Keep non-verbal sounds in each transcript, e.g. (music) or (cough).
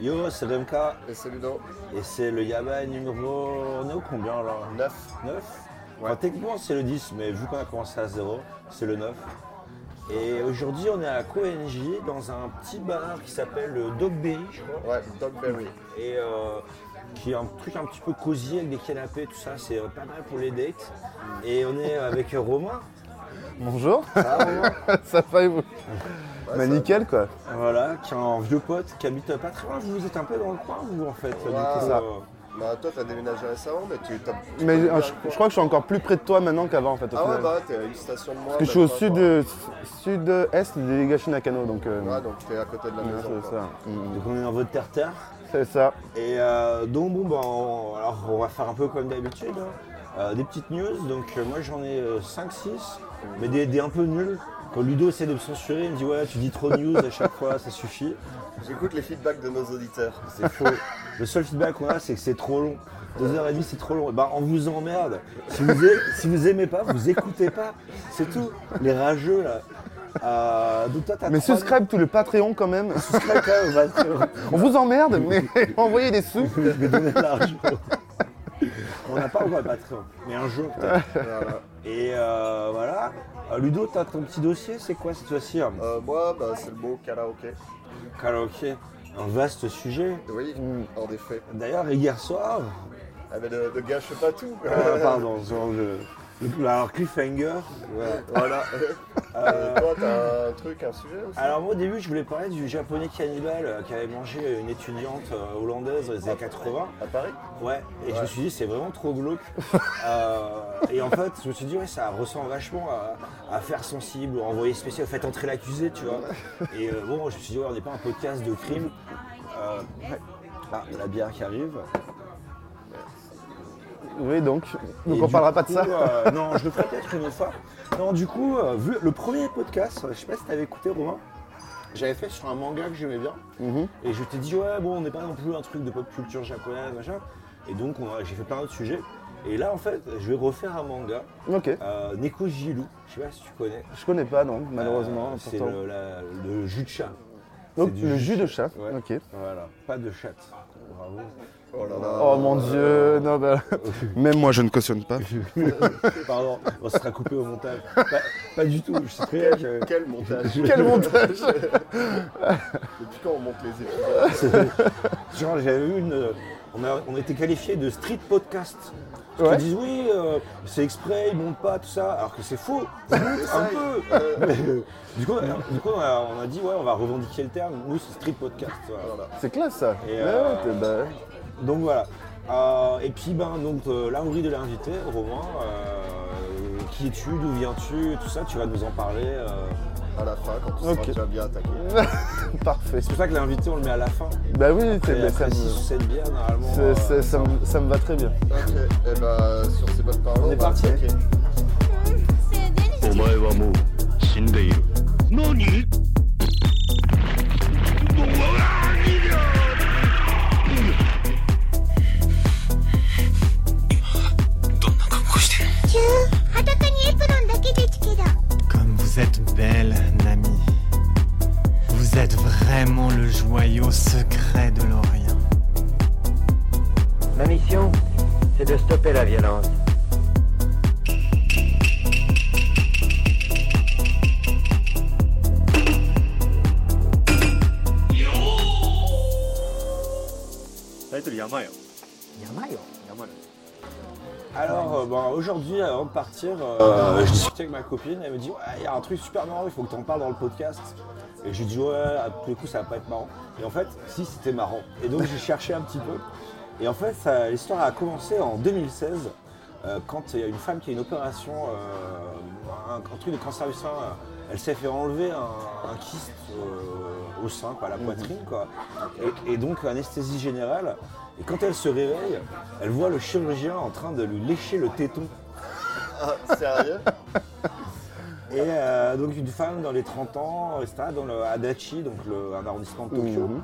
Yo, c'est RMK Et c'est Ludo. et c'est le Yaba numéro. On est au combien là 9. 9 Enfin, techniquement c'est le 10, mais vu qu'on a commencé à 0, c'est le 9. Et aujourd'hui on est à Coenj dans un petit bar qui s'appelle le Dogberry, je crois. Ouais, Dogberry. Et euh, qui est un truc un petit peu cosy avec des canapés, tout ça, c'est euh, pas mal pour les dates. Et on est avec Romain. Bonjour, Ça va, Romain (laughs) ça va et vous? Ouais, (laughs) Bah nickel quoi. Voilà, qui est un vieux pote qui habite pas très loin. Vous êtes un peu dans le coin, vous en fait. du coup, ça. euh, Bah, toi, t'as déménagé récemment, mais tu t'as. Mais euh, je, crois que je suis encore plus près de toi maintenant qu'avant en fait. au Ah ouais, bah, t'es à une station de moi. Parce que je suis au même sud, pas, de, sud-est de l'élégation Nakano donc. euh. Ouais, donc t'es à côté de la ouais, maison. c'est ça. Mm. donc on est dans votre terre-terre. C'est ça. Et euh, donc bon, bah, on, alors, on va faire un peu comme d'habitude. hein. Euh, des petites news, donc euh, moi j'en ai 5-6, mais des, des un peu nuls. Quand Ludo essaie de me censurer, il me dit ouais tu dis trop de news à chaque fois, ça suffit. J'écoute les feedbacks de nos auditeurs. C'est faux. Le seul feedback qu'on a c'est que c'est trop long. Deux heures et demie c'est trop long. Bah on vous emmerde. Si vous, aimez, si vous aimez pas, vous écoutez pas. C'est tout. Les rageux là. Euh, donc toi t'as Mais subscribe tout le Patreon quand même. Subscribe quand même, te- On vous emmerde, mais (laughs) envoyez des sous. je vais donner de l'argent. On n'a pas encore le Patreon, mais un jour peut-être. Voilà. (laughs) Et euh, voilà. Euh, Ludo, t'as ton petit dossier, c'est quoi cette fois-ci hein? Euh, moi, bah, c'est le mot karaoké. Karaoké, un vaste sujet. Oui, Mm. en effet. D'ailleurs, hier soir, Ah, mais ne, ne gâche pas tout. euh, pardon, (laughs) genre le- alors cliffhanger. Ouais, (laughs) voilà. Euh, toi, t'as un truc, un sujet aussi? Alors moi au début, je voulais parler du japonais cannibale euh, qui avait mangé une étudiante euh, hollandaise dans les années 80. À Paris? Ouais, et je me suis dit c'est vraiment trop glauque. (laughs) Euh, et en fait, je me suis dit ouais, ça ressemble vachement à, à faire sensible, ou envoyer spécial, faites entrer l'accusé, tu vois. Et euh, bon, je me suis dit ouais, on n'est pas un podcast de crime. Euh, ah, la bière qui arrive. Oui donc. Donc Et on parlera pas de ça. euh, non, je le ferai peut-être une autre fois. Non, du coup, euh, vu le premier podcast, je sais pas si t'avais écouté Romain, j'avais fait sur un manga que j'aimais bien. Mhm. Et je t'ai dit, ouais, bon, on n'est pas non plus un truc de pop culture japonaise, machin. Et donc, j'ai fait plein d'autres sujets. Et là, en fait, je vais refaire un manga, Ok. euh, Neko Jilou, je sais pas si tu connais. Je connais pas non, malheureusement. Euh, c'est le, jus de chat. Donc le jus. jus de chat. Ouais. Ok. Voilà, pas de chatte. Bravo. Oh là là. Oh mon dieu, non bah. (laughs) Même moi je ne cautionne pas. (laughs) Pardon, on sera coupé au montage. Pas, pas du tout, je sais très (laughs) Quel montage Quel montage Depuis quand on monte les épisodes? Genre, j'avais vu une. On a, on été qualifié de street podcast. Ouais. Ils disent oui, euh, c'est exprès, ils montent pas, tout ça, alors que c'est faux. Ils montent un peu. Mais, euh, du coup, du coup, on, a, on a dit ouais, on va revendiquer le terme. Nous, c'est street podcast. Voilà. C'est classe ça. Et, Ouais, bah, Donc voilà. Euh, et puis ben donc euh, l'armoirie de l'invité, Romain. euh, qui es-tu, d'où viens-tu, tout ça, tu vas nous en parler. euh. À la fin, quand tu Ok. seras bien attaqué. (laughs) Parfait. C'est pour ça que l'invité, on le met à la fin. Bah oui, c'est- Et bah, ça, après me, 6 ou 7 bières, normalement. c'est- euh, c'est- ça me- ça me va très bien. Ok, et bah, sur ces bonnes paroles, On est va parti. attaquer. お 前はもう死んでいる何キュー裸にエプロンだけですけど Comme vous êtes belle, Nami. Vous êtes vraiment le joyau secret de l'Orient. Ma mission, c'est de stopper la violence. alors, euh, bon, aujourd'hui, avant de partir, euh, je discutais avec ma copine, elle me dit Ouais, il y a un truc super marrant, il faut que tu en parles dans le podcast. Et j'ai dit Ouais, à tous les coups, ça va pas être marrant. Et en fait, si, c'était marrant. Et donc, j'ai cherché un petit peu. Et en fait, l'histoire a commencé en 2016, euh, quand il y a une femme qui a une opération, euh, un, un truc de cancer du sein. Elle s'est fait enlever un, un kyste euh, au sein, quoi, à la poitrine, quoi. Et, et donc, anesthésie générale. Et quand elle se réveille, elle voit le chirurgien en train de lui lécher le téton. Ah, sérieux? Et euh, donc une femme dans les 30 ans, etc., dans le Adachi, donc le- un arrondissement de Tokyo. Mhm.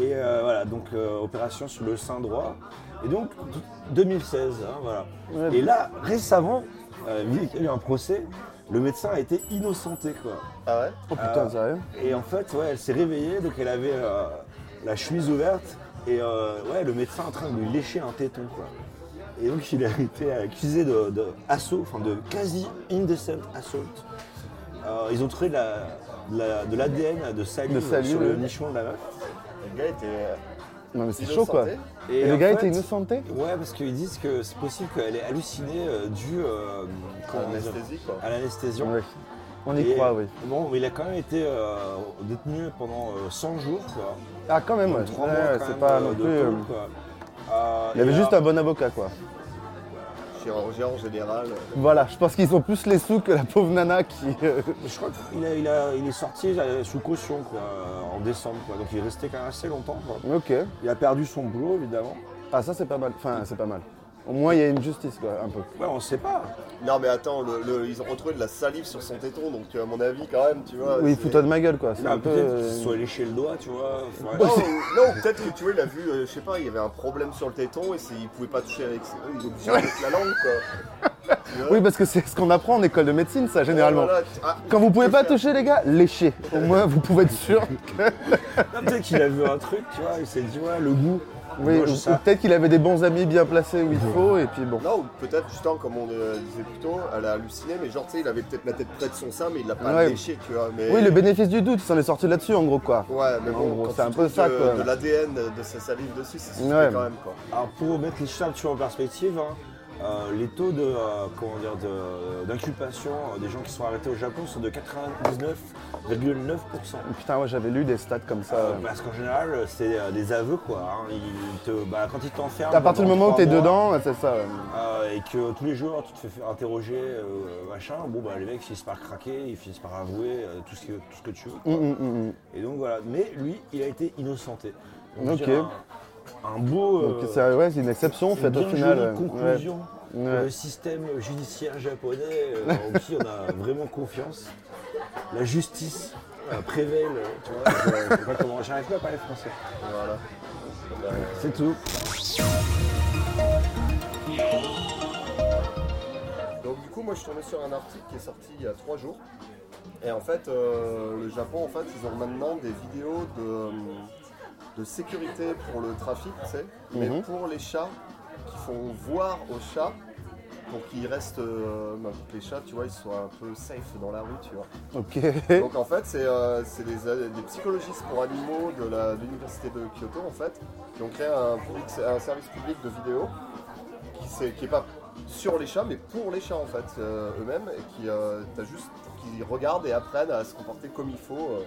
Et euh, voilà, donc euh, opération sur le sein droit. Et donc 2016, hein, voilà. Ouais. Et là, récemment, euh, qu'il y a eu un procès, le médecin a été innocenté, quoi. Ah ouais? Oh putain, Euh, sérieux? Et en fait, ouais, elle s'est réveillée, donc elle avait euh, la chemise ouverte, et euh, ouais, le médecin en train de lui lécher un téton, quoi. Et donc il a été accusé de, de assaut, enfin de quasi indecent assault. Euh, ils ont trouvé de la- de la- de l'ADN de, salive De salive, sur le nichon de la meuf. Le gars était. Non, mais c'est chaud quoi. Et le gars fait, était innocenté Ouais, parce qu'ils disent que c'est possible qu'elle ait halluciné euh, dû euh, à l'anesthésie. Ouais. On y Et, croit, oui. Bon, mais il a quand même été euh, détenu pendant euh, 100 jours, quoi. Ah, quand même, ouais. Ouais, mois, ouais, quand c'est même, pas euh, non de plus. euh. Euh, Il y avait et juste un bon avocat, quoi. Chirurgien en général. Voilà, je pense qu'ils ont plus les sous que la pauvre nana qui. euh, Je crois qu'il a, il a- il est sorti euh, sous caution, quoi, euh, en décembre, quoi. Donc il est resté quand même assez longtemps, quoi. Ok. Il a perdu son boulot, évidemment. Ah, ça, c'est pas mal. Enfin, c'est pas mal. Au moins, il y a une justice, quoi, un peu. Ouais, on sait pas. Non, mais attends, le- le- ils ont retrouvé de la salive sur son téton, donc à mon avis, quand même, tu vois. Oui, c'est- fous-toi de ma gueule, quoi. C'est un peu. Peut-être euh, soit léché le doigt, tu vois. (laughs) Non, peut-être que tu vois, il a vu, euh, je sais pas, il y avait un problème sur le téton et il pouvait pas toucher avec. Il est obligé la langue, quoi. Oui, parce que c'est ce qu'on apprend en école de médecine, ça, généralement. Voilà, ah, Quand vous pouvez pas toucher, les gars, léchez. Au moins, vous pouvez être sûr que. Peut-être qu'il a vu un truc, tu vois, il s'est dit, ouais, le goût. Oui, Moi, je ou- sais. ou peut-être qu'il avait des bons amis bien placés où il faut, et puis bon. Non, ou peut-être justement, comme on euh, disait plus tôt, elle a halluciné, mais genre, tu sais, il avait peut-être la tête près de son sein, mais il l'a pas Ouais. léché, tu vois. Mais... Oui, le bénéfice du doute, il s'en est sorti là-dessus, en gros, quoi. Ouais, mais En bon, c'est un peu ça, de, quoi. de l'ADN de sa salive dessus, c'est Ouais. quand même, quoi. Alors pour mettre les un peu en perspective, hein, euh, les taux de, euh, comment dire, de- d'inculpation euh, des gens qui sont arrêtés au Japon sont de 99,9%. Putain, ouais, j'avais lu des stats comme ça. Euh, parce qu'en général, c'est euh, des aveux quoi. hein. Ils te, bah, quand ils t'enferment. à partir du pendant moment où trois t'es mois, dedans, c'est ça. ouais. euh, et que tous les jours tu te fais faire interroger, euh, machin, bon bah les mecs finissent par craquer, ils finissent par avouer euh, tout, ce que, tout ce que tu veux. quoi. Hum, hum, hum, hum. Et donc voilà, mais lui, il a été innocenté. Donc, Ok. Un, un beau. Donc euh, c'est ouais, c'est une exception une faite au bien final. jolie ouais. conclusion Ouais. le système judiciaire japonais euh, (laughs) en qui on a vraiment confiance. La justice euh, prévaille, euh, tu vois. je- je sais pas comment- J'arrive pas à parler français. Voilà. Euh, C'est tout. Donc du coup, moi je suis tombé sur un article qui est sorti il y a trois jours. Et en fait, euh, le Japon, en fait, ils ont maintenant des vidéos de, de sécurité pour le trafic, tu sais, mais Mhm. pour les chats, qui font voir aux chats pour qu'ils restent, euh, bah, pour que les chats, tu vois, ils soient un peu safe dans la rue, tu vois. Ok. Donc en fait, c'est euh, des, euh, des psychologistes pour animaux de l'université de Kyoto en fait, qui ont créé un, public- un service public de vidéo qui est pas sur les chats, mais pour les chats en fait euh, eux-mêmes, et qui euh, juste qui regardent et apprennent à se comporter comme il faut. euh,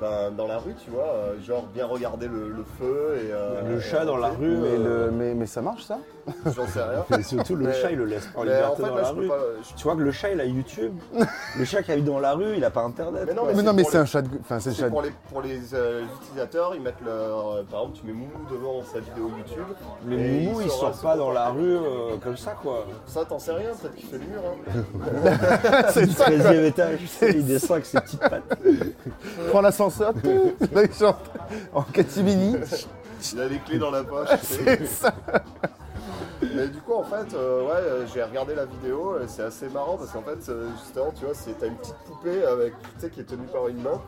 ben, dans la rue, tu vois, euh, genre bien regarder le, le feu et euh, Le et chat dans la rue. Mais, euh, le- mais, mais ça marche ça? J'en sais rien. Et surtout, le Mais- chat, il le laisse pas en Mais en liberté fait, dans là, la je peux rue. pas. je- Tu vois que le chat, il a YouTube. (laughs) le chat qui habite dans la rue, il a pas Internet. Mais non, quoi. mais Mais c'est non, mais pour c'est les- un chat de. Enfin, c'est C'est chat. pour les, pour les euh, utilisateurs, ils mettent leur. euh, par exemple, tu mets Moumou devant sa vidéo YouTube. Mais et Moumou, il sort pas dans la rue euh, comme ça, quoi. Ça, t'en sais rien, peut-être qu'il fait le mur. Hein. (laughs) c'est Du ça. 13 e étage, tu sais, il descend avec ses petites pattes. Prends l'ascenseur. chante en catimini. Il a les clés dans la poche. (laughs) C'est ça. Mais du coup, en fait, euh, ouais, euh, j'ai regardé la vidéo et c'est assez marrant parce qu'en fait, euh, justement, tu vois, c'est t'as une petite poupée avec, tu sais, qui est tenue par une main,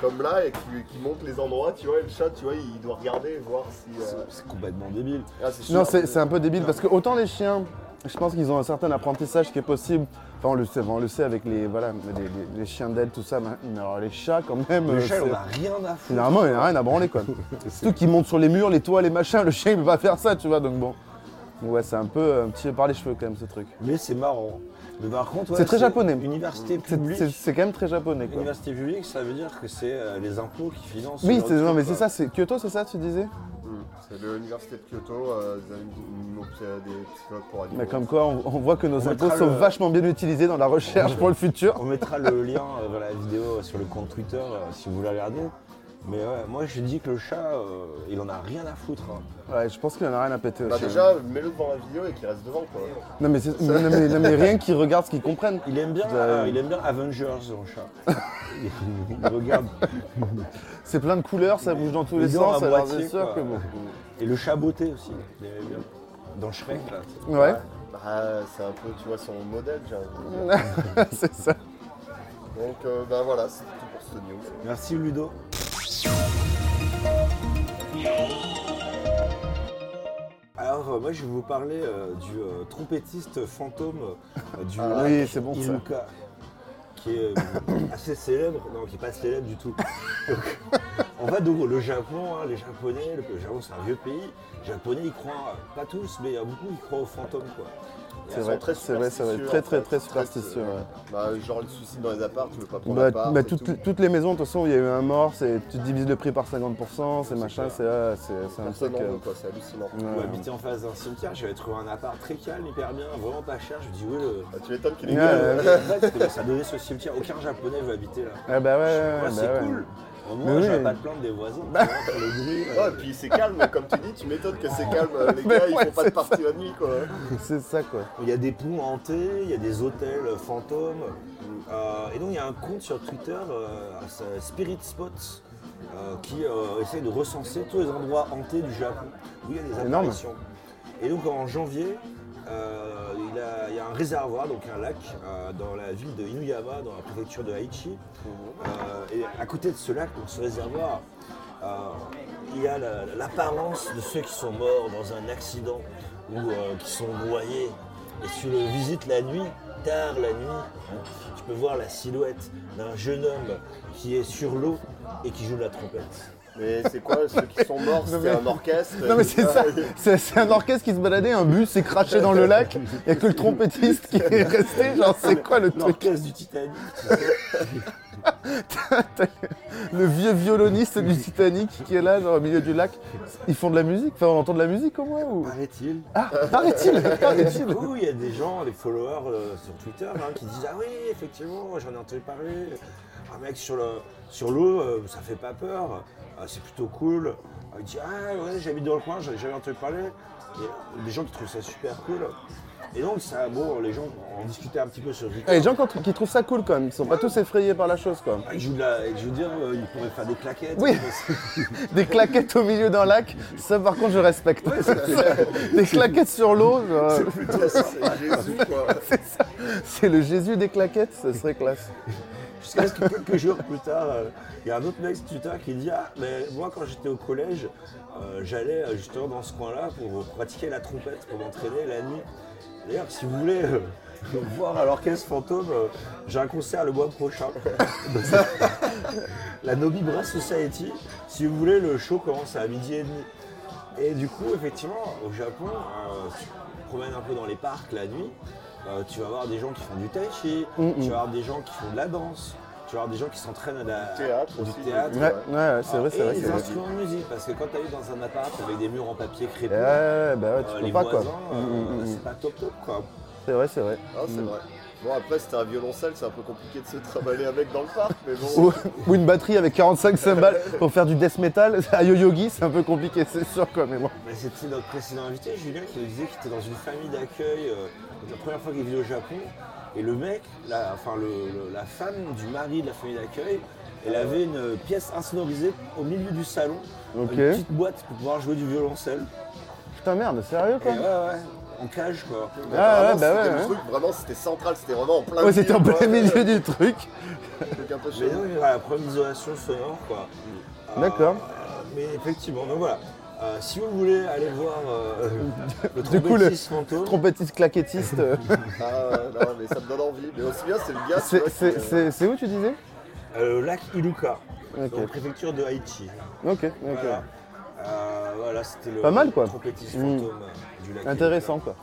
comme là, et qui, qui montre les endroits, tu vois, et le chat, tu vois, il doit regarder et voir si. euh, C'est complètement débile. ah, Non, c'est un peu débile parce que autant les chiens, je pense qu'ils ont un certain apprentissage qui est possible. Enfin, on le sait, on le sait avec les, voilà, les, les- les chiens d'aide, tout ça. Mais alors les chats, quand même. Le chat, il c'est- en a rien à foutre. Généralement, il n'y a rien à branler, quoi. (laughs) Surtout qu'ils montent sur les murs, les toits, les machins. Le chien, il peut pas faire ça, tu vois. Donc bon. Ouais, c'est un peu un petit peu par les cheveux, quand même, ce truc. Mais c'est marrant. Mais par contre, ouais, C'est très japonais. Université C'est- publique. C'est c'est quand même très japonais, quoi. Université publique, ça veut dire que c'est euh, les impôts qui financent. Oui, c'est- non, mais quoi. c'est ça, c'est Kyoto, c'est ça, tu disais Hmm. C'est l'université de Kyoto, euh, une- des psychologues pour animaux. Mais comme quoi, on, on voit que nos On impôts sont le- vachement bien utilisés dans la recherche pour le futur. On mettra le lien euh, dans la vidéo sur le compte Twitter euh, si vous voulez regarder. Mais ouais, moi je dis que le chat, euh, il en a rien à foutre. hein. Ouais, je pense qu'il en a rien à péter Bah déjà, mets-le devant la vidéo et qu'il reste devant, quoi. Non, mais, c'est- non, mais, non, mais rien qu'ils regardent ce qu'ils comprennent. Il aime bien, euh, il aime bien Avengers, le chat. il, il regarde. C'est plein de couleurs, ça bouge dans tous les sens, alors moitié, c'est sûr quoi. que bon. Et le chat beauté aussi, il aimait bien. Dans Shrek là. Ouais, Bah, c'est un peu, tu vois, son modèle, j'ai envie de dire. (laughs) c'est ça. Donc, euh, ben voilà, c'est tout pour cette news. Merci Ludo. Alors, euh, moi, je vais vous parler euh, du euh, trompettiste fantôme euh, du Ah lac oui, c'est bon, ça. Iluka, qui est assez célèbre, non, qui n'est pas célèbre du tout. Donc, en fait, donc, le Japon, hein, les Japonais, le, le Japon, c'est un vieux pays. Les Japonais, ils croient, euh, pas tous, mais il y a beaucoup qui croient aux fantômes, quoi. C'est vrai, c'est vrai, c'est vrai. Très, très, très superstitieux. ouais. Bah, genre les suicides dans les apparts, tu veux pas prendre Bah, bah, toutes, tout. toutes les maisons, de toute façon, où il y a eu un mort, c'est- tu divises le prix par 50%, c'est machin, c'est ah, c'est- c'est un truc. euh, c'est hallucinant. ouais. On habitait en face d'un cimetière, j'avais trouvé un appart très calme, hyper bien, vraiment pas cher. Je me dis, oui, le. Bah, tu m'étonnes qu'il est Ouais, gueule. ouais. Que ça donnait ce cimetière, aucun japonais veut habiter là. Ah bah ouais, ouais, Ouais, ouais, c'est bah ouais. cool. Au Mais moins, vais pas te plaindre des voisins. vois, le bruit. Ouais, euh, et puis c'est calme, comme tu dis, tu m'étonnes que c'est calme. Les Mais gars, ils ouais, font pas de partie la nuit, quoi. C'est ça quoi. Il y a des ponts hantés, il y a des hôtels fantômes. Euh, et donc, il y a un compte sur Twitter, euh, c'est Spirit Spots, euh, qui euh, essaie de recenser tous les endroits hantés du Japon où il y a des Énorme. apparitions. Et donc, en janvier, euh, il, y a un réservoir, donc un lac, euh, dans la ville de Inuyama, dans la préfecture de Aichi. Euh, et à côté de ce lac, donc ce réservoir, il y a la- l'apparence de ceux qui sont morts dans un accident ou qui sont noyés. Et tu le visites la nuit, tard la nuit, tu peux voir la silhouette d'un jeune homme qui est sur l'eau et qui joue de la trompette. Mais c'est quoi, ceux qui sont morts, c'était un orchestre Non mais c'est ça, c'est c'est un orchestre qui se baladait, un bus s'est craché dans le lac, il n'y a que le trompettiste qui est resté, genre c'est quoi le truc? L'orchestre du Titanic. Le vieux violoniste du Titanic qui est là, genre au milieu du lac, ils font de la musique, enfin on entend de la musique au moins ou... paraît-il. Ah, paraît-il, Et du paraît-il coup, il y a des gens, des followers euh, sur Twitter hein, qui disent Ah oui, effectivement, j'en ai entendu parler. Un mec sur le- sur l'eau, euh, ça fait pas peur, Ah, c'est plutôt cool. Ah, Il dit Ah ouais, j'habite dans le coin, j'en ai jamais entendu parler. Et des gens qui trouvent ça super cool. Et donc, ça, bon, les gens en discutaient un petit peu sur Twitter. Ah, Les gens quand- qui trouvent ça cool quand même, ils sont pas tous effrayés par la chose quoi. Ah, ils jouent de la- je veux dire, euh, ils pourraient faire des claquettes. Oui. (laughs) Des claquettes au milieu d'un lac, ça par contre je respecte. (laughs) Des claquettes sur l'eau, genre, (laughs) C'est Jésus, quoi. c'est le Jésus des claquettes, ce serait classe. Jusqu'à ce que quelques jours plus tard, euh, il y a un autre mec Twitter qui dit Ah, mais moi quand j'étais au collège, euh, j'allais euh, justement dans ce coin-là pour pratiquer la trompette, pour m'entraîner la nuit. D'ailleurs, si vous voulez euh, (laughs) voir à l'orchestre fantôme, j'ai un concert le mois prochain. (laughs) la Nobi Brass Society. Si vous voulez, le show commence à midi et demi. Et du coup, effectivement, au Japon, si tu te promènes un peu dans les parcs la nuit, euh, tu vas voir des gens qui font du tai chi, Mm, tu vas voir des gens qui font de la danse, tu vas voir des gens qui s'entraînent à la, Théâtre du aussi, théâtre. Ouais, ouais, ouais, c'est vrai, c'est Et vrai. vrai. instruments de musique, parce que quand tu dans un appart avec des murs en papier crépus, Ouais, bah ouais, euh, tu les peux pas quoi. voisins, euh, Mm, mm, mm. c'est pas top top quoi. C'est vrai, c'est vrai. Ah, c'est vrai. Bon, après, c'était un violoncelle, c'est un peu compliqué de se travailler avec dans le parc, mais bon. Ou, ou une batterie avec 45 cymbales pour faire du death metal à Yo-Yogi, c'est un peu compliqué, c'est sûr quoi, mais bon. Mais c'était notre précédent invité, Julien, qui nous disait qu'il était dans une famille d'accueil, euh, c'était la première fois qu'il vivait au Japon. Et le mec, la, enfin le- le- la femme du mari de la famille d'accueil, elle avait une pièce insonorisée au milieu du salon, une petite boîte pour pouvoir jouer du violoncelle. Putain merde, sérieux Et quoi ouais, ouais, en cage quoi. Ah, ouais, bah c'était ouais, le ouais. truc, vraiment, c'était central, c'était vraiment en plein Ouais, c'était en milieu, plein quoi. milieu du truc. Un truc un peu Mais chaud. non, il y aura la preuve d'isolation sonore quoi. Euh, D'accord. mais effectivement, donc voilà. Euh, si vous voulez aller voir euh, (laughs) le trompettiste fantôme, trompettiste claquettiste, euh, (laughs) Ah, ouais, non, mais ça me donne envie. Mais aussi bien, c'est le gars, c'est- où tu disais? Euh, le lac Iluka, Ok. dans la préfecture de Haïti. Ok, ok. Voilà, Euh, voilà c'était le Pas mal, quoi. trompettiste Mm. fantôme euh, du lac. Intéressant quoi.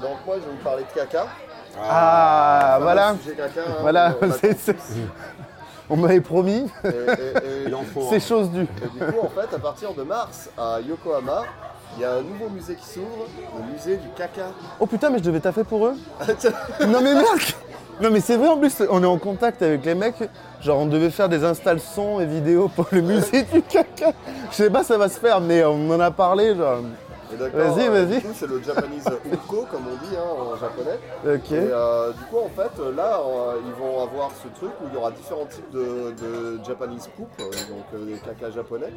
Donc, moi, je vais vous parler de caca. Ah, voilà, caca, hein, voilà, on a c'est- c'est- on m'avait promis, Et, et- faut. hein. chose due. et du coup, en fait, à partir de mars, à Yokohama, il y a un nouveau musée qui s'ouvre, le musée du caca. Oh putain, mais je devais taffer pour eux (laughs) Non mais merde Non mais c'est vrai en plus, on est en contact avec les mecs, genre on devait faire des installs son et vidéo pour le musée du caca. Je sais pas ça va se faire, mais on en a parlé genre. Vas-y, euh, vas-y. Du coup, c'est le Japanese (laughs) Unko, comme on dit hein, en japonais. Ok. Et euh, du coup, en fait, là, euh, ils vont avoir ce truc où il y aura différents types de, de Japanese poop, euh, donc des caca japonais.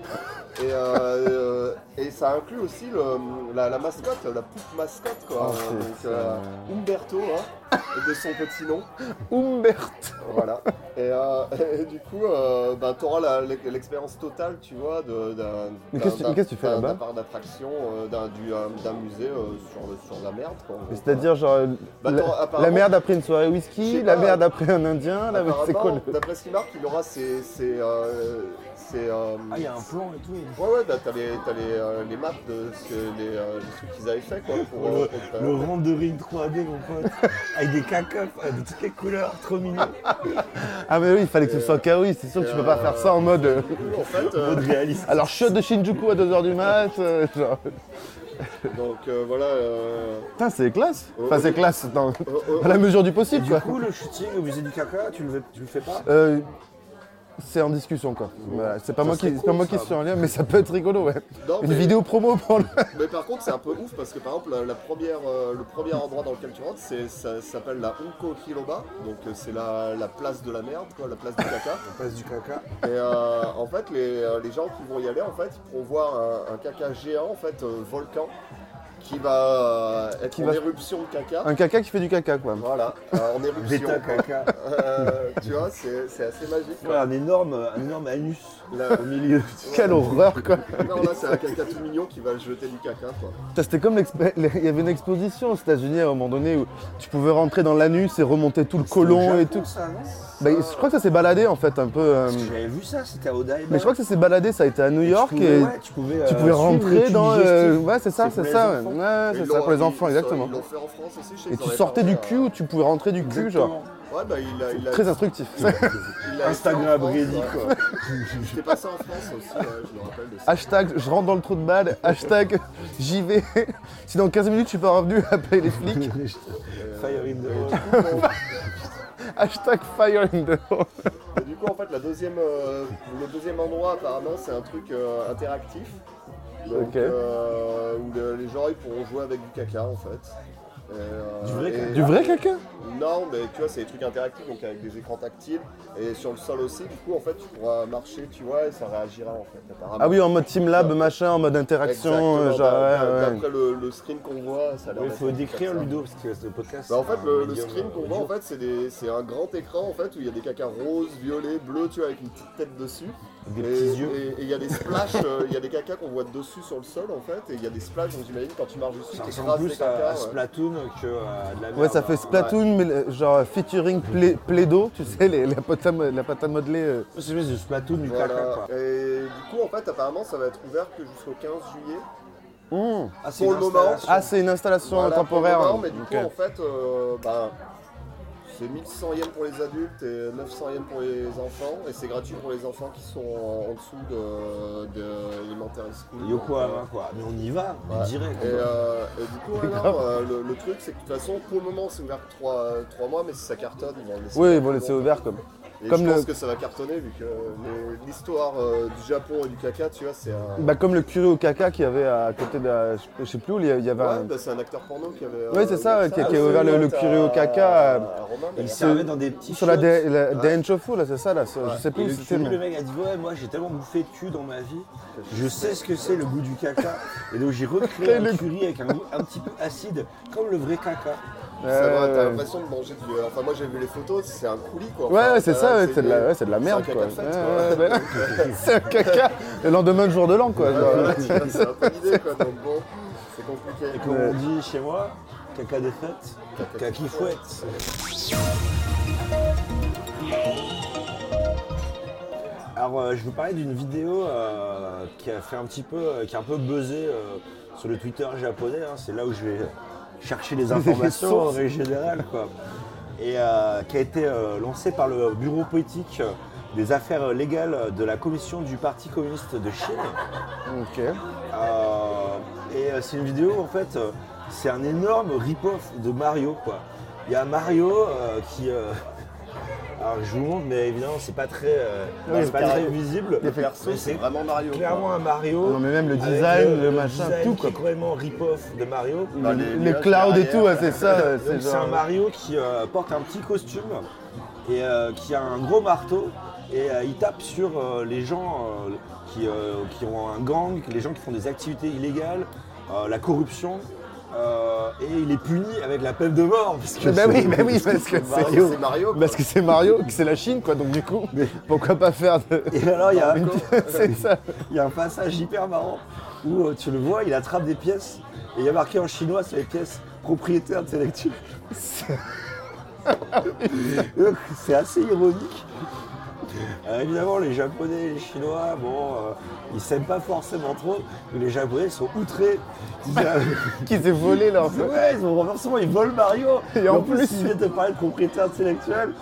Et, et ça inclut aussi le- la, la mascotte, la poupe mascotte, quoi. Oh, donc, Umberto, hein, de son petit nom. Humbert Voilà. Et, euh, et du coup, euh, bah, tu auras l'expérience totale, tu vois, de- d'un Mais qu'est-ce que- tu fais là-bas d'un d'attraction, euh, d'un euh, d'un musée sur, la merde. C'est-à-dire, genre, Bah, la, merde après une soirée whisky, la merde après un indien, la c'est quoi le... D'après ce qu'il marque, il aura ses. ses, euh, euh, Ah, il y a un plan et tout. Ouais, ouais, bah, t'as les, t'as les, euh, les maps de ce les, euh, qu'ils avaient fait quoi. Pour, Le, euh, pour le- rendering 3D, mon pote, avec des caca, euh, de toutes les couleurs, trop mignon. (laughs) Ah mais oui, il fallait que ce soit kawaii, c'est sûr que tu peux pas faire ça en mode... En fait, euh, Mode réaliste. Alors shot de Shinjuku à 2h du mat, euh, genre... donc euh, voilà. euh, Putain, c'est classe Oh, Enfin, c'est oui. classe dans, oh, oh, la mesure du Et possible, du quoi. coup, le shooting au musée du caca, tu le, fais- tu le fais pas? Euh, c'est en discussion, quoi. Voilà, C'est pas, moi qui, c'est pas cool, moi qui suis en lien, mais ça peut être rigolo, ouais. Non, Une mais- vidéo promo pour le... (laughs) Mais par contre, c'est un peu ouf parce que par exemple, la, la première, euh, le premier endroit dans lequel tu rentres, c'est, ça s'appelle la Unko Hiroba. Donc euh, c'est la, la place de la merde, quoi, la place du caca. (laughs) Place du caca. Et euh, en fait, les, les gens qui vont y aller, en fait, ils pourront voir un, un caca géant, en fait, volcan, qui va euh, être Qui en va- éruption de caca. Un caca qui fait du caca, quoi. Voilà, euh, en (laughs) éruption. Bêta caca. Euh, tu vois, c'est, c'est assez magique. Ouais, un énorme, un énorme anus Là- au milieu. (laughs) Quelle horreur, quoi. non, là, c'est un caca tout mignon qui va jeter du caca, quoi. C'était comme (laughs) il y avait une exposition aux États-Unis à un moment donné où tu pouvais rentrer dans l'anus et remonter tout le colon et tout. Ça, non Bah, je crois que ça s'est baladé en fait un peu. euh, Parce que J'avais vu ça, c'était à Odaiba. Mais je crois que ça s'est baladé, ça a été à New Tu York pouvais, et ouais, tu pouvais, tu euh, pouvais suivre rentrer dans. euh, digestif. Ouais, c'est ça, C'est c'est pour ça. les ouais. enfants. Ouais, Ils c'est ça pour les enfants, ils- exactement. Ils l'ont fait en France aussi, je sais Et qu'ils tu sortais du cul ou tu pouvais rentrer du cul, genre. Exactement. Ouais, bah il a. Il a Très instructif. il a (laughs) Instagram France, ready, ouais. quoi. (laughs) J'étais passé en France aussi, ouais, je me rappelle de ça. Hashtag je rentre dans le trou de balle, hashtag j'y vais. (laughs) Si dans 15 minutes je suis pas revenu appeler les flics, Fire in the hole. du coup, bon, hashtag fire in the hole. et du coup, en fait, la deuxième, euh, le deuxième endroit, apparemment, c'est un truc euh, interactif. Donc, Ok. euh, où le- les gens ils pourront jouer avec du caca, en fait. Euh, Du vrai et- caca Du vrai caca Non, mais tu vois, c'est des trucs interactifs, donc avec des écrans tactiles. Et sur le sol aussi, du coup, en fait, tu pourras marcher, tu vois, et ça réagira, en fait, apparemment. Ah oui, en mode team lab, machin, en mode interaction, euh, Exactement, genre ouais. D'après le, le screen qu'on voit, ça a l'air Il faut décrire. Ludo, parce que le podcast. Bah, en fait, c'est le, le screen qu'on euh, voit, en fait, c'est des- c'est un grand écran en fait où il y a des cacas roses, violets, bleus, tu vois, avec une petite tête dessus. Des et, petits yeux. et- il y a des splashes, euh, il y a des cacas qu'on voit dessus sur le sol en fait, et il y a des splashes, donc j'imagine quand tu marches dessus, Ça ressemble plus à, cacas. à ouais. Splatoon que à de la merde. Ouais, ça fait hein. Splatoon, mais euh, genre featuring Play- Play-Doh, tu sais, les, la pâte à, mo- la pâte à modeler. euh. C'est de Splatoon du Voilà. caca, quoi. Et du coup, en fait, apparemment, ça va être ouvert que jusqu'au 15 juillet. Mmh. Ah, c'est Pour une le moment. installation. Ah, c'est une installation Voilà, temporaire. pour le moment, mais du coup, en fait, euh, bah, c'est 1100 yens pour les adultes et 900 yens pour les enfants, et c'est gratuit pour les enfants qui sont en, en dessous de, de Elementary School. Yokohama, quoi. Mais on y va, on Ouais. dirait. Et, euh, et du coup, non, euh, le, le truc, c'est que de toute façon, pour le moment, c'est ouvert que 3, mois, mais si ça cartonne, ils vont le laisser. Oui, ils vont laisser ouvert comme. Et comme je le- pense que ça va cartonner, vu que les- l'histoire euh, du Japon et du caca, tu vois, c'est un. Bah, comme le curé au caca qu'il y avait à côté de la. Je sais plus où il y avait Ouais, un. bah, c'est un acteur porno qui avait. Ouais, c'est ça, ouvert qui qui a ouvert le- le curé au caca, à- euh, à Roma, Il servait dans des petits Sur la, Ouais. Daenchofu, là, c'est ça, là. Je sais plus Et où le c'était. le mec a dit ouais moi j'ai tellement bouffé de cul dans ma vie, je sais ce que c'est le goût du caca. Et donc j'ai recréé (laughs) Le- un curry avec un goût un petit peu acide, comme le vrai caca. Ça va, t'as l'impression de manger du. Enfin, moi j'ai vu les photos, c'est un coulis quoi. Ouais, Enfin, ouais, c'est ça, ouais, c'est de, la- des- ouais, de la merde, c'est un quoi. caca de Ouais, fête, ouais, ouais. (laughs) c'est un caca. Le lendemain de jour de l'an, quoi. C'est un peu l'idée quoi, donc bon, c'est Et compliqué. comme Ouais. on dit chez moi, caca de fête, caca qui fouette. Alors euh, je vous parlais d'une vidéo euh, qui a fait un petit peu, euh, qui a un peu buzzé euh, sur le Twitter japonais. hein. C'est là où je vais chercher les informations (laughs) en règle générale, quoi. Et euh, qui a été euh, lancée par le bureau politique des affaires légales de la commission du Parti communiste de Chine. Ok. Euh, et c'est une vidéo en fait, c'est un énorme rip-off de Mario quoi. Il y a Mario qui. Alors je vous montre, mais évidemment c'est pas très, euh, Oui, c'est pas très visible. Le perso, c'est vraiment Mario. quoi. clairement un Mario. Non, mais même le design, le machin, design tout, qui quoi. est complètement rip-off de Mario. Bah, les, les les nuages clouds et tout, ouais, c'est ça. (laughs) C'est genre. un Mario qui euh, porte un petit costume et euh, qui a un gros marteau et euh, il tape sur euh, les gens qui, qui ont un gang, les gens qui font des activités illégales, la corruption. Euh, et il est puni avec la peine de mort. Parce que Bah oui, bah oui, parce que c'est Mario. Parce que c'est Mario, que c'est la Chine, quoi. Donc du coup, pourquoi pas faire de. Et alors, il y, a, (laughs) y a un passage hyper marrant où euh, tu le vois, il attrape des pièces et il y a marqué en chinois sur les pièces propriété intellectuelle. (laughs) C'est assez ironique. Euh, évidemment, les Japonais et les Chinois, bon, euh, ils s'aiment pas forcément trop, mais les Japonais sont outrés. Ils disent, Qui s'est volé leur. Ouais, ils ont renversement, ils volent Mario. Et en plus, plus- ils viennent de parler de propriété intellectuelle.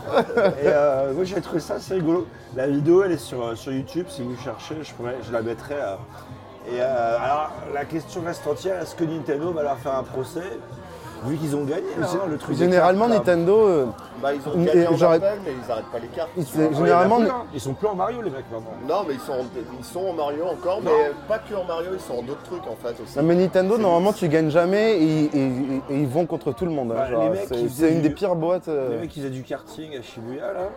Et euh, moi, j'ai trouvé ça assez rigolo. La vidéo, elle est sur, euh, sur YouTube. Si vous cherchez, je, pourrais- je la mettrai. Et alors, la question reste entière est-ce que Nintendo va leur faire un procès? Vu qu'ils ont gagné, là, hein, le truc. Généralement, cartes. Nintendo. euh, Bah, ils ont gagné en appel, mais ils arrêtent pas les cartes. ils- Ah, ouais, généralement, il y en a plus, hein. Ils sont plus en Mario, les mecs, maintenant. Non, mais ils sont, en, ils sont en Mario encore, mais pas que en Mario, ils sont en d'autres trucs en fait aussi. Non mais Nintendo normalement tu gagnes jamais et, et- et- et ils vont contre tout le monde. hein, Bah, c'est- une des pires boîtes. euh. Les mecs, ils faisaient du karting à Shibuya, là.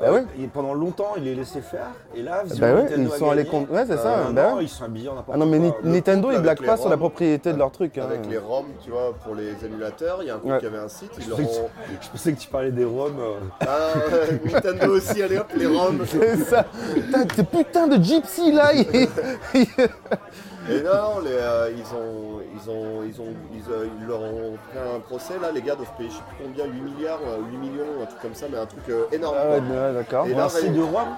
Bah Euh, ouais. Et pendant longtemps, ils les laissaient faire. Et là, Bah ouais, ils sont allés contre. Ouais c'est ça. Euh, bah non, ouais. ils sont habillés en n'importe Ah non mais quoi. Nintendo ils blaguent pas sur la propriété de leur truc. hein. Avec les ROM, tu vois, pour les émulateurs, il y a un Ouais. qui avait un site, ils Je leur pensais, ont. que, je pensais que tu parlais des ROM. euh. Ah, Nintendo aussi, allez hop, les ROM. (laughs) C'est ça. Putain, Tes putains de gypsy là. Et non, les, euh, ils ont, ils ont, ils ont, ils, euh, ils leur ont fait un procès là, les gars doivent payer je sais plus combien, 8 milliards, euh, 8 millions, un truc comme ça, mais un truc euh, énorme. Ah quoi. ouais, ouais, d'accord. Et là, un site de ROM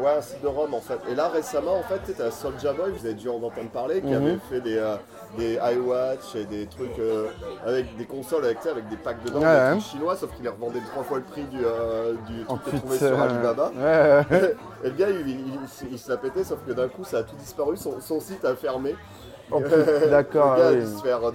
Ouais, un site de Rome en fait. Et là récemment en fait, tu as Soulja Boy, vous avez dû en entendre parler, qui Mhm. avait fait des, euh, des iWatch et des trucs euh, avec des consoles avec, avec des packs dedans, Ouais, des ouais. trucs chinois, sauf qu'il les revendait trois fois le prix du, euh, du truc que plus, trouvé sur euh, Alibaba. ouais. (laughs) Et le gars, il, il- il- il se l'a pété, sauf que d'un coup, ça a tout disparu, son, son site a fermé. Oh, putain, (laughs) D'accord. Oui.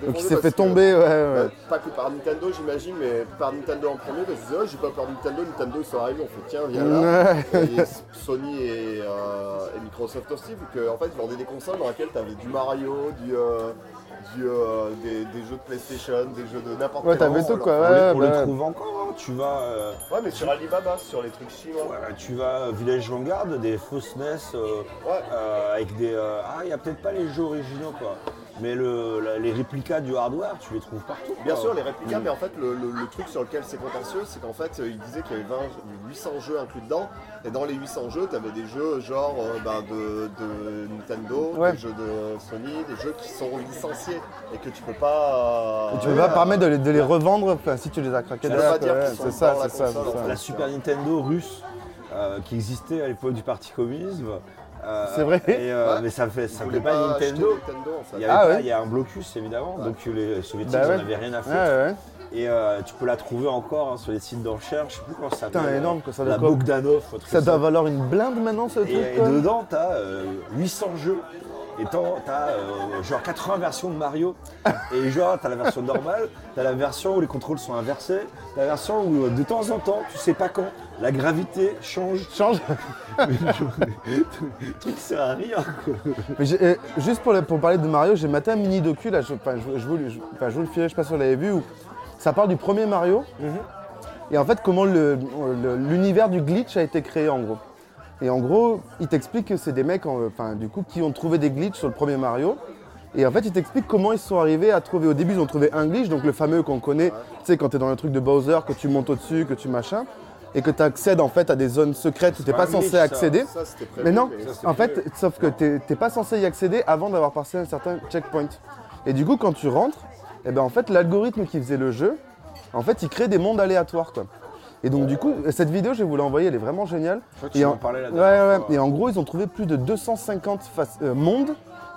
Donc il s'est fait que- tomber. Ouais, ouais. bah, pas que par Nintendo, j'imagine, mais par Nintendo en premier, parce que oh, j'ai pas peur de Nintendo, Nintendo ils sont arrivés, on fait tiens, viens là. Ouais. Et Sony et, euh, et Microsoft aussi, vu qu'en en fait, ils vendaient des consoles dans lesquelles tu avais du Mario, du, euh, du, euh, des, des jeux de PlayStation, des jeux de n'importe Ouais, t'avais genre, tout, alors. quoi, On, ouais, les, on les bah. trouve encore. hein. Tu vas, euh, Ouais, mais sur Alibaba, sur les trucs chinois. ouais, tu vas à Village Vanguard, des fausses NES euh, Ouais. euh, avec des. euh, ah, il n'y a peut-être pas les jeux originaux, quoi. Mais le, la- les réplicas du hardware, tu les trouves partout. Bien quoi. sûr, les réplicas, mais en fait, le, le- le truc sur lequel c'est contentieux, c'est qu'en fait, euh, il disait qu'il y avait 20 800 jeux inclus dedans, et dans les 800 jeux, tu avais des jeux genre euh, bah, de, de Nintendo, Ouais. des jeux de Sony, des jeux qui sont licenciés, et que tu peux pas. Et tu peux pas permettre de les, de les revendre enfin, si tu les as craqués derrière. C'est ça, c'est ça, ça. La Super Nintendo russe euh, qui existait à l'époque du Parti communisme. Euh, C'est vrai et, euh, Ouais. Mais ça fait, ça fait pas Nintendo. Il y, avait Ah pas- ouais. il y a un blocus évidemment, donc les soviétiques Bah n'en ouais. avaient rien à foutre. Et euh, tu peux la trouver encore hein, sur les sites de recherche, je sais plus comment ça s'appelle. Euh, énorme, quoi, ça La Bogdanov. truc Ça doit valoir une blinde maintenant ce truc. Et, et quoi. dedans, tu as 800 jeux. Et t'as t'as, euh, genre 80 versions de Mario. (laughs) Et genre, t'as la version normale, t'as la version où les contrôles sont inversés, t'as la version où euh, de temps en temps, tu sais pas quand, la gravité change. Change. Le (laughs) truc sert à rien. quoi. Mais euh, juste pour, pour parler de Mario, j'ai maté un mini docu là, je, je, je vous, je- enfin, je vous le filais, je sais pas si vous l'avez vu, où ça parle du premier Mario. Et en fait, comment le- le- l'univers du glitch a été créé en gros. Et en gros, il t'explique que c'est des mecs en- enfin, du coup, qui ont trouvé des glitches sur le premier Mario. Et en fait, il t'explique comment ils sont arrivés à trouver. Au début, ils ont trouvé un glitch, donc le fameux qu'on connaît, tu sais, quand tu es dans le truc de Bowser, que tu montes au-dessus, que tu machin, et que tu accèdes en fait à des zones secrètes où tu n'es pas censé accéder. Ça, c'était prévu. Mais non, en prévu. fait, sauf que t'es t'es pas censé y accéder avant d'avoir passé un certain checkpoint. Et du coup, quand tu rentres, eh ben en fait, l'algorithme qui faisait le jeu, en fait, il crée des mondes aléatoires, quoi. Et donc, du coup, cette vidéo, je vais vous l'envoyer, elle est vraiment géniale. Je crois que Et tu en- Ouais, ouais. Et en gros, ils ont trouvé plus de 250 fac- euh, mondes,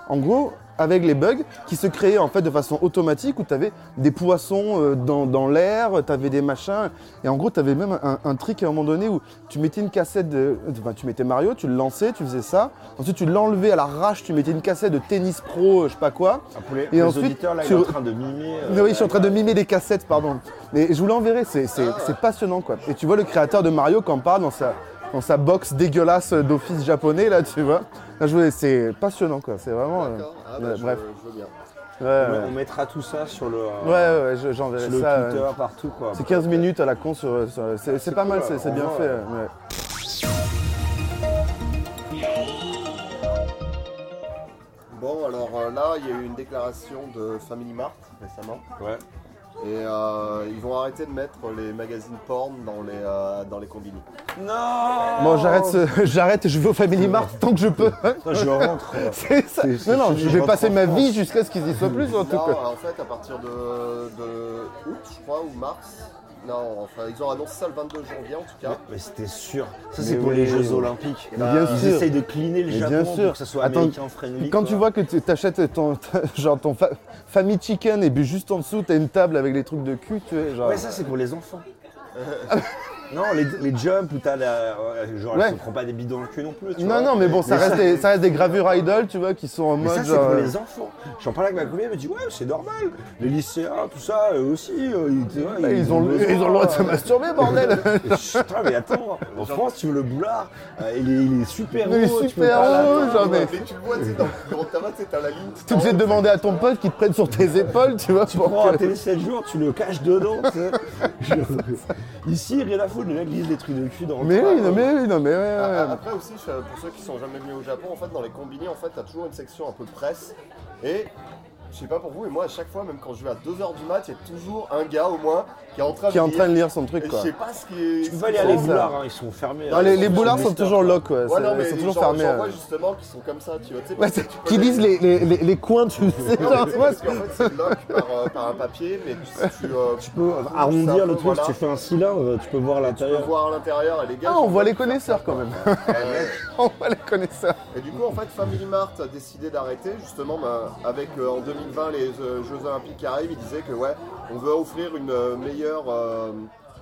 en gros, avec les bugs, qui se créaient en fait de façon automatique, où tu avais des poissons euh, dans, dans l'air, tu avais des machins. Et en gros, tu avais même un, un trick à un moment donné où tu mettais une cassette de. Enfin, tu mettais Mario, tu le lançais, tu faisais ça. Ensuite, tu l'enlevais à l'arrache, tu mettais une cassette de tennis pro, euh, je sais pas quoi. Ah, pour les, Et les ensuite, auditeurs, là, tu- en train de mimer. euh, oui, je suis en train de mimer des cassettes, pardon. Mais je vous l'enverrai, c'est passionnant quoi. Et tu vois le créateur de Mario quand parle dans sa, dans sa box dégueulasse d'office japonais là, tu vois. Là, je vois, C'est passionnant quoi, c'est vraiment. euh. Ah, bah, je, bref. je veux bien. Ouais, On, ouais. on mettra tout ça sur le, euh, Ouais, ouais, ouais, je- j'enverrai le ça. Twitter, euh, partout. quoi. C'est 15 minutes à la con sur. sur- c'est c'est pas mal, cool, c'est c'est en bien fait. ouais. ouais. Bon, alors, euh, là, il y a eu une déclaration de Family Mart récemment. Ouais. Et euh, ils vont arrêter de mettre les magazines porn dans les, euh, dans les combini. Non Bon, j'arrête, ce- (laughs) j'arrête et je vais au Family Mart tant que je peux. (laughs) Putain, je rentre. (laughs) C'est ça. C'est- c'est Non, non, je vais passer ma vie jusqu'à ce qu'ils y soient plus, en tout Non, cas. en fait, à partir de, de août, je crois, ou mars. Non, enfin, ils ont annoncé ça le 22 janvier en tout cas. Mais c'était sûr. Ça, Mais c'est pour oui. les Jeux Olympiques. Mais bien Ils sûr. essayent de cleaner le Mais Japon bien sûr. pour que ça soit Attends, américain friendly. Quand quoi. tu vois que tu achètes ton, (laughs) genre ton fa- family chicken et puis juste en dessous t'as une table avec les trucs de cul, tu sais, genre. Ouais, ça, c'est pour les enfants. (laughs) non, les, les jumps où t'as la. ouais, Genre, Ouais. elle se prend pas des bidons dans le cul non plus. tu non, vois. non, mais bon, ça Mais reste, des, ça reste des gravures idol, tu vois, qui sont en Mais mode ça, c'est genre. pour euh, les enfants. J'en parlais avec ma copine, elle me dit Ouais, c'est normal. Les lycéens, tout ça, eux aussi. euh, ils, tu vois, bah, ils, ont, le- besoin, ils ont le droit de se euh, masturber, bordel (laughs) Putain, mais attends, en France, tu veux le boulard, euh, il, est, il est super Il est haut. tu peux super pas haut, l'atteindre. genre, mais- Mais tu le vois, tu sais, dans le grand tabac, tu sais, t'as la ligne. T'es obligé de demander à ton pote qui te prenne sur tes épaules, tu vois, Tu pour prends un que- télé 7 jours, tu le caches dedans. tu sais. (laughs) Ici, rien à foutre, des trucs de cul dans le Mais train, oui, non, mais oui, non, mais ouais. Après aussi, pour ceux qui sont jamais venus au Japon, en fait, dans les combini, en fait, t'as toujours une section un peu presse. Et je sais pas pour vous, mais moi, à chaque fois, même quand je vais à 2h du mat, il y a toujours un gars au moins qui est en train Qui est en de train de lire. lire son truc, quoi. je sais pas ce qui est. Tu peux aller à les boulards, hein, ils sont fermés. Non, hein, les, les sont boulards sont toujours quoi. lock, ouais. Ouais, c'est- non, mais ils sont les toujours gens- fermés. J'en vois justement qui sont comme ça, tu vois. tu sais, Ouais, que c'est- tu qui les- lisent les, les, les, les coins, tu (laughs) sais, Non, tu parce qu'en fait, c'est lock par, euh, par un papier, mais tu. euh, Tu peux arrondir le truc, si tu fais un cylindre, tu peux voir Tu peux l'intérieur. voir l'intérieur et les gars. Ah, on voit les connaisseurs quand même. Ouais. (laughs) on voit les connaisseurs. Et du coup, en fait, Family Mart a décidé d'arrêter, justement, bah, avec euh, en 2020 les euh, Jeux Olympiques qui arrivent. Ils disaient que, ouais, on veut offrir une euh, meilleure euh,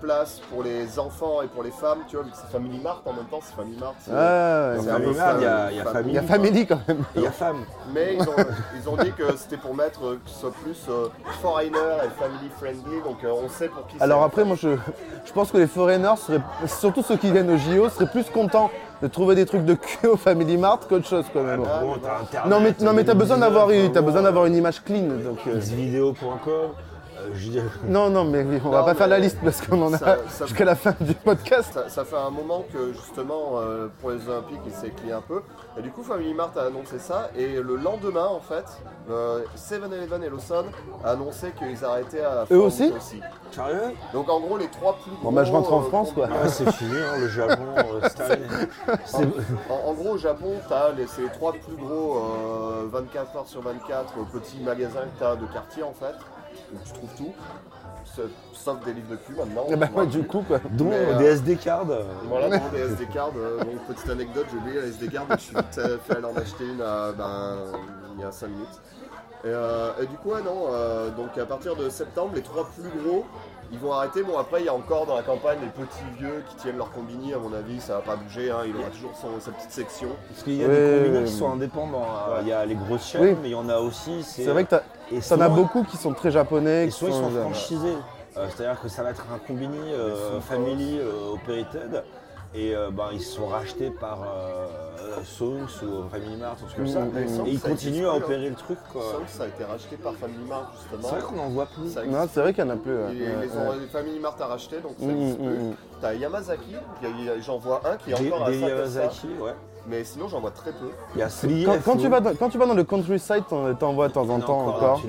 place pour les enfants et pour les femmes, tu vois, vu que c'est Family Mart en même temps, c'est Family Mart. c'est- Ah, ouais, c'est ouais. un peu Family Mart, il y a- il y a famille. famille. Il y a Family quand même. Il y a femme. Mais ils ont, ils ont dit que c'était pour mettre euh, que ce soit plus euh, foreigner et family friendly, donc euh, on sait pour qui Alors c'est. après, moi, je, je pense que les foreigners, seraient, surtout ceux qui viennent au JO, seraient plus contents de trouver des trucs de cul au Family Mart qu'autre chose quand même. Ah, Bon, t'as Internet. Non mais, non mais t'as besoin d'avoir une, t'as une besoin d'avoir une image clean. Donc, euh, xvideo.com. euh, je dis- non non mais oui, on va pas faire la liste parce qu'on en a ça- ça- jusqu'à la fin du podcast. Ça, ça fait un moment que justement euh, pour les Olympiques il s'est un peu. Et du coup Family Mart a annoncé ça et le lendemain en fait, euh, 7-Eleven et Lawson a annoncé qu'ils arrêtaient à Eux aussi Sérieux Donc en gros les trois plus gros. Bon, bah, je rentre en euh, France, quoi. Ouais, c'est fini, hein, le Japon, euh, (laughs) c'est En, en gros au Japon t'as les, c'est les trois plus gros euh, 24 heures sur 24 euh, petits magasins que t'as de quartier en fait. Où tu trouves tout. Sauf- des livres de cul maintenant. Eh ben, ouais, du coup quoi. Dont Mais, euh, euh, des SD (laughs) cards. euh, Voilà, dans des SD cards. euh, donc, petite anecdote, j'ai oublié la SD card, donc je suis vite euh, fait aller en acheter une euh, ben, il y a 5 minutes. Et, euh, et du coup, ouais, non, euh, donc à partir de septembre, les trois plus gros, ils vont arrêter. Bon, après, il y a encore dans la campagne les petits vieux qui tiennent leur combini, à mon avis, ça va pas bouger, hein, il aura toujours son, sa petite section. Parce qu'il y a Ouais, des combinés ouais, qui sont indépendants. Ouais. Il y a les grosses chaînes, Oui. mais il y en a aussi. C'est vrai que t'as- et t'en as souvent- beaucoup qui sont très japonais. Et qui soit ils sont- sont franchisés. Euh, C'est-à-dire que ça va être un combini euh, family euh, operated. Et euh, ben, ils sont rachetés par Songs ou Family Mart, truc comme ça. Mm, mm, mm. Et ils continuent à hein. opérer le truc. quoi. Ça, ça a été racheté par Family Mart, C'est justement. vrai qu'on n'en voit plus. Ça Non, c'est vrai qu'il y en a plus. ouais. Ouais, ont, ouais. les Family Mart a racheté, donc ça existe plus. mm. T'as Yamazaki, a- j'en vois un qui est Des, encore à des ça, Yamazaki, ouais. Mais sinon j'en vois très peu. Il y a 3 Quand, quand tu vas dans, quand tu vas dans le countryside, t'en t'en vois de temps en temps encore.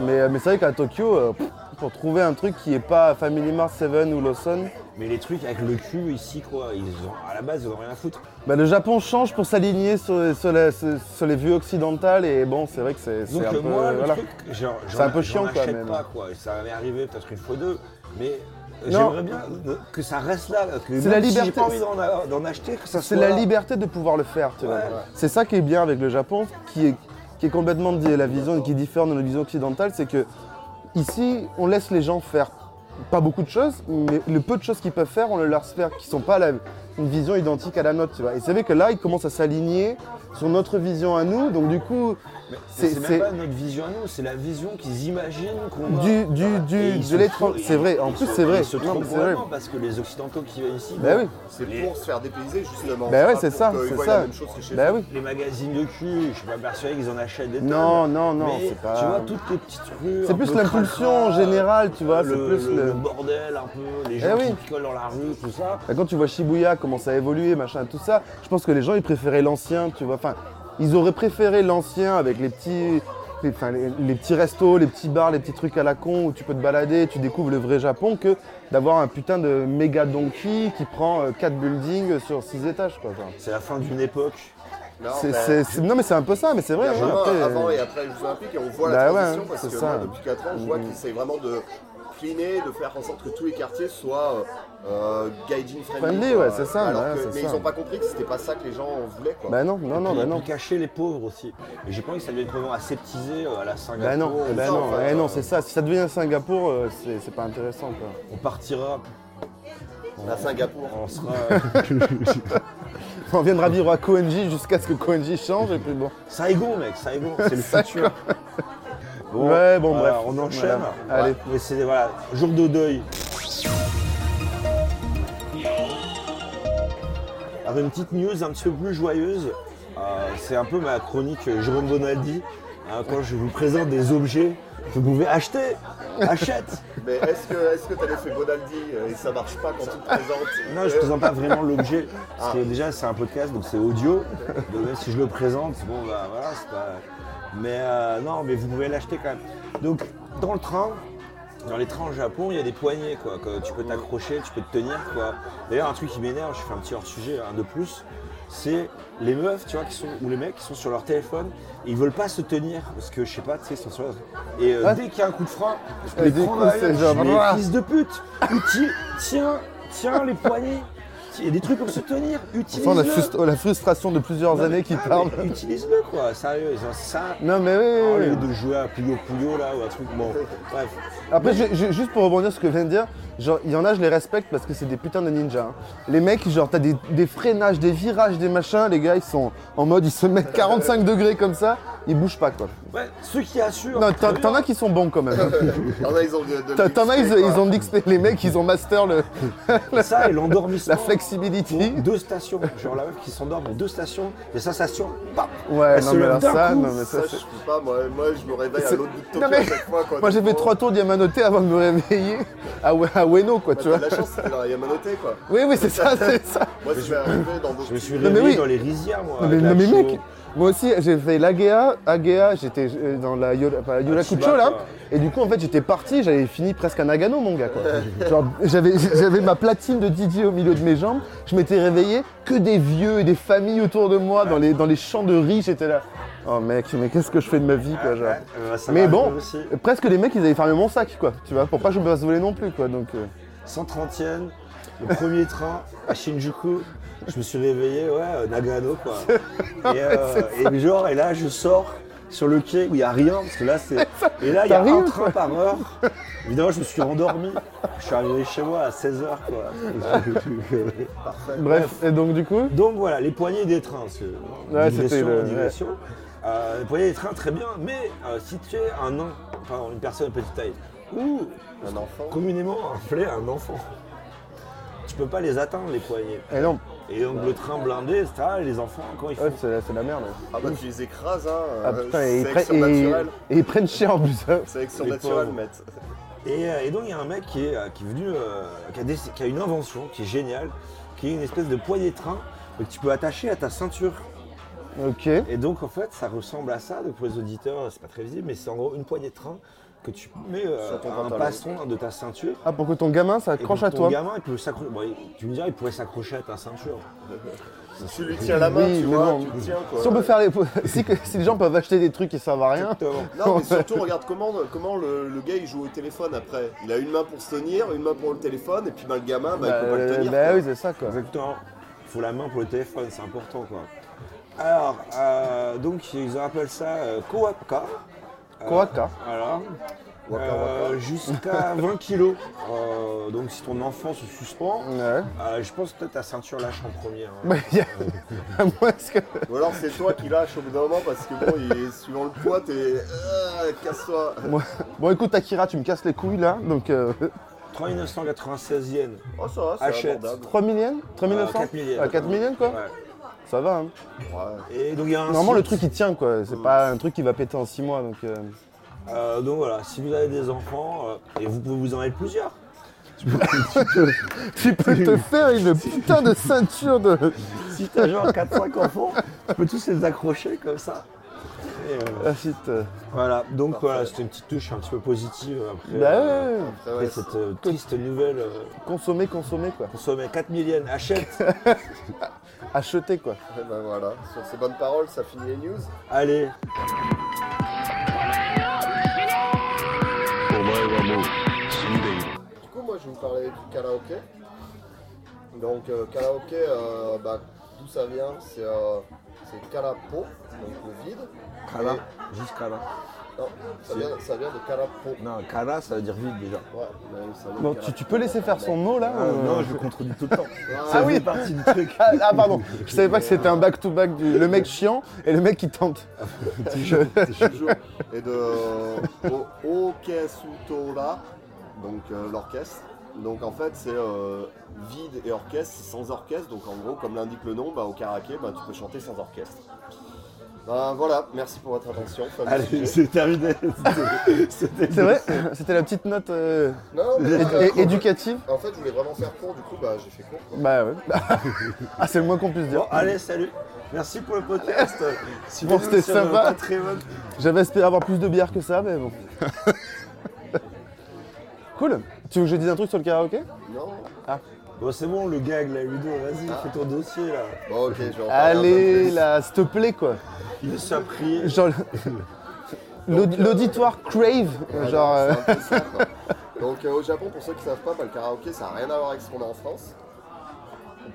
Mais, euh, mais c'est vrai qu'à Tokyo, euh, pour trouver un truc qui est pas Family Mart 7 ou Lawson, Mais les trucs avec le cul ici, quoi, ils ont, à la base, ils ont rien à foutre. bah, le Japon change pour s'aligner sur, sur la- sur- sur les vues occidentales et bon, c'est vrai que c'est un peu. moi, le voilà. truc, genre, C'est j'en- un peu chiant, quoi, même. pas, quoi. Ça m'est arrivé peut-être une fois deux, mais. J'aimerais bien que ça reste là. C'est la si liberté. j'ai pas envie d'en acheter, que ça C'est la là. liberté de pouvoir le faire. Ouais. C'est ça qui est bien avec le Japon, qui est, qui est complètement la vision qui diffère de notre vision occidentale, c'est que ici, on laisse les gens faire pas beaucoup de choses, mais le peu de choses qu'ils peuvent faire, on le leur faire, qui sont pas la- une vision identique à la nôtre, tu vois. Et c'est vrai que là, ils commencent à s'aligner sur notre vision à nous, donc du coup, C'est- c'est c'est- même pas notre vision à nous, c'est la vision qu'ils imaginent qu'on va. du, du, Voilà. de l'étranger, c'est vrai, en plus c'est vrai, Ils se trompent c'est vraiment parce que les Occidentaux qui viennent ici, Bah bon, oui, C'est Les- pour se faire dépayser justement. Bah ouais, c'est ça, c'est ça. la même chose que chez bah oui. les magazines de cul, je suis pas persuadé qu'ils en achètent des. Non, non, non, c'est pas. Tu vois, toutes les petites rues. C'est plus l'impulsion générale, tu vois, c'est le, plus le- bordel un peu, les Eh gens qui picolent dans la rue, tout ça. Quand tu vois Shibuya commencer à évoluer, machin, tout ça, je pense que les gens ils préféraient l'ancien, tu vois. Enfin, ils auraient préféré l'ancien avec les petits, les, enfin, les- les petits restos, les petits bars, les petits trucs à la con où tu peux te balader, tu découvres le vrai Japon, que d'avoir un putain de méga donkey qui prend 4 buildings sur 6 étages. Quoi, Enfin, C'est la fin d'une époque. Non, c'est- mais- c'est- c'est- non mais c'est un peu ça, mais c'est vrai. hein, après, avant et après les Jeux Olympiques, et on voit Bah la ouais, transition parce que ça. moi, depuis 4 ans, je vois qu'ils essayent vraiment de cleaner, de faire en sorte que tous les quartiers soient euh, gaijin friendly. Friendly, quoi. ouais, c'est ça, Alors ouais, que- c'est mais ça. ils n'ont pas compris que c'était pas ça que les gens voulaient. Quoi. Bah non, non, non, Puis, bah non. Cacher les pauvres aussi. Et j'ai pas envie que ça devienne vraiment aseptisé euh, à la Singapour. Bah non, bah non, ouais, non, euh, c'est ça. Si ça devient Singapour, euh, c'est pas intéressant quoi. On partira, À Singapour. on sera. (laughs) On viendra vivre à Koenji jusqu'à ce que Koenji change et puis bon. Saigon, mec, Saigon, c'est le (laughs) futur. Ouais, bon, voilà, bref. On enchaîne. Voilà. Allez. Mais c'est voilà, jour de deuil. Alors une petite news un petit peu plus joyeuse. Euh, c'est un peu ma chronique Jérôme Bonaldi. hein, quand je vous présente des objets que vous pouvez acheter, achète. (laughs) Mais est-ce que est-ce que t'as l'effet Bonaldi euh, et ça marche pas quand tu te présentes (laughs) Non, je ne présente pas vraiment l'objet. Parce que déjà, c'est un podcast, donc c'est audio. Donc même si je le présente, bon, bah voilà, c'est pas. Mais euh, non, mais vous pouvez l'acheter quand même. Donc, dans le train, dans les trains au Japon, il y a des poignées, quoi. Que tu peux t'accrocher, tu peux te tenir, quoi. D'ailleurs, un truc qui m'énerve, je fais un petit hors-sujet, un de plus, c'est les meufs, tu vois, qui sont, ou les mecs qui sont sur leur téléphone, et ils veulent pas se tenir, parce que je sais pas, tu sais, ils sont sur leur... Et euh, Ouais. dès qu'il y a un coup de frein, je peux les prendre genre, fils de pute, tiens, tiens les poignets. Il y a des trucs pour se tenir, utilise-le. sent la, frustra- la frustration de plusieurs années qui mais Utilise-le quoi, sérieux, ils ont ça. Non mais oui, Au lieu de jouer à Puyo Puyo là ou un truc, bon, bref. Après, je- je- juste pour rebondir sur ce que je viens de dire, genre, il y en a, je les respecte parce que c'est des putains de ninjas. hein. Les mecs, genre, t'as des, des freinages, des virages, des machins, les gars, ils sont en mode, ils se mettent 45 degrés comme ça, ils bougent pas, quoi. Ouais, ceux qui assurent. Non, t'en as qui sont bons quand même. (laughs) T'en as, ils ont de, de T'en as, ils, ils ont les mecs, ils ont master le, ça et l'endormissement. (laughs) la flexibility. Pour Deux stations, genre la meuf qui s'endort, mais deux stations, les sensations, bam Ouais, Elle non, se mais d'un ça, coup. non, mais ça, Ça, je peux pas, moi, moi je me réveille à C'est- l'autre bout de Tokyo Non, à chaque fois. Quoi, Moi j'ai fait trois tours d'Yamanote avant de me réveiller à, Ue- à Ueno quoi Bah, tu vois. la chance, c'était dans la Yamanote quoi. Oui oui c'est ça, c'est ça. Moi, je vais arriver dans d'autres Je me suis Non, mais réveillé oui. dans les rizières moi. Non mais, non, mec, moi aussi j'ai fait l'Agea, Agea, j'étais euh, dans la Yora- enfin, Yorakucho Chiba, là, et du coup en fait j'étais parti, j'avais fini presque à Nagano mon gars quoi. J'avais, ma platine de Didier au milieu de mes jambes, je m'étais réveillé, que des vieux et des familles autour de moi dans les, dans les champs de riz, j'étais là. Oh mec, mais qu'est-ce que je fais de ma vie quoi genre. Ouais, Mais bon, presque les mecs ils avaient fermé mon sac quoi, tu vois, pour pas que je me fasse voler non plus quoi donc. euh. 130e, le premier train à Shinjuku. Je me suis réveillé, ouais, euh, Nagano quoi. Et, euh, et genre, et là je sors sur le quai où il n'y a rien, parce que là c'est. Et là il y a un train par heure. Évidemment, je me suis endormi. Je suis arrivé chez moi à 16h quoi. Bref, et donc du coup. Donc voilà, les poignées des trains. parce que, Ouais, c'était le- digression. Euh, les poignées des trains, très bien, mais euh, si tu es un nain, enfin une personne de petite taille, ou Un enfant. communément appelé un enfant, tu peux pas les atteindre les poignées. Eh non, Et donc le train blindé, etc., les enfants, quand ils font ouais, c'est la, c'est la merde. Ah bah, tu les écrases, hein. Ah euh, putain, et ils, prennent, et- naturelle. et ils prennent cher en plus. hein. Sélection Les naturelle, pauvres. maître. Et, euh, et donc il y a un mec qui est, euh, qui est venu, euh, qui, a des- qui a une invention qui est géniale, qui est une espèce de poignée de train mais que tu peux attacher à ta ceinture. Ok. Et donc en fait ça ressemble à ça, donc pour les auditeurs c'est pas très visible, mais c'est en gros une poignée de train que tu mets euh, Sur ton à un pantalon. passon de ta ceinture. Ah, pour que ton gamin s'accroche à ton toi. gamin, il peut s'accrocher. bon, il- tu me diras, il pourrait s'accrocher à ta ceinture. (laughs) Tu lui tiens la main, Oui, tu mais vois, bon. tu le tiens quoi. Si on peut faire les. (laughs) si, que- si les gens peuvent acheter des trucs qui servent à rien. Exactement. Non, mais (laughs) surtout, regarde comment, comment le, le gars il joue au téléphone après? Il a une main pour se tenir, une main pour le téléphone, et puis bah, le gamin, bah, il peut pas le Bah, tenir. bah quoi. oui, c'est ça quoi. Exactement. Il faut la main pour le téléphone, c'est important quoi. Alors, euh, donc ils appellent ça euh. Euh, Kowaka. Voilà. Waka, Euh. Jusqu'à (laughs) 20 kilos. Euh, donc si ton enfant se suspend, Ouais. euh, je pense que peut-être ta ceinture lâche en premier. hein. Bah, y a- (laughs) à moins que. Ou alors c'est toi qui lâche au bout d'un moment parce que bon, il est, suivant le poids, t'es. Euh, Casse-toi. Bon, bon, écoute, Akira, tu me casses les couilles là. Donc. Euh... 3996 yens. Oh, ça va, c'est Achète. abordable. 3 millions? 3 900 4 millions. Ah, 4 millions quoi Ouais. Ça va. Hein. Ouais. Et donc il y a un Normalement, le truc il tient quoi. C'est pas un truc qui va péter en 6 mois donc. euh, Euh, donc voilà, si vous avez des enfants, euh, et vous pouvez vous en mettre plusieurs. (laughs) Tu peux te faire une putain de ceinture de. si t'as genre 4-5 enfants, tu peux tous les accrocher comme ça. Euh, euh, voilà, donc voilà, c'était une petite touche un petit peu positive après, bah, ouais, euh, cette triste nouvelle. Consommer, consommer quoi. Consommer 4 millions, achète (laughs) Achetez quoi. Et voilà, sur ces bonnes paroles, ça finit les news. Allez Du coup, moi je vais vous parler du karaoké. Donc, karaoké, bah, d'où ça vient C'est c'est karapo, donc le vide. Kara, Et- juste Kara. Non, ça vient, ça vient de karapo. Non, Kara, ça veut dire vide déjà. Ouais, mais Bon, tu, tu peux laisser faire son mot, là Ah, ou- non, je le contredis tout le temps. (laughs) Ah, Ça oui. fait partie du truc. (laughs) Ah, ah, pardon, je savais pas que c'était un back-to-back du le mec chiant et le mec qui tente. (laughs) Et de o- Okesutora, donc euh, l'orchestre. Donc en fait c'est euh, vide et orchestre, sans orchestre. Donc en gros, comme l'indique le nom, bah, au karaoké, bah, tu peux chanter sans orchestre. Ben, voilà, merci pour votre attention. Allez, c'est terminé. C'était- (laughs) C'était C'est vrai C'était la petite note euh, Non, mais, é- euh, é- éducative En fait, je voulais vraiment faire court, du coup, bah, j'ai fait court. quoi. Bah ouais. (laughs) ah, c'est le moins qu'on puisse dire. Bon, allez, salut. Merci pour le podcast. Si (laughs) Bon, vous c'était sur, euh, sympa. Patreon. J'avais espéré avoir plus de bière que ça, mais bon. cool. Tu veux que je dise un truc sur le karaoké? Non Bon, c'est bon, le gag, là, Ludo, vas-y, Ah. fais ton dossier, là. Bon, ok, je vais en parler un peu Allez, plus. là, s'il te plaît, quoi. Il est à prier. Genre, (laughs) l'audi- l'auditoire crave, Voilà, genre. euh, c'est un peu ça, quoi. (laughs) Donc euh, au Japon, pour ceux qui ne savent pas, bah, le karaoké, ça n'a rien à voir avec ce qu'on a en France.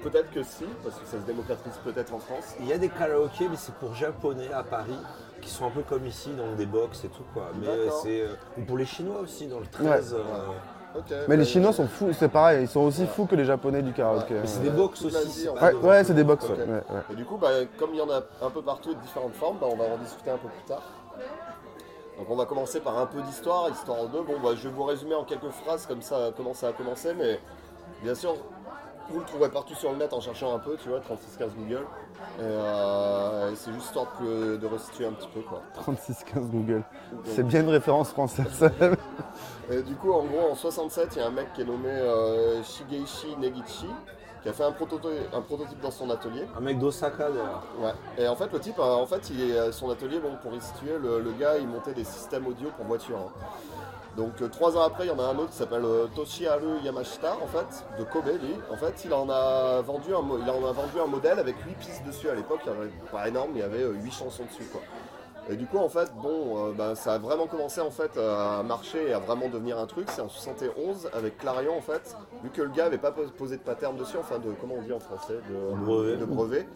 Peut-être que si, parce que ça se démocratise peut-être en France. Il y a des karaokés, mais c'est pour japonais à Paris, qui sont un peu comme ici, dans des box et tout, quoi. Mais euh, D'accord. c'est. euh, ou pour les Chinois aussi, dans le 13. euh, Mais les Chinois sont fous, c'est pareil, ils sont aussi fous que les Japonais du karaoké. Mais c'est des box aussi. Ouais, ouais, c'est des box, ouais, ouais. Et du coup, bah, comme il y en a un peu partout de différentes formes, bah, on va en discuter un peu plus tard. Donc on va commencer par un peu d'histoire, histoire de... Bon, bah, je vais vous résumer en quelques phrases comme ça, comment ça a commencé, mais bien sûr, vous le trouverez partout sur le net en cherchant un peu, tu vois, 3615 Google. Et euh, c'est juste histoire de, de restituer un petit peu, quoi. 3615 Google. C'est bien une référence française. (laughs) Et du coup, en gros, en 67, il y a un mec qui est nommé euh, Shigeishi Negichi, qui a fait un prototype, un prototype dans son atelier. Un mec d'Osaka, d'ailleurs. Ouais. Et en fait, le type, euh, en fait, il est euh, son atelier, bon, pour y situer, le, le gars, il montait des systèmes audio pour voiture. hein. Donc euh, trois ans après, il y en a un autre qui s'appelle euh, Toshiharu Yamashita, en fait, de Kobe, lui. En fait, il en a vendu un, il en a vendu un modèle avec 8 pistes dessus à l'époque. Il y en avait pas énorme, mais il y avait 8 chansons dessus, quoi. Et du coup, en fait, bon, euh, bah, ça a vraiment commencé en fait à marcher et à vraiment devenir un truc. C'est en 71 avec Clarion, en fait, vu que le gars avait pas pos- posé de pattern dessus, enfin de comment on dit en français, de Brevet. de brevet.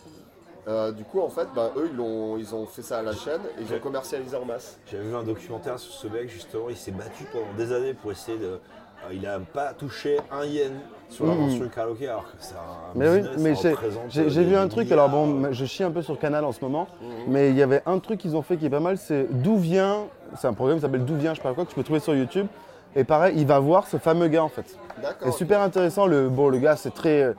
Euh, du coup, en fait, bah, eux, ils ont, ils ont fait ça à la chaîne et ils ont commercialisé en masse. J'avais vu un documentaire sur ce mec, justement, il s'est battu pendant des années pour essayer de. euh, il a pas touché un yen sur l'invention du karaoké, alors que c'est un. Mais oui, business, mais ça j'ai- vu un truc, alors bon, je chie un peu sur Canal en ce moment, Mhm. mais il y avait un truc qu'ils ont fait qui est pas mal, c'est d'où vient, c'est un programme qui s'appelle D'où vient, je sais pas quoi, que tu peux trouver sur YouTube. Et pareil, il va voir ce fameux gars en fait. D'accord. Et super intéressant, le, bon, le gars c'est très euh,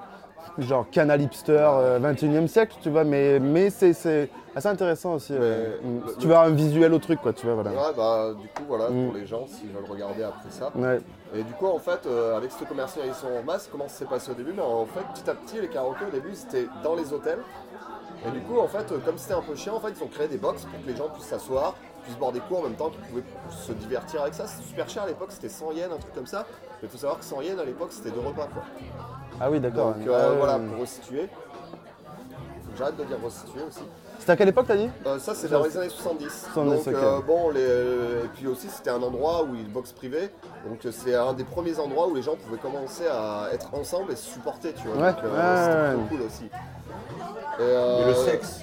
genre canal hipster, euh, 21e siècle, tu vois, mais, mais c'est- c'est assez intéressant aussi. euh, Mais mm. le- tu veux avoir un visuel au truc, quoi, tu vois, voilà. Ouais, bah, du coup, voilà, pour les gens, s'ils veulent regarder après ça. Ouais. Et du coup, en fait, euh, avec cette commercialisation en masse, comment ça s'est passé au début? Mais en fait, petit à petit, les karaokés, au début, c'était dans les hôtels. Et du coup, en fait, euh, comme c'était un peu chiant, en fait, ils ont créé des box pour que les gens puissent s'asseoir, puissent boire des coups en même temps qu'ils pouvaient se divertir avec ça. C'était super cher à l'époque, c'était 100 yens, un truc comme ça. Mais il faut savoir que 100 yens à l'époque, c'était deux repas, quoi. Ah oui, d'accord. Donc euh, voilà, pour que J'arrête de dire resituer aussi. C'était à quelle époque t'as dit Euh, ça, c'est dans les années 70. 70, donc, euh, bon, les, et puis aussi, c'était un endroit où il boxe privé. Donc, euh, c'est un des premiers endroits où les gens pouvaient commencer à être ensemble et se supporter, tu vois. Ouais, donc, euh, ouais, c'était cool aussi. Et, euh, le sexe,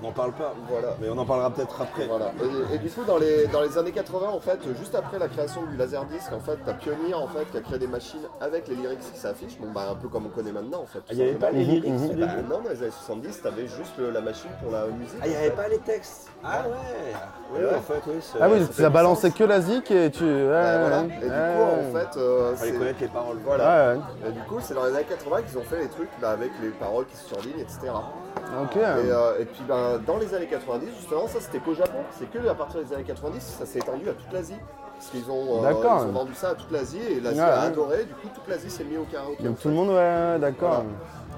on n'en parle pas. Voilà. Mais on en parlera peut-être après. Voilà. Et, et du coup, dans les, dans les années 80, en fait, juste après la création du Laserdisc, en fait, t'as Pioneer, en fait, qui a créé des machines avec les lyrics qui s'affichent. Bon, bah, un peu comme on connaît maintenant, en fait. Ah, Il n'y avait pas les lyrics Bah, non, dans les années 70, t'avais juste la machine pour la musique. Ah, il n'y avait pas les textes Ah ouais Oui, Ouais. en fait, oui. c'est- Ah oui, ça ça fait balançait sens. que la zik et tu. Ouais, Bah, voilà. ouais, Et du coup, en fait, euh, Fallait c'est- connaître les paroles. Voilà. Ouais, ouais. Et du coup, c'est dans les années 80 qu'ils ont fait les trucs là, avec les paroles qui se surlignent, etc. Ok. Et, euh, et puis ben, dans les années 90, justement, ça c'était qu'au Japon. C'est que à partir des années 90, ça s'est étendu à toute l'Asie. Parce qu'ils ont, euh, D'accord. ils ont vendu ça à toute l'Asie et l'Asie Ouais, a ouais. adoré. Du coup, toute l'Asie s'est mis au karaoké. Donc tout le monde, ouais, d'accord.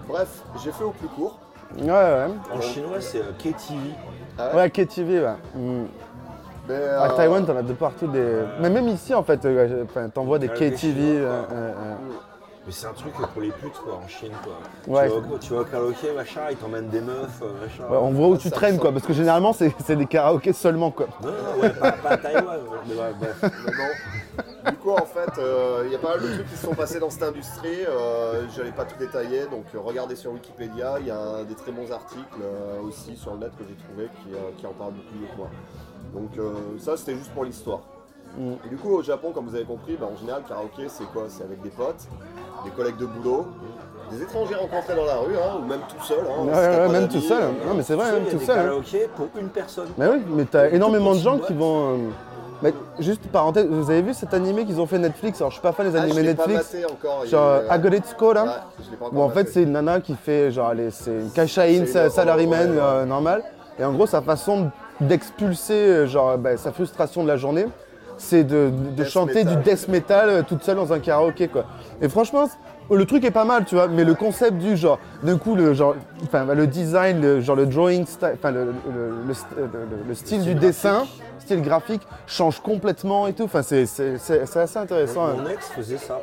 Voilà. Bref, j'ai fait au plus court. Ouais, ouais. En chinois, c'est euh, KTV. Ouais, KTV, ouais. Mm. Mais, À Taïwan, t'en as de partout des. Mais même ici, en fait, euh, t'envoies des des KTV. chinois, euh, euh, euh. Mais c'est un truc pour les putes, quoi, en Chine, quoi. Ouais. Tu, vas, au- tu vas au karaoké, machin, ils t'emmènent des meufs, euh, machin. Ouais, on voit où tu traînes, quoi. Parce que généralement, c'est c'est des karaokés seulement, quoi. Non, non, ouais, pas, pas à Taïwan. mais ouais, bref. (laughs) Du coup, en fait, euh, il y a pas mal de trucs qui se sont passés dans cette industrie. Euh, Je n'allais pas tout détailler, donc euh, regardez sur Wikipédia. Il y a un- des très bons articles euh, aussi sur le net que j'ai trouvé qui, euh, qui en parlent beaucoup mieux que moi. Donc euh, ça, c'était juste pour l'histoire. Mm. Et du coup, au Japon, comme vous avez compris, bah, en général, le karaoké, c'est quoi? C'est avec des potes, des collègues de boulot, des étrangers rencontrés dans la rue, hein, ou même tout seul. Hein, Ouais, ouais, même tout seul. euh, Non, mais c'est vrai, même tout seul. hein. karaokés pour une personne. Mais oui, mais t'as énormément de gens qui vont. euh, Mais juste parenthèse, vous avez vu cet animé qu'ils ont fait Netflix? Alors je suis pas fan des Ah, animés pas Netflix. encore. Genre euh, Agoretsuko là. Ouais, encore Où en fait c'est une nana qui fait genre c'est une cachaïne salaryman ouais, ouais. euh, normale et en gros sa façon d'expulser genre bah, sa frustration de la journée c'est de, chanter metal. du death metal euh, toute seule dans un karaoké quoi. Et franchement le truc est pas mal tu vois mais le concept du genre d'un coup le genre enfin le design le genre le drawing style enfin le, le- le st- le- le- le style du dessin style graphique change complètement et tout enfin c'est assez intéressant. Mon hein. ex faisait ça.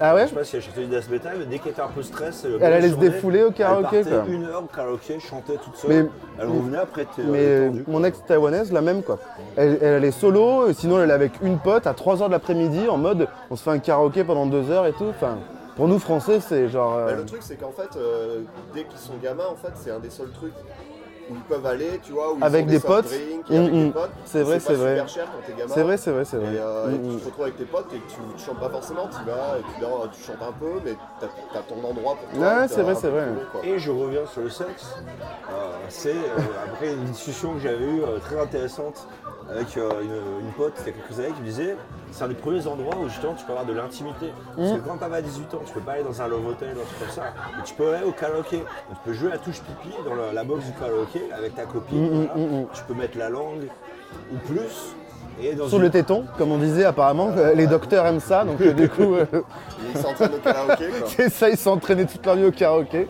Ah ouais Je sais pas si elle chantait du death metal, mais dès qu'elle était un peu stress, Elle allait se défouler au karaoké, Elle quoi. partait une heure au karaoké, chantait toute seule. Mais- elle revenait après, Mais euh, mon quoi. ex taïwanaise, la même quoi. Elle, elle allait solo, sinon elle allait avec une pote à 3h de l'après-midi en mode on se fait un karaoké pendant 2 heures et tout. Enfin, pour nous français, c'est genre. euh, Bah, le truc, c'est qu'en fait, euh, dès qu'ils sont gamins, en fait, c'est un des seuls trucs où ils peuvent aller, tu vois, où ils Avec des soft potes. drinks avec Mm, des mm. potes. C'est vrai, c'est vrai. super cher quand t'es gamin. C'est vrai, c'est vrai, c'est vrai. Et, euh, et Mm, tu mm. te retrouves avec tes potes et tu, tu chantes pas forcément, tu vas et puis là, tu chantes un peu, mais t'as as ton endroit pour toi. Ouais, c'est vrai, c'est vrai. Et je reviens sur le sexe. Euh, c'est euh, après une discussion que j'avais eue euh, très intéressante avec euh, une, une pote il y a quelques années qui me disait c'est un des premiers endroits où justement tu peux avoir de l'intimité. Parce que quand t'avais 18 ans, tu peux pas aller dans un love hotel ou un truc comme ça. Mais tu peux aller au karaoké. Tu peux jouer à touche pipi dans la, la box du karaoké avec ta copine. Mm, voilà. mm, mm. Tu peux mettre la langue ou plus. Et dans Sur une- le téton, comme on disait apparemment, euh, les docteurs aiment ça, donc euh, du (laughs) coup, euh, ils s'entraînent au karaoké, quoi. (laughs) c'est ça, ils s'entraînaient toute leur vie au karaoké.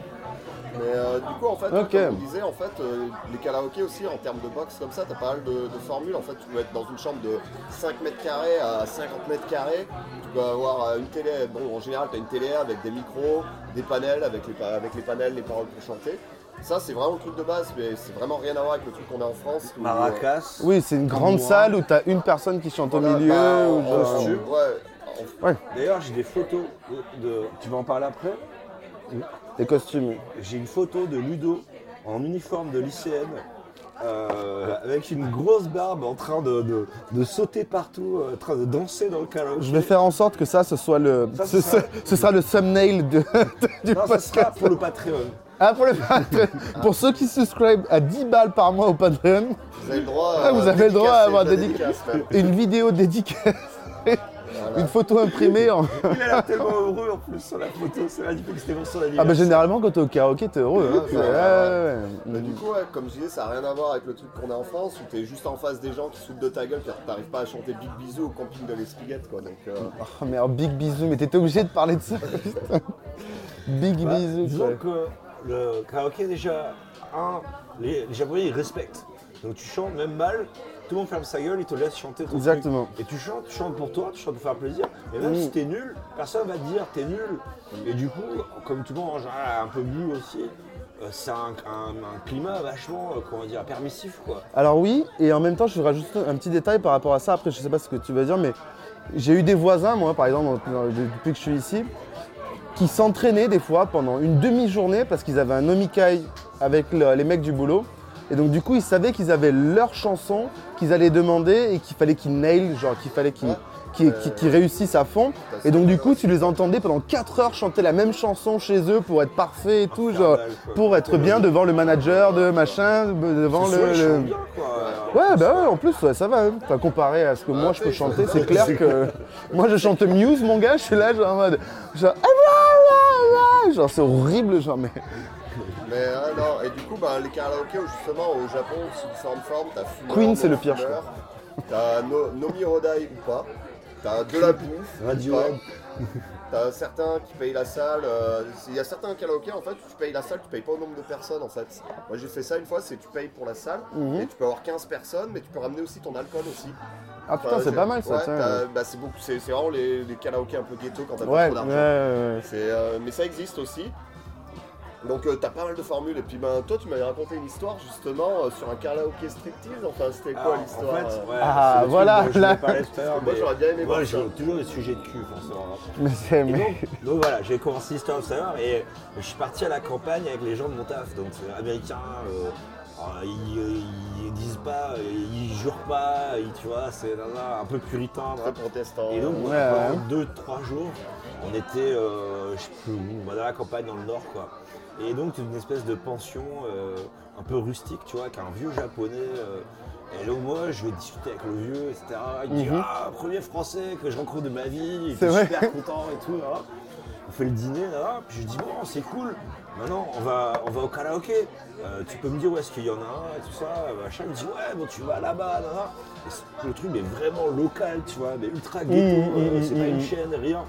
Mais euh, du coup, en fait, Ok. comme on disait, en fait, euh, les karaokés aussi, en termes de box comme ça, t'as pas mal de, de formules. En fait, tu peux être dans une chambre de 5 mètres carrés à 50 mètres carrés. Tu peux avoir euh, une télé. Bon, en général, t'as une télé avec des micros, des panels, avec les, avec les panels, les paroles pour chanter. Ça, c'est vraiment le truc de base, mais c'est vraiment rien à voir avec le truc qu'on a en France. où, euh, Maracas. Oui, c'est une grande moi. salle où t'as une personne qui chante voilà, au milieu. bah, ou en genre- costume, ouais. en- D'ailleurs, j'ai des photos de, de- Tu vas en parler après? Des costumes. J'ai une photo de Ludo en uniforme de lycéenne, euh, avec une grosse barbe en train de, de- de sauter partout, euh, en train de danser dans le karaoké. Je vais faire en sorte que ça, ce soit le, Ça, ce, ce sera- ce- ce sera le thumbnail de, du Non, ça podcast. sera pour le Patreon. Ah, pour, le Patreon. pour ceux qui subscribent à 10 balles par mois au Patreon, Vous avez le droit, Ah, vous avez le droit à avoir une vidéo une photo imprimée en... (laughs) Il a l'air tellement heureux en plus sur la photo, c'est magnifique, c'était pour son Ah bah anniversaire. généralement quand t'es au karaoké t'es heureux. Hein. (laughs) Ouais, Ouais, ouais, ouais, Mais ouais. du coup, ouais, comme je disais, ça n'a rien à voir avec le truc qu'on a en France où t'es juste en face des gens qui sautent de ta gueule car t'arrives pas à chanter Big Bisou au camping de l'Espiguette quoi. Donc, euh, Oh mais alors big bisou, mais t'étais obligé de parler de ça. (laughs) big Bah, bisou. disons que le karaoké déjà, un, les, les Japonais ils respectent. Donc tu chantes même mal, tout le monde ferme sa gueule, ils te laissent chanter ton Exactement. truc. Et tu chantes, tu chantes pour toi, tu chantes pour faire plaisir. Et même Mm. si t'es nul, personne va te dire t'es nul. Et du coup, comme tout le monde en général a un peu bu aussi, euh, c'est un, un- un climat vachement, euh, comment dire, permissif quoi. Alors oui, et en même temps je rajoute un petit détail par rapport à ça, après je sais pas ce que tu vas dire, mais j'ai eu des voisins, moi par exemple, depuis que je suis ici, qui s'entraînaient des fois pendant une demi-journée parce qu'ils avaient un omikai avec le- les mecs du boulot. Et donc du coup ils savaient qu'ils avaient leur chanson qu'ils allaient demander et qu'il fallait qu'ils nailent, genre qu'il fallait qu'ils Ouais. réussissent à fond. Et donc du coup tu les entendais pendant 4 heures chanter la même chanson chez eux pour être parfait et tout, genre pour être bien devant le manager de machin, devant le... Ouais, bah ouais, en plus, ouais, ça va. hein. Enfin, comparé à ce que moi je peux chanter, c'est clair que. (laughs) Moi je chante Muse, mon gars, je suis là, genre en mode. Genre. ah. Genre, c'est horrible, genre, mais. Mais euh, non, et du coup, bah, les karaokés, justement, au Japon, sous différentes formes, t'as fumeur, Queen, c'est le pire, je fumeur, T'as no, Nomi Rodai ou pas. T'as de la bouffe. pas. (laughs) T'as certains qui payent la salle. euh, Il y a certains karaokés en fait où tu payes la salle, tu payes pas au nombre de personnes en fait. Moi j'ai fait ça une fois, c'est tu payes pour la salle Mhm. et tu peux avoir 15 personnes, mais tu peux ramener aussi ton alcool aussi. Ah putain, Enfin, c'est pas mal ça, ouais, bah, c'est beaucoup, c'est c'est vraiment les, les karaokés un peu ghetto quand t'as Ouais, pas trop d'argent. ouais, ouais. C'est, euh, mais ça existe aussi. Donc euh, t'as pas mal de formules et puis ben toi tu m'avais raconté une histoire justement euh, sur un karaoké striptease enfin c'était quoi Alors, l'histoire En fait, euh ouais, Ah, le voilà, je là. l'heure, Moi j'aurais bien aimé Moi, j'ai toujours des sujets de cul, forcément. Mais c'est. Et Mais... donc, donc voilà, j'ai commencé l'histoire à l'heure et je suis parti à la campagne avec les gens de mon taf, donc c'est américains. euh, alors, ils, ils disent pas, ils jurent pas, ils- tu vois, c'est un peu puritain. Très protestant. Et donc, Ouais, pendant ouais. deux, trois jours, on était, euh, je sais plus où, dans la campagne dans le nord, quoi. Et donc, c'est une espèce de pension euh, un peu rustique, tu vois, avec un vieux japonais. euh, et donc, moi, je vais discuter avec le vieux, etc. Il me dit Mhm. Ah, premier français que je rencontre de ma vie, il C'est était vrai. super content et tout. là. On fait le dîner, là, puis je dis Bon, c'est cool, maintenant, on va, on va au karaoké. Euh, tu peux me dire où est-ce qu'il y en a un et tout ça. Machin. Il me dit Ouais, bon, tu vas là-bas, là. Et Le truc est vraiment local, tu vois, mais ultra ghetto, Mhm, euh, mhm, c'est pas une chaîne, rien.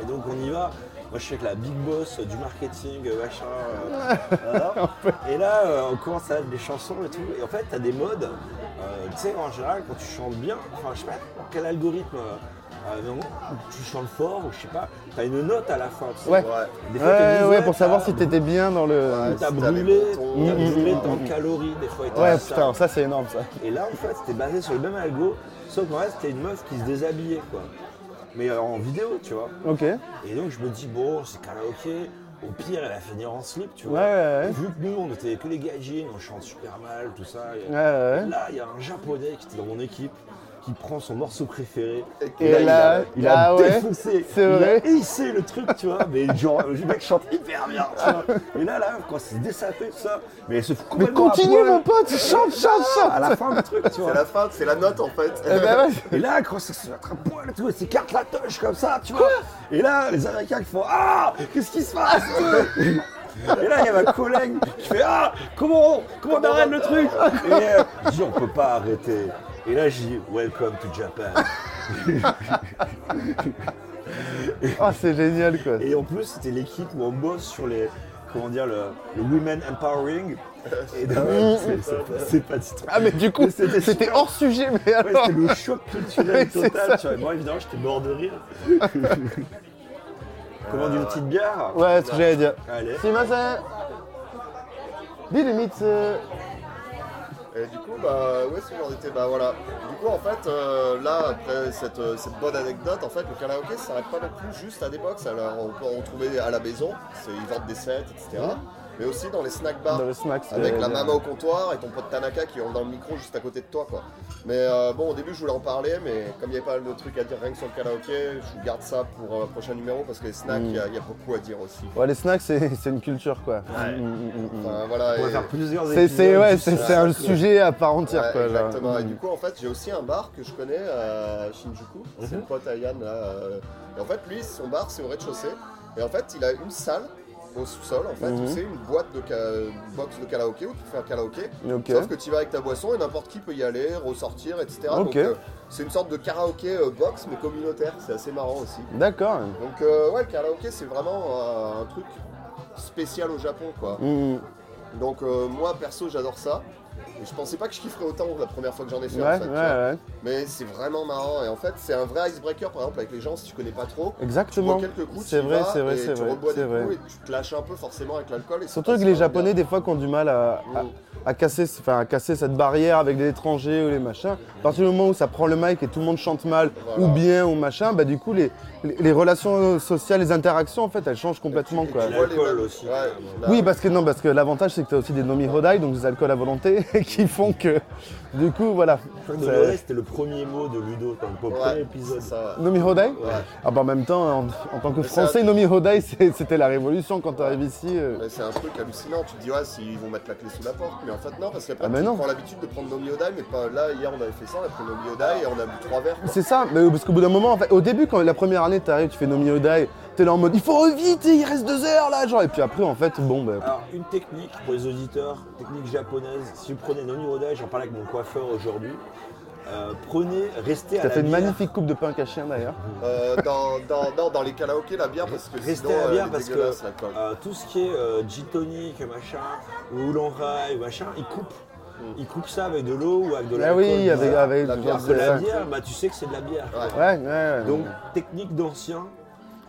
Et donc on y va. Moi je suis avec la big boss du marketing, euh, machin. euh, voilà. (laughs) Et là euh, on commence à mettre des chansons et tout. Et en fait t'as des modes. euh, tu sais en général quand tu chantes bien, enfin je sais pas quel algorithme. non, tu chantes fort ou je sais pas, t'as une note à la fin. tu sais. Ouais. Ouais. Des fois, t'as Ouais, une ouais, pour savoir si t'étais bien dans le. Ouais. T'as si brûlé, Mhm, brûlé mhm, tant mhm. de calories des fois. et Ouais, ça. putain, ça c'est énorme ça. Et là, en fait, c'était basé sur le même algo, sauf qu'en fait, c'était une meuf qui se déshabillait, quoi. Mais en vidéo, tu vois. Ok. Ouais, Et donc, je me dis, bon, c'est karaoké. Au pire, elle va finir en slip, tu vois. ouais, ouais. Et Vu que nous, on était que les gaijins, on chante super mal, tout ça. et- Ouais, ouais. Là, il y a un japonais qui était dans mon équipe, qui prend son morceau préféré. Et là, là, il a, il a ouais. défoncé. C'est il vrai. a hissé le truc, tu vois. Mais genre, le mec chante hyper bien, tu vois. Et là, là, quand c'est dessapé, tout ça, mais elle se fout Mais à continue mon pote, chante, chante, chante À la fin du truc, tu C'est vois. la fin, c'est la note en fait. Ben ouais. (laughs) Et là, quand ça se met à poil et tout, elle s'écarte la touche comme ça, tu vois. Et là, les Américains qui font Ah Qu'est-ce qui se passe Et là, il y a ma collègue qui fait Ah Comment, comment on arrête le truc Et euh, je dis On peut pas arrêter. Et là, je dis Welcome to Japan. Ah, c'est génial quoi. Et en plus, c'était l'équipe où on bosse sur les. Comment dire, le, le Women Empowering. Et donc, c'est- c'est pas- c'est pas du tout. Ah, mais du coup, Mais c'était c'était super. hors sujet, mais Ouais, alors. c'était le choc culturel c'est total. ça. Tu vois. Moi, évidemment, j'étais mort de rire. (laughs) Commande une petite bière Ouais, c'est ce que j'allais dire. Allez. Sumimasen Bilumitsu Et du coup, bah, est-ce que j'en étais Bah voilà. Du coup, en fait, euh, là, après cette, euh, cette bonne anecdote, en fait, le karaoké, ça s'arrête pas non plus juste à des box. Alors, on peut à la maison, c'est, ils vendent des sets, etc. Mais aussi dans les snack bars. Dans Avec la maman au comptoir et ton pote Tanaka qui rentre dans le micro juste à côté de toi, quoi. Mais euh, bon, au début, je voulais en parler, mais comme il n'y avait pas mal de trucs à dire rien que sur le karaoké, je vous garde ça pour euh, un prochain numéro parce que les snacks, il y a- il y, a beaucoup à dire aussi. Ouais, les snacks, c'est (laughs) c'est une culture quoi. Mm, mm, mm, mm. Enfin, voilà. On va faire plusieurs C'est ouais, un sujet à part entière Ouais, quoi. genre. exactement. Et Mm. du coup, en fait, j'ai aussi un bar que je connais à Shinjuku. C'est le pote à Yann là. euh, Et en fait, lui, son bar, c'est au rez-de-chaussée. Et en fait, il a une salle au sous-sol, en fait, Mhm. où c'est une boîte de box de karaoké où tu fais un karaoké. Ok. Sauf que tu vas avec ta boisson et n'importe qui peut y aller, ressortir, etc. Donc, euh, c'est une sorte de karaoké euh, box, mais communautaire. C'est assez marrant aussi. D'accord. Donc, euh, ouais, le karaoké, c'est vraiment un truc spécial au Japon, quoi. Mm, mm. Donc, euh, moi, perso, j'adore ça. Et je pensais pas que je kifferais autant la première fois que j'en ai fait, Ouais, en fait. tu ouais, vois. ouais. Mais c'est vraiment marrant et en fait c'est un vrai icebreaker par exemple avec les gens si tu connais pas trop. Tu Exactement. bois quelques coups, C'est tu vrai, c'est vrai, c'est tu vrai, des vrai. coups et tu te lâches un peu forcément avec l'alcool. Surtout que les Japonais, bien. des fois, qui ont du mal à, à- Mm. à casser, enfin, à casser cette barrière avec les étrangers ou les machins. À partir du moment où ça prend le mic et tout le monde chante mal Voilà. ou bien ou machin, bah du coup, les, les, les relations sociales, les interactions, en fait, elles changent complètement. Et tu Quoi. vois les aussi. Ouais, là, Oui, parce que non, parce que l'avantage c'est que tu as aussi des nomi hodai, donc des alcools à volonté, (laughs) qui font que du coup, voilà. C'était le premier mot de Ludo dans le ouais, premier épisode. ça. Nomi hodai Ouais. Ah bah en même temps, en, en tant que Mais français, nomi hodai, c'était la révolution quand tu arrives ici. euh. C'est un truc hallucinant, tu te dis ouais s'ils vont mettre la clé sous la porte, mais en fait non parce qu'après Ah, non. prends l'habitude de prendre Nomi Odai, mais pas là hier on avait fait ça, on a pris Nomi Odai et on a bu trois verres. C'est ça, mais parce qu'au bout d'un moment, en fait, au début, quand la première année, tu arrives, tu fais nomi hodai, t'es là en mode il faut vite, il reste deux heures là, genre, et puis après, en fait, bon, bah. Alors, une technique pour les auditeurs, technique japonaise. Si vous prenez Noni Roda, j'en parlais avec mon coiffeur aujourd'hui. euh, prenez, restez à la fait une bière. magnifique coupe de pain caché d'ailleurs. Euh, dans, dans, non, dans les karaokés, la bière, parce que Restez sinon, à la euh, bière parce que euh, tout ce qui est euh, gin tonic, machin, ou Oulon Rai, machin, ils coupent. Ils coupent ça avec de l'eau ou avec de Ah oui, avec, avec La bière, Alors que de la bière, bah, tu sais que c'est de la bière. Ouais. Ouais, ouais, ouais. Donc, technique d'ancien,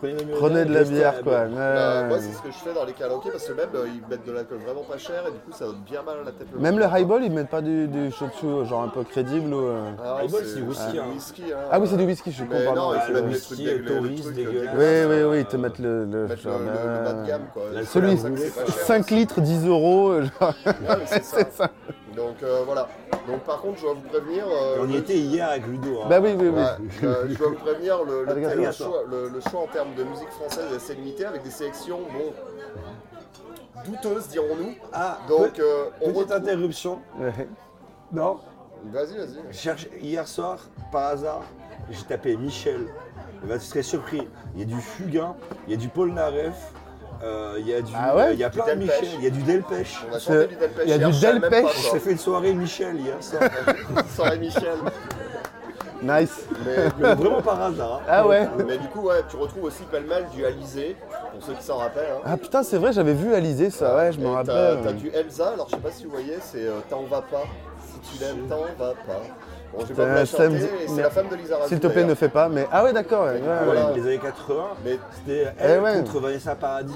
prenez, le Prenez de la bière quoi. Ouais, Bah, moi, c'est ce que je fais dans les karaokés, parce que même, euh, ils mettent de l'alcool vraiment pas cher, et du coup, ça donne bien mal à la tête. Même le highball, ils mettent pas du, du shochu genre un peu crédible ou. euh, Ah, Highball, c'est whisky, hein. whisky, hein. Ah oui, c'est du whisky, je suis con, pardon. le whisky. euh, Tauris, trucs dégueulasse. Oui, oui, oui, ils te mettent le. le, le, le- le euh, bas de gamme, quoi. Celui, C'est pour ça que c'est pas cher. 5 litres, 10 euros. euh, (laughs) c'est ça. Donc euh, voilà. Donc par contre, je dois vous prévenir. euh, on y le- était hier avec Ludo. hein. Bah oui, oui, oui. Ouais, euh, je dois vous prévenir, le, le, Ah, le choix, le- le choix en termes de musique française est assez limité avec des sélections, bon, douteuses, dirons-nous. Ah, Donc, pe- euh, on petite retrouve... interruption. Non. Vas-y, vas-y. Hier soir, par hasard, j'ai tapé Michel. Bah, tu serais surpris. Il y a du Fugain, il y a du Paul Naref, euh, il y a du, Ah ouais euh, il y a plein de. Michel, il y a du Delpech. On a chanté du Delpech il y a hier, du Delpech. pas On ça. s'est fait une soirée Michel hier (laughs) soir. Soirée Michel. Nice. Mais, (laughs) Mais Vraiment par hasard. hein. Ah ouais. mais du coup, ouais, tu retrouves aussi pêle-mêle du Alizé, pour ceux qui s'en rappellent. hein. Ah putain, c'est vrai, j'avais vu Alizé ça, ouais, je me rappelle. T'as du Elsa, alors je sais pas si vous voyez, c'est euh, T'en va pas. Si tu l'aimes, t'en va pas. Bon, pas la chanter, et c'est mais- la femme de Lisa Razou, S'il te plaît, ne d'ailleurs. fais pas. Mais ah ouais, d'accord. ouais, ouais, ouais. Voilà. Les années 80, Mais c'était elle Eh ouais. contre Vanessa Paradis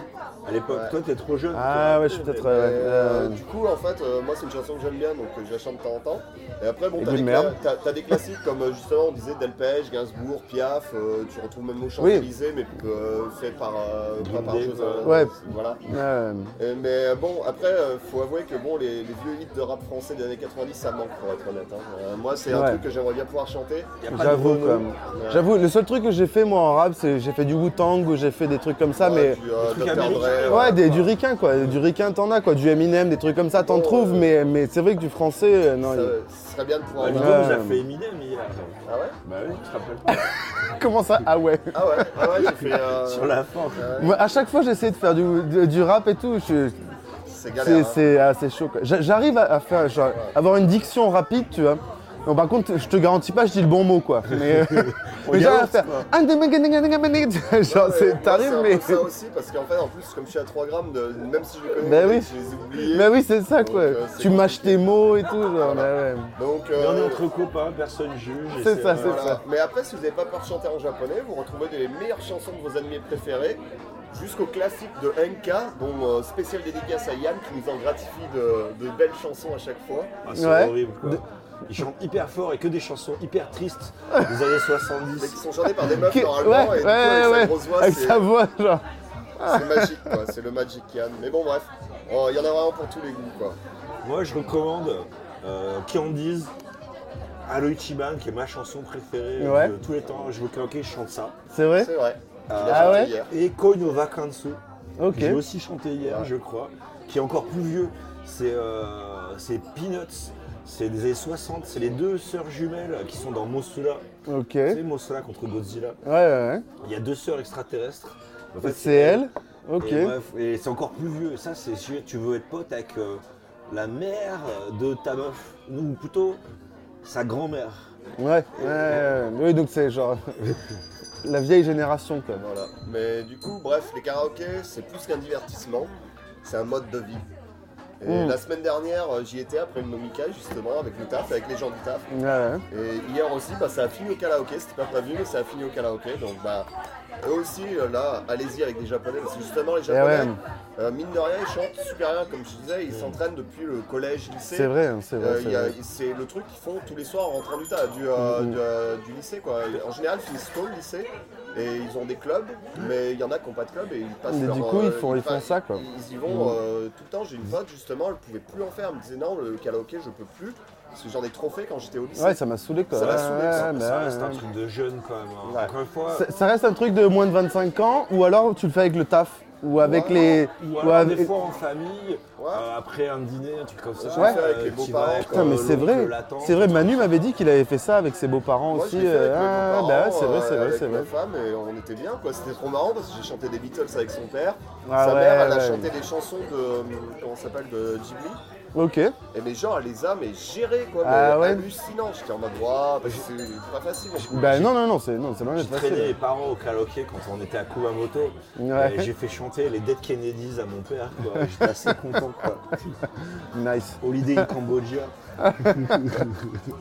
à l'époque. Ouais. Toi, t'es trop jeune. Ah toi. ouais, je suis peut-être. Ouais, euh, ouais. du coup, en fait, euh, moi, c'est une chanson que j'aime bien, donc euh, je la chante de temps en temps. Et après, bon, Et t'as des, de merde. cla- t'as- t'as des classiques comme euh, justement, on disait Delpech, Gainsbourg, Piaf. euh, tu retrouves même nos Oui. Champs-Élysées, mais euh, fait par, euh, pas par Day, Joseph. quoi. Ouais. Voilà. Et- mais euh, bon, après, euh, faut avouer que bon, les, les vieux hits de rap français des années 90, ça manque pour être honnête. hein. Euh, moi, c'est un Ouais. truc que j'aimerais bien pouvoir chanter. J'avoue quand même. J'avoue, le seul truc que j'ai fait moi en rap, c'est j'ai fait du Wu-Tang ou j'ai fait des trucs comme ça, Ouais, mais. du, euh, trucs Dr. américains. Dre, Ouais, des, du ricain quoi, du t'en as quoi, du Eminem, des trucs comme ça t'en Oh, trouves, ouais. mais, mais c'est vrai que du français, euh, non. Ça, il- serait bien de pouvoir. A Ouais. fait Eminem hier. Ah ouais? Bah oui, tu te rappelles pas (laughs) Comment ça? Ah ouais. Ah ouais, ah ouais, j'ai fait. euh, (laughs) Sur la fin. Moi, à chaque fois j'essaie de faire du, rap et tout, je- C'est galère. c'est hein. assez chaud. J'arrive à, à faire, genre, avoir une diction rapide, tu vois. Bon, par contre, je te garantis pas, je dis le bon mot quoi. Mais, euh, (laughs) mais j'arrive à faire. Genre, c'est- t'arrives, c'est un mais. peu ça aussi, parce qu'en fait, en plus, comme je suis à 3 grammes, de, même si je les connais, Bah oui. je les ai oubliés. Bah oui, c'est ça quoi. Donc, euh, c'est tu mâches tes mots et tout, genre, bah ouais. Donc, Mais on est euh, entre copains, personne juge. et C'est ça, c'est voilà. voilà. Mais après, si vous n'avez pas peur de chanter en japonais, vous retrouvez des meilleures chansons de vos animés préférés, jusqu'au classique de NK, dont euh, spécial dédicace à Yann, qui nous en gratifie de, de belles chansons à chaque fois. Ah, c'est Ouais. horrible quoi. Ils chantent hyper fort et que des chansons hyper tristes des années Mais 70. qui sont chantés par des meufs Qui- normalement, ouais, et ouais, coup, avec ouais, sa grosse voix, avec c'est sa voix, genre. c'est magique, quoi. C'est le Magic Yann. Mais bon, bref, Oh, il y en a vraiment pour tous les goûts, quoi. Moi, je recommande euh, Candies, Allo Ichiban, qui est ma chanson préférée Ouais. de tous les temps. Je veux que je chante ça. C'est vrai C'est vrai. Euh, Il Ah ouais hier. Et Koi no Vakansu, Ok. que j'ai aussi chanté hier, Ouais. je crois, qui est encore plus vieux. C'est euh, c'est Peanuts. C'est des années 60, c'est les deux sœurs jumelles qui sont dans Mosula. Ok. Tu sais, Mosula contre Godzilla. Ouais, ouais, Il y a deux sœurs extraterrestres. En ouais. fait, C'est elle Ok. Et, bref, et c'est encore plus vieux. Et ça, c'est sûr, tu veux être pote avec euh, la mère de ta meuf. Ou plutôt sa grand-mère. Ouais, ouais, ouais. Oui, donc c'est genre (laughs) la vieille génération, quoi. Voilà. Mais du coup, bref, les karaokés, c'est plus qu'un divertissement, c'est un mode de vie. Et Mm. la semaine dernière, euh, j'y étais après une nomica justement avec le taf, avec les gens du taf. Ouais. Et hier aussi, bah, ça a fini au karaoké, c'était pas prévu, mais ça a fini au karaoké. Donc bah, eux aussi, euh, là, allez-y avec des japonais, parce que justement, les Eh japonais, ouais, euh, mine de rien, ils chantent super bien, comme je disais, ils s'entraînent depuis le collège, lycée. c'est vrai, hein, c'est vrai. Euh, c'est le truc qu'ils font tous les soirs en rentrant du, ta- du, euh, du, euh, du lycée. Quoi. En général, ils finissent tôt le lycée et ils ont des clubs, mais il y en a qui n'ont pas de club et ils passent Mais leur, du coup, euh, ils font- ils font ça, quoi. Ils y vont euh, tout le temps. J'ai une pote justement, elle pouvait plus en faire. Elle me disait non, le karaoké, je peux plus parce que j'en ai trop fait quand j'étais au lycée. Ouais, ça m'a saoulé, quoi. Ça m'a saoulé, ouais, ça. ça ouais, reste un truc de jeune quand même. hein. Ouais. Encore une fois. Ça, ça reste un truc de moins de 25 ans, ou alors tu le fais avec le taf, ou avec Ouais. les. Ou avec- des fois en famille, Ouais. euh, après un dîner, un truc comme ça. Ouais. avec les beaux-parents, Putain, mais euh, c'est vrai, c'est vrai, Manu m'avait dit qu'il avait fait ça avec ses beaux-parents aussi. euh, ah, bah ouais, c'est vrai, euh, c'est vrai, avec c'est ma vrai. femme et on était bien quoi. C'était trop marrant parce que j'ai chanté des Beatles avec son père. Ah Sa ouais, mère, elle a chanté des chansons de comment ça s'appelle de Ghibli. Ok. Et mes gens, elle les a, mais quoi. Ah mais ouais hallucinant. J'étais en mode, waouh, bah, c'est pas facile. Bah non, non, non, c'est non, c'est loin J'ai d'être traîné facile. mes parents au karaoké quand on était à Kumamoto. Ouais. J'ai fait chanter les Dead Kennedys à mon père. quoi. J'étais assez content. Quoi. (laughs) Nice. Holiday in Cambodia. (laughs)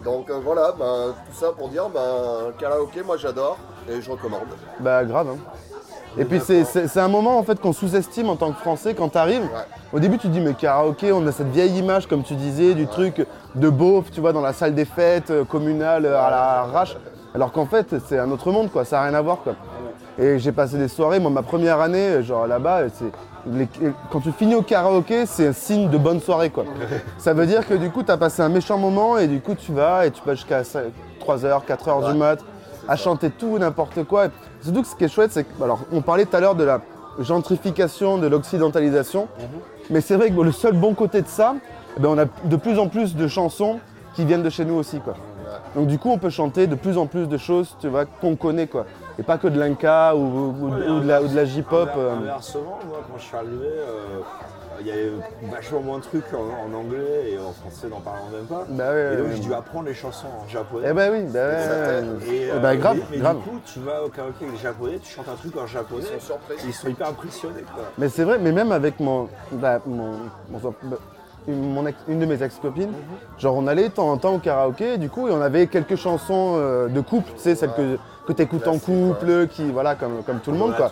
Donc euh, voilà, ben, tout ça pour dire, ben, karaoké, moi j'adore et je recommande. Bah grave. hein. Et puis c'est- un moment en fait qu'on sous-estime en tant que Français quand t'arrives. Ouais. Au début tu te dis mais karaoké, on a cette vieille image comme tu disais du truc de beauf, tu vois, dans la salle des fêtes euh, communale euh, à la arrache. Alors qu'en fait c'est un autre monde quoi, ça n'a rien à voir quoi. Et j'ai passé des soirées, moi ma première année, euh, genre là-bas, les- quand tu finis au karaoké, c'est un signe de bonne soirée quoi. (laughs) Ça veut dire que du coup tu as passé un méchant moment et du coup tu vas et tu vas jusqu'à 3h, 4h du mat à chanter tout, n'importe quoi. Surtout que ce qui est chouette, c'est que, alors on parlait tout à l'heure de la gentrification, de l'occidentalisation, mais c'est vrai que le seul bon côté de ça, eh ben, on a de plus en plus de chansons qui viennent de chez nous aussi. Quoi. Donc du coup, on peut chanter de plus en plus de choses, tu vois, qu'on connaît, quoi. Et pas que de l'inca ou, ou- ou de la, ou de la J-pop. Euh. Inversement, moi, quand je suis arrivé, euh, il y avait vachement moins de trucs en, en anglais et en français, n'en parlant même pas. Bah ouais, et donc, ouais, j'ai dû apprendre les chansons en japonais. Eh ben oui, bah t'aide. ouais. Et, Eh ben, grave, mais, mais grave. du coup, tu vas au karaoké avec les japonais, tu chantes un truc en japonais, Ils sont surpris. ils sont hyper impressionnés. Quoi. Mais c'est vrai, mais même avec mon, bah, mon, mon- bah, une, mon ex- une de mes ex-copines, genre on allait de temps en temps au karaoké, du coup, et on avait quelques chansons euh, de couple, tu sais, celles que, que tu écoutes en couple, qui, voilà, comme, comme tout le monde, quoi.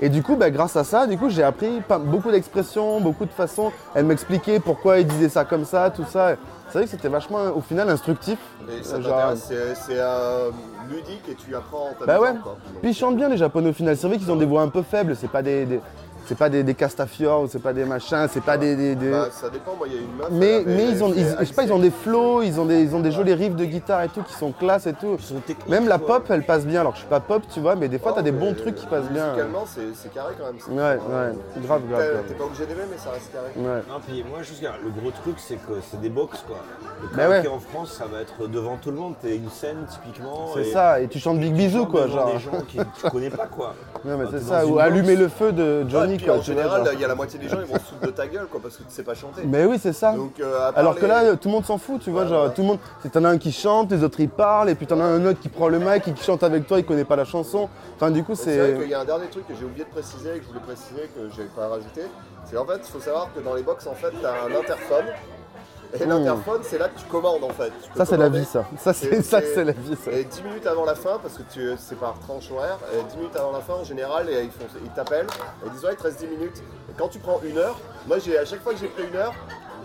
Et du coup, bah, grâce à ça, du coup, j'ai appris pas- beaucoup d'expressions, beaucoup de façons. Elle m'expliquait pourquoi ils disaient ça comme ça, tout ça. C'est vrai que c'était vachement, au final, instructif. Euh, genre- c'est- euh, ludique et tu apprends en Bah t'amusant, ouais. quoi. Puis ils chantent bien les japonais au final. C'est vrai qu'ils ont des voix un peu faibles. C'est pas des, des- c'est pas des, des Castafiore ou c'est pas des machins. C'est pas des. des- des- Bah, ça dépend, moi il y a une meuf. mais avait ils ont, ils- je sais pas, ils ont des flows, ils ont des, ils ont des jolis riffs de guitare et tout qui sont classe et tout. Ils sont techniques, Même la quoi. pop, elle passe bien. Alors que je suis pas pop, tu vois, mais des fois t'as des Oh, bons mais trucs qui passent bien. Musicalement, c'est carré quand même. Ouais, ouais, grave, grave, T'es- grave. T'es pas obligé d'aimer, mais ça reste carré. Ouais. Non, puis moi, regarde, le gros truc, c'est que c'est des box, quoi. Le Bah ouais. en France, ça va être devant tout le monde. T'es une scène, typiquement. C'est ça. Et tu chantes Big Bisou quoi, genre. des gens qui tu connais pas, quoi. (laughs) Ouais, mais c'est ça. Ou allumer le feu de Ouais, Puis en vois, général, il y a la moitié des gens, ils vont se foutre de ta gueule, quoi, parce que tu sais pas chanter. Mais oui, c'est ça. Donc, euh, Alors que là, tout le monde s'en fout, tu vois, Ouais, genre ouais. tout le monde, c'est- t'en as un qui chante, les autres ils parlent, et puis t'en as un autre qui prend le mic et qui chante avec toi, il connaît pas la chanson. Enfin, du coup, C'est vrai qu'il c'est. y a un dernier truc que j'ai oublié de préciser et que je voulais préciser que j'ai pas rajouté. C'est en fait, il faut savoir que dans les box, en fait, tu as un interphone. Et l'interphone, c'est là que tu commandes en fait. Ça, c'est la vie, ça. Ça, c'est Et (laughs) ça, c'est- la vie, ça. Et 10 minutes avant la fin, parce que tu, c'est par tranche horaire, et 10 minutes avant la fin, en général, et ils, font- ils t'appellent, et ils disent ouais, il te reste 10 minutes. Et quand tu prends une heure, moi, j'ai, à chaque fois que j'ai pris une heure,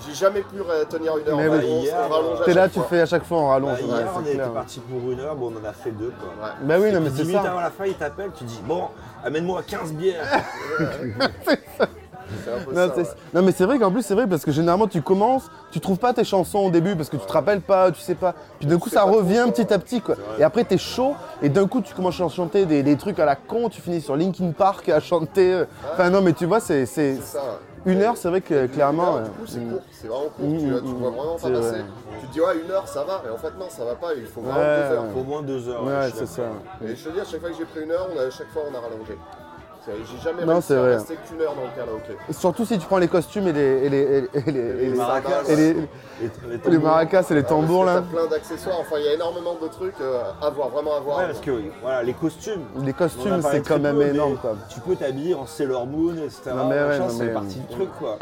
j'ai jamais pu tenir une heure. Mais On oui. rallonge- à T'es là, tu fois. fais à chaque fois en Bah, rallonge. ouais, hier, on était parti pour une heure, bon, on en a fait deux, quoi. Ouais. Bah oui, non, mais 10 c'est minutes ça. avant la fin, il t'appelle, tu dis Bon, amène-moi 15 bières. (laughs) (laughs) Non, ça, c'est- ouais. non, mais c'est vrai qu'en plus c'est vrai parce que généralement tu commences, tu trouves pas tes chansons au début parce que tu te rappelles pas, tu sais pas. Puis d'un coup ça revient petit à petit quoi. Et après t'es chaud et d'un coup tu commences à chanter des, des trucs à la con, tu finis sur Linkin Park à chanter. euh. Enfin non mais tu vois c'est c'est- C'est ça. une heure c'est vrai que clairement. Heure, euh, du coup, c'est mm. court, c'est vraiment court. Mm, tu, mm, tu vois vraiment pas passer. vrai. Tu te dis, ouais, une heure, ça va. Et en fait, non, ça va pas. Il faut vraiment Ouais, tout faire. ouais. Au moins deux heures. Ouais, c'est ça. Et je te dis, à chaque fois que j'ai pris une heure, on a, à chaque fois, on a rallongé. J'ai jamais Non, réussi c'est à vrai. rester qu'une heure dans le karaoké. Surtout si tu prends les costumes et les, et les, et les, et les- et les- maracas. et les- maracas et les tambours Parce là. plein d'accessoires. Enfin, il y a énormément de trucs euh, à voir, vraiment à voir. Ouais, parce que voilà, les costumes. Les costumes c'est quand même peu, énorme quoi. Tu peux t'habiller en Sailor Moon, etc. Non, mais ouais, c'est mais- parti du truc, quoi.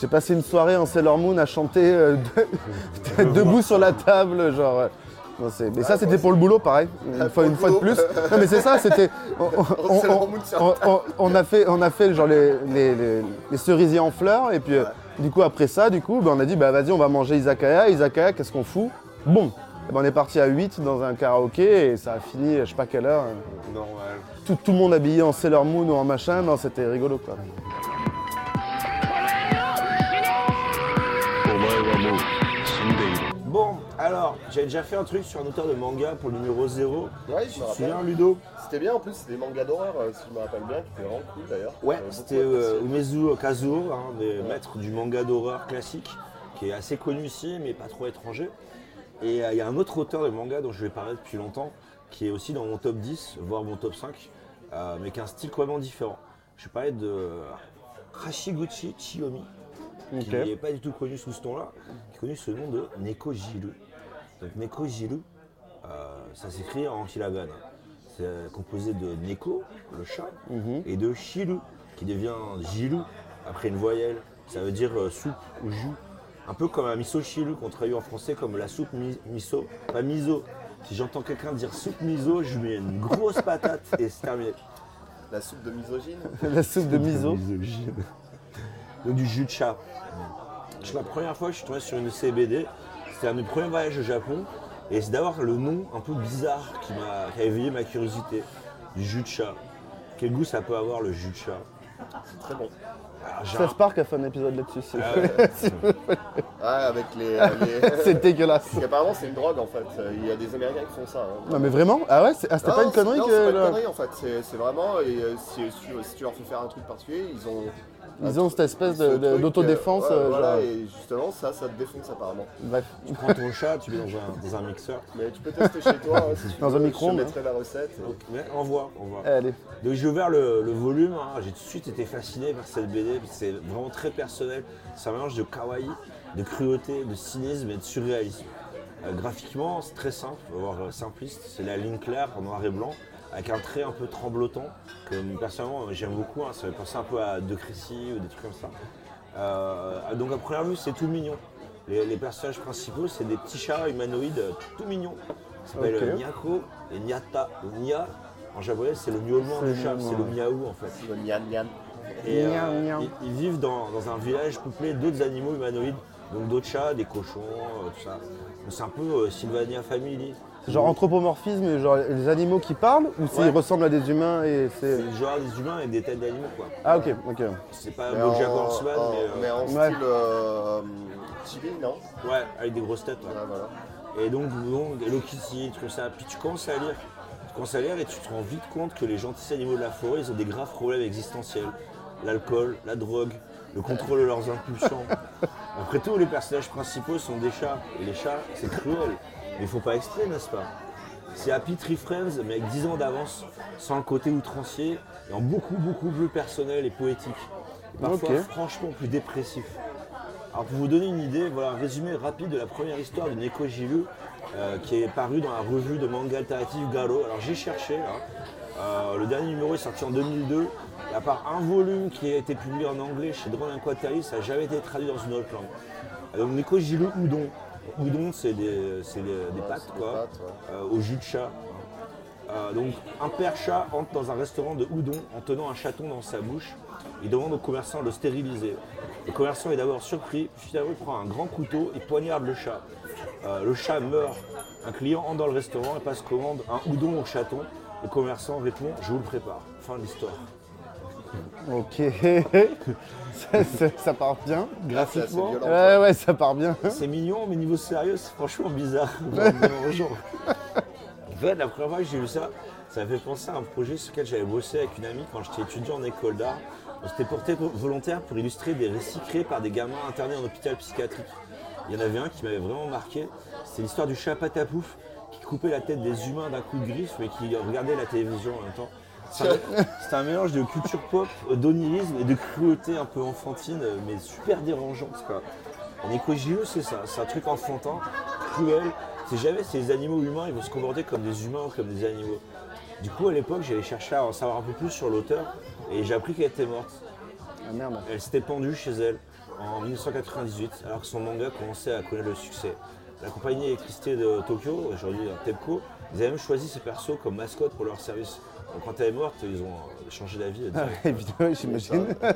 J'ai passé une soirée en Sailor Moon à chanter euh, (laughs) de- (laughs) debout sur la table, genre. Non, mais ça, c'était pour le boulot, pareil. Une fois, une fois de plus. Non, mais c'est ça, c'était. (laughs) On, a fait, on a fait genre les, les- les- les cerisiers en fleurs, et puis euh, du coup, après ça, du coup, ben, on a dit, bah vas-y, on va manger Izakaya. Izakaya, qu'est-ce qu'on fout? Bon. Eh ben, on est parti à 8 dans un karaoké et ça a fini, je sais pas quelle heure. Normal. Tout, tout le monde habillé en Sailor Moon ou en machin, non, c'était rigolo quoi. Alors, j'avais déjà fait un truc sur un auteur de manga pour le numéro 0. Ouais, je Tu me rappelle. souviens, Ludo? C'était bien en plus, c'était des mangas d'horreur, euh, si je me rappelle bien, qui étaient vraiment cool d'ailleurs. Ouais, J'avais c'était beaucoup euh, apprécié. Umezu Kazuo, un des maîtres du manga d'horreur classique, qui est assez connu ici, mais pas trop étranger. Et euh, il y a un autre auteur de manga dont je vais parler depuis longtemps, qui est aussi dans mon top 10, voire mon top 5, euh, mais qui a un style complètement différent. Je vais parler de Hashiguchi Chiyomi, Ok. qui n'est pas du tout connu sous ce nom-là, qui est connu sous le nom de Neko Jiru. Donc Neko Jiru, euh, ça s'écrit en hiragana. C'est composé de Neko, le chat, Mhm. et de Shiru, qui devient Jiru après une voyelle. Ça veut dire euh, soupe ou jus. Un peu comme un miso shiru qu'on traduit en français comme la soupe mi- miso, pas miso. Si j'entends quelqu'un dire soupe miso, je mets une grosse patate et c'est terminé. La soupe de misogyne (laughs) La soupe de miso. Misogyne. (laughs) Donc du jus de chat. C'est la première fois que je suis tombé sur une CBD. C'était un de mes premiers voyages au Japon. Et c'est d'avoir le nom un peu bizarre qui m'a qui a éveillé ma curiosité. Du jus de chat. Quel goût ça peut avoir le jus de chat? C'est très bon. Alors, j'ai Ça un- Spark a fait un épisode là-dessus. Ah ouais. Ah, (laughs) avec les. (laughs) les- C'est dégueulasse. Parce qu'apparemment, c'est une drogue en fait. Il y a des Américains qui font ça. hein. Non mais vraiment? Ah ouais, c'est- ah, c'était pas une connerie non, que. c'est pas une connerie en fait. C'est c'est vraiment. et, euh, si, si- si tu leur fais faire un truc particulier, ils ont. Ils ont cette espèce d'autodéfense. euh, ouais, euh, voilà, et justement, ça, ça te défonce apparemment. Bref. Tu prends ton chat, tu mets dans un, dans un mixeur. Mais tu peux tester chez toi. hein, si (laughs) tu Dans un veux. micro-ondes, Je te mettrai la recette. et- Donc, mais envoie, envoie. Allez. Donc j'ai ouvert le, le volume, hein. j'ai tout de suite été fasciné par cette BD, c'est vraiment très personnel. C'est un mélange de kawaii, de cruauté, de cynisme et de surréalisme. Euh, graphiquement, c'est très simple, voire simpliste. C'est la ligne claire en noir et blanc, avec un trait un peu tremblotant, que personnellement j'aime beaucoup. hein. Ça fait penser un peu à De Crécy ou des trucs comme ça. Euh, donc à première vue, c'est tout mignon. Les, les personnages principaux, c'est des petits chats humanoïdes tout mignons. Ça s'appelle Ok. euh, Nyako et Nyata. Le Nya, en japonais, c'est le miaulement du chat, c'est le miaou en fait. Le Nyan Nyan. Et euh, ils, ils vivent dans, dans un village peuplé d'autres animaux humanoïdes, donc d'autres chats, des cochons, euh, tout ça. C'est un peu euh, Sylvania Family. C'est Genre anthropomorphisme, genre les animaux qui parlent ou s'ils Ouais. ressemblent à des humains et c'est. C'est genre des humains et des têtes d'animaux quoi. Ah ok, ok. C'est pas Mais en, Bojack Horseman, en- mais, euh, mais en ouais. style euh, non ouais, avec des grosses têtes. ouais. Voilà. Et donc, donc Hello Kitty, tout ça. Puis tu commences à lire. Tu commences à lire et tu te rends vite compte que les gentils animaux de la forêt, ils ont des graves problèmes existentiels. L'alcool, la drogue, le contrôle de leurs impulsions. (laughs) Après tout, les personnages principaux sont des chats. Et les chats, c'est cruel. Mais il faut pas exprès, n'est-ce pas? C'est Happy Tree Friends, mais avec 10 ans d'avance, sans le côté outrancier, et en beaucoup, beaucoup plus personnel et poétique. Et parfois, franchement, plus dépressif. Alors pour vous donner une idée, voilà un résumé rapide de la première histoire de Neko Jiru euh, qui est paru dans la revue de manga alternative Garo. Alors j'ai cherché, hein. Euh, le dernier numéro est sorti en 2002. Et à part un volume qui a été publié en anglais chez Drone Quateri, ça n'a jamais été traduit dans une autre langue. Donc Neko Jiru Udon. Udon c'est des, c'est des- des pâtes quoi, pâtes, ouais. euh, au jus de chat. Euh, donc un père chat entre dans un restaurant de Udon en tenant un chaton dans sa bouche. Il demande au commerçant de le stériliser. Le commerçant est d'abord surpris, puis finalement il prend un grand couteau et poignarde le chat. Euh, le chat meurt. Un client entre dans le restaurant et passe commande un Udon au chaton. Le commerçant répond Je vous le prépare. Fin de l'histoire. Ok. (laughs) ça, ça- ça part bien. Graphiquement, violent. Ouais, ouais, ça part bien. c'est mignon, mais niveau sérieux, c'est franchement bizarre. (laughs) Fait, la première fois que j'ai vu ça, ça m'a fait penser à un projet sur lequel j'avais bossé avec une amie quand j'étais étudiant en école d'art. On s'était porté volontaire pour illustrer des récits créés par des gamins internés en hôpital psychiatrique. Il y en avait un qui m'avait vraiment marqué, c'est l'histoire du chat Patapouf qui coupait la tête des humains d'un coup de griffe mais qui regardait la télévision en même temps. C'est un, un mélange de culture pop, d'onirisme et de cruauté un peu enfantine, mais super dérangeante. Quoi. En éco-JE, c'est ça, c'est un truc enfantin, cruel. C'est jamais ces animaux humains, ils vont se comporter comme des humains ou comme des animaux. Du coup, à l'époque, j'allais chercher à en savoir un peu plus sur l'auteur et j'ai appris qu'elle était morte. Ah merde. Elle s'était pendue chez elle en 1998, alors que son manga commençait à connaître le succès. La compagnie électricité de Tokyo, aujourd'hui TEPCO, ils avaient même choisi ces persos comme mascotte pour leur service. Quand elle est morte, ils ont euh, changé d'avis. Ah, évidemment, j'imagine. Euh,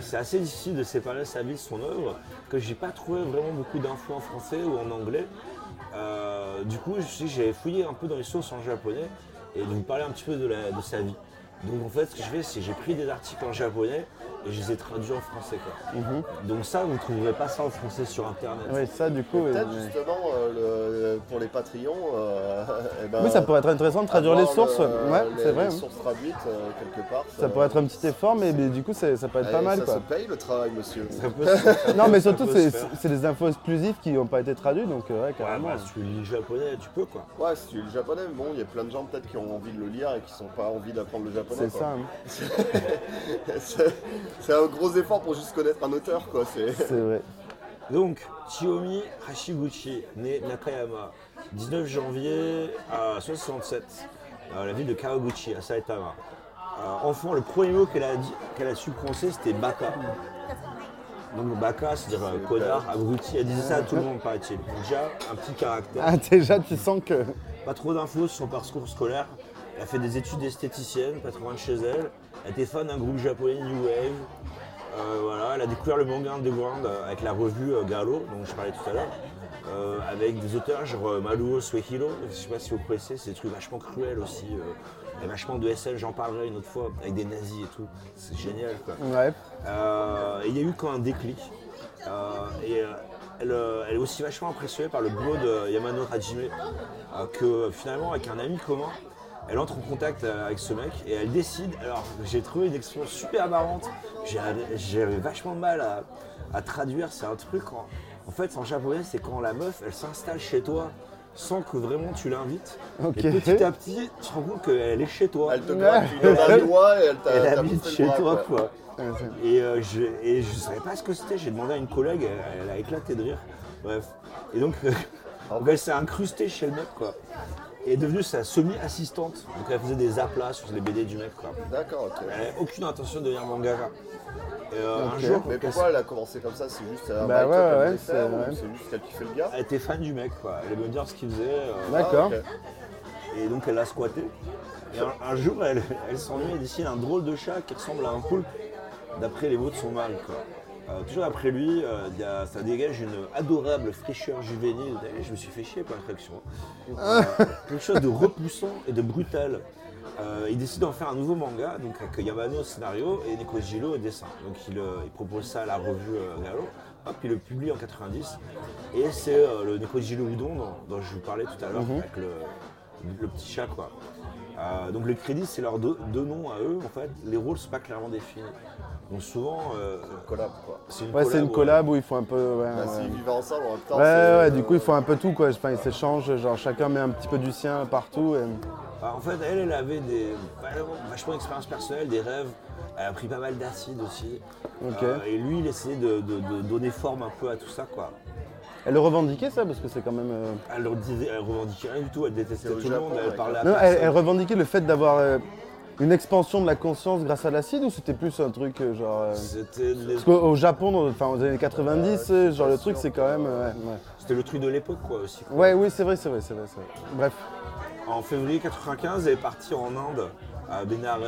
c'est assez difficile de séparer sa vie de son œuvre, que j'ai pas trouvé vraiment beaucoup d'infos en français ou en anglais. Euh, du coup, j'ai fouillé un peu dans les sources en japonais et de vous parler un petit peu de, la- de sa vie. Donc en fait, ce que je fais, c'est que j'ai pris des articles en japonais et je les ai traduits en français. Quoi. Donc ça, vous ne trouverez pas ça en français sur Internet. Ouais, ça, du coup. Peut-être justement euh, le- pour les Patreons. euh, (laughs) eh ben, Oui, ça pourrait être intéressant de traduire les sources. le- ouais, c'est vrai. Les hein. sources traduites euh, quelque part. Ça pourrait être un petit effort, mais, mais du coup, ça peut être pas mal. Ça quoi. se paye le travail, monsieur. Ça peut se- (laughs) Non, mais surtout, c'est des infos exclusives qui n'ont pas été traduites, donc euh, ouais, Ouais, carrément. bah, si tu lis le japonais, tu peux quoi. Ouais, si tu lis le japonais, bon, il y a plein de gens peut-être qui ont envie de le lire et qui n'ont pas envie d'apprendre le japonais. c'est ça. hein. (laughs) C'est- un gros effort pour juste connaître un auteur, quoi. C'est... C'est vrai. Donc, Chiyomi Hashiguchi, né Nakayama, 19 janvier à 67, à la ville de Kawaguchi, à Saitama. Euh, enfant, le premier mot qu'elle a, dit- qu'elle a su prononcer, c'était Baka. Donc Baka, c'est-à-dire euh, connard, abruti, elle disait ça à tout le monde, paraît-il. Déjà, un petit caractère. Ah, déjà, tu sens que. Pas trop d'infos sur son parcours scolaire. Elle a fait des études d'esthéticienne, pas trop loin de chez elle. Elle était fan d'un groupe japonais New Wave. Euh, voilà, elle a découvert le manga underground euh, avec la revue euh, Galo, dont je parlais tout à l'heure. Euh, avec des auteurs genre Maruo Suehiro, je sais pas si vous connaissez, c'est des trucs vachement cruels aussi. euh, et vachement de SL, j'en parlerai une autre fois, avec des nazis et tout. C'est génial quoi. Ouais. Il y a eu quand un déclic. Et elle, elle est aussi vachement impressionnée par le boulot de Yamano Hajime, que finalement, avec un ami commun, elle entre en contact euh, avec ce mec et elle décide. Alors, j'ai trouvé une expression super marrante. J'ai- J'avais vachement de mal à, à traduire. C'est un truc. En, en fait, en japonais, c'est quand la meuf, elle s'installe chez toi sans que vraiment tu l'invites. Ok. Et petit à petit, tu te rends compte qu'elle est chez toi. Elle te gratte doigt et elle t'a, Elle t'a habite chez bras, toi, quoi. quoi. Et, euh, je, et je savais pas ce que c'était. J'ai demandé à une collègue, elle, elle a éclaté de rire. Bref. Et donc, euh, donc elle s'est incrustée chez le mec, quoi. Et est devenue sa semi-assistante. Donc elle faisait des aplats sur les BD du mec, quoi. D'accord, ok. Elle n'avait aucune intention de devenir mangaka. Et, euh, Ok. Un jour, Mais pourquoi elle a commencé comme ça? C'est juste un Bah ouais, ouais, c'est- ou ouais. c'est juste qu'elle kiffait le gars? Elle était fan du mec, quoi. Elle aimait bien ce qu'il faisait. euh, D'accord. Ah, ok. Et donc elle l'a squatté. Et un, un jour, elle, elle s'ennuie et décide un drôle de chat qui ressemble à un poulpe, d'après les mots de son mari. Quoi. Euh, toujours après lui, euh, il y a- ça dégage une adorable fraîcheur juvénile. D'ailleurs, Je me suis fait chier par l'attraction. Euh, quelque chose de repoussant et de brutal. Euh, il décide d'en faire un nouveau manga, donc avec Yamano au scénario et Nekojiro au dessin. Donc il, euh, il propose ça à la revue Galo. Hop, il le publie en 90. Et c'est le Nekojiro Udon dont, dont je vous parlais tout à l'heure, avec le, le petit chat quoi. Donc le crédit c'est leurs deux, deux noms à eux en fait. Les rôles sont pas clairement définis. Donc souvent euh, Collab, quoi. c'est une Ouais, c'est une collab où il faut un peu. Ouais, Bah, ouais. S'ils vivaient ensemble en même temps, Ouais, ouais, euh, du coup, il faut un peu tout, quoi. Enfin, ils s'échangent, genre chacun met un petit peu du sien partout. Et... Ah, en fait elle elle avait des vachement, d'expérience personnelle, des rêves. Elle a pris pas mal d'acide aussi. Ok. Euh, et lui il essayait de, de- de donner forme un peu à tout ça quoi. Elle le revendiquait, ça, parce que c'est quand même. euh, Elle, disait, elle revendiquait rien du tout, elle détestait tout le monde, Japon, elle parlait à Non, elle, elle revendiquait le fait d'avoir euh, une expansion de la conscience grâce à l'acide ou c'était plus un truc euh, genre. euh, C'était les- Parce qu'au au Japon, dans- enfin aux années 90, euh, genre le truc c'est quand même. euh, ouais, c'était le truc de l'époque quoi aussi. quoi. ouais. ouais, oui, c'est vrai, c'est vrai, c'est vrai, c'est vrai. Bref. En février 95, elle est partie en Inde, à Benares.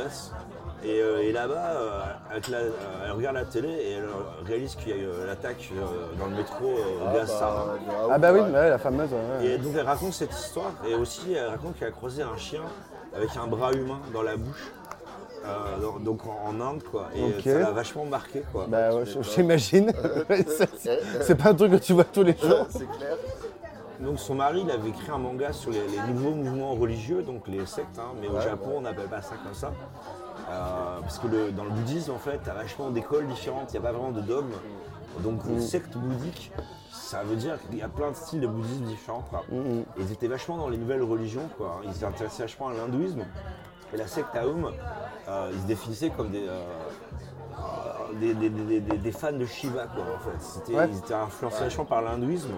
Et, euh, et là-bas, euh, avec la- euh, elle regarde la télé et elle euh, réalise qu'il y a eu euh, l'attaque euh, dans le métro euh, ah, gaz bah, sarin. Ah bah oui, ouais. ouais, la fameuse. ouais, ouais. Et donc elle raconte cette histoire et aussi elle raconte qu'elle a croisé un chien avec un bras humain dans la bouche. Euh, dans- donc en, en Inde quoi. Et Ok. ça l'a vachement marqué quoi. Bah ouais, j'imagine. (laughs) (laughs) C'est- pas un truc que tu vois tous les jours. C'est clair. Donc son mari, il avait écrit un manga sur les, les nouveaux mouvements religieux, donc les sectes, hein, mais au Ouais, Japon on n'appelle pas ça comme ça. Euh, parce que le- dans le bouddhisme, en fait, tu as vachement d'écoles différentes, il n'y a pas vraiment de dogme. Donc Mm. une secte bouddhique, ça veut dire qu'il y a plein de styles de bouddhisme différents. Quoi. Mm, Et ils étaient vachement dans les nouvelles religions, quoi. ils s'intéressaient vachement à l'hindouisme. Et la secte Aum, euh, ils se définissaient comme des, euh, euh, des, des- des- des- des fans de Shiva, quoi, en fait. C'était- Ouais. Ils étaient influencés vachement par l'hindouisme.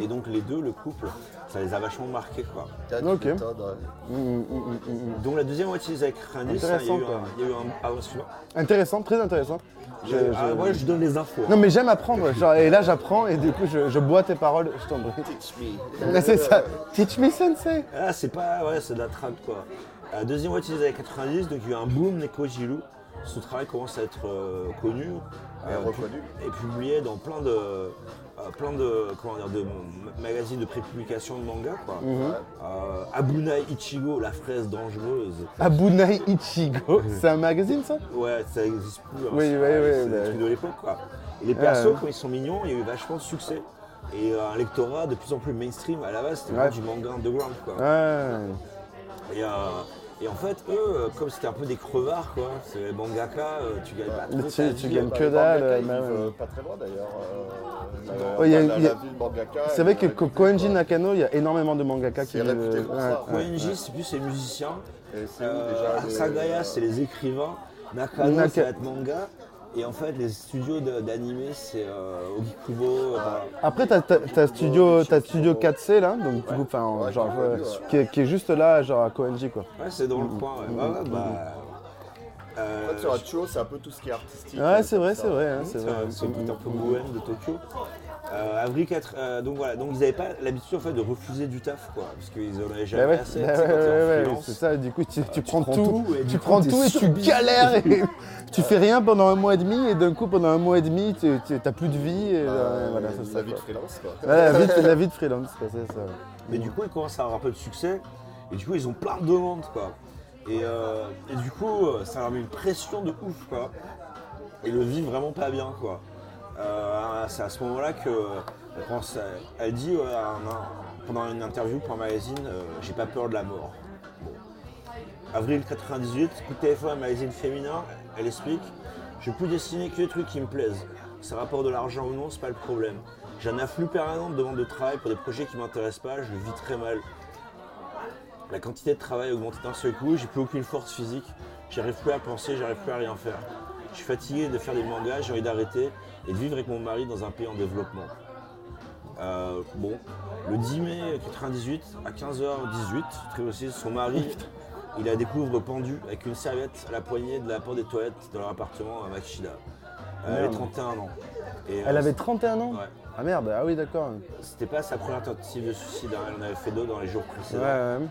Et donc les deux, le couple, ça les a vachement marqués quoi. T'as Ok. tu m'étonnes, ouais. Mm, mm, mm, mm, mm. Donc la deuxième moitié des années 90, ça, il y a eu un, ah. Intéressant, très intéressant. Je- Ah, je- moi je donne les infos. Non mais j'aime apprendre, genre, et là j'apprends et du coup je, je bois tes paroles, je t'en prie. Teach me. C'est ça, teach me sensei Ah, c'est pas, ouais, c'est de la trad quoi. La deuxième moitié des années 90, donc il y a eu un boom Nekojiru. Son travail commence à être euh, connu Et euh, reconnu. et publié dans plein de, euh, plein de, comment dire, de ma- magazines de prépublication de manga quoi. Mhm. Euh, Abunai Ichigo, la fraise dangereuse. Abunai Ichigo, (laughs) c'est un magazine ça? Ouais, ça existe plus. hein. Oui, oui, oui, C'est des trucs de l'époque, quoi. Et les persos, comme ils sont mignons, il y a eu vachement de succès. Et euh, un lectorat de plus en plus mainstream. À la base, c'était Ouais. du manga underground, quoi. Ouais. Et, et en fait, eux, euh, comme c'était un peu des crevards, quoi, c'est les mangaka, euh, tu gagnes pas trop tu- ta tu vie, gagnes quoi. que Les dalle, ils vivent, euh, pas très loin d'ailleurs. euh, la- Ouais, il y a- la, il y a- la ville mangaka. C'est vrai elle- que Koenji quoi. Nakano, il y a énormément de mangaka qui C'est réputé pour ça. ouais, ouais. Koenji, c'est plus les musiciens. Et c'est où Euh, déjà les- Asagaya, c'est les écrivains. Nakano, Naka- ça va être manga. Et en fait, les studios d'animé, c'est euh, Ogikubo. euh, Après, t'as t'as- t'as studio, t'as studio 4C là, donc du coup, Ouais, genre, ouais, ouais. qui, est, qui est juste là, genre à Koenji quoi. Ouais, c'est dans le coin. Ouais, Ouais, bah. euh, En fait, sur Hacho, c'est un peu tout ce qui est artistique. Ouais, c'est vrai, ça. c'est vrai, hein, c'est un- c'est un peu Gouen de Tokyo. Euh, avril 4, euh, donc voilà, donc ils n'avaient pas l'habitude en fait de refuser du taf quoi, parce qu'ils en avaient Bah jamais ouais, assez. bah tu ouais, ouais, c'est ça, du coup tu, tu prends prends tout, tout, et du tu coup, prends tout et tu galères et (laughs) tu fais rien pendant un mois et demi et d'un coup pendant un mois et demi tu tu- t'as plus de vie et Bah, euh, voilà, c'est la ça. vie de freelance, quoi. Ouais, la, vie, de- la vie de (laughs) freelance, quoi, c'est ça. Mais du coup, ils commencent à avoir un peu de succès. Et du coup, ils ont plein de demandes, quoi. Et, euh, et du coup, euh, ça leur met une pression de ouf, quoi. Et le vivent vraiment pas bien, quoi. Euh, c'est à ce moment-là que pense- elle dit pendant une interview pour un magazine euh, J'ai pas peur de la mort. Avril 98, coup de téléphone à un magazine féminin, elle explique Je peux dessiner que des trucs qui me plaisent. Ça rapporte de l'argent ou non, c'est pas le problème. J'ai un afflux permanent de demandes de travail pour des projets qui m'intéressent pas, je le vis très mal. La quantité de travail a augmenté d'un seul coup, j'ai plus aucune force physique, j'arrive plus à penser, j'arrive plus à rien faire. Je suis fatigué de faire des mangas, j'ai envie d'arrêter et de vivre avec mon mari dans un pays en développement. Euh, bon, le 10 mai 98, à 15h18, très aussi, son mari, (laughs) il la découvre pendue avec une serviette à la poignée de la porte des toilettes dans leur appartement à Makishida. Euh, elle avait Merde. 31 ans. Et, Elle euh, avait 31 ans Ouais. Ah merde, ah oui d'accord. C'était pas sa première tentative de suicide, hein, elle en avait fait d'autres dans les jours Ouais, précédents. ouais.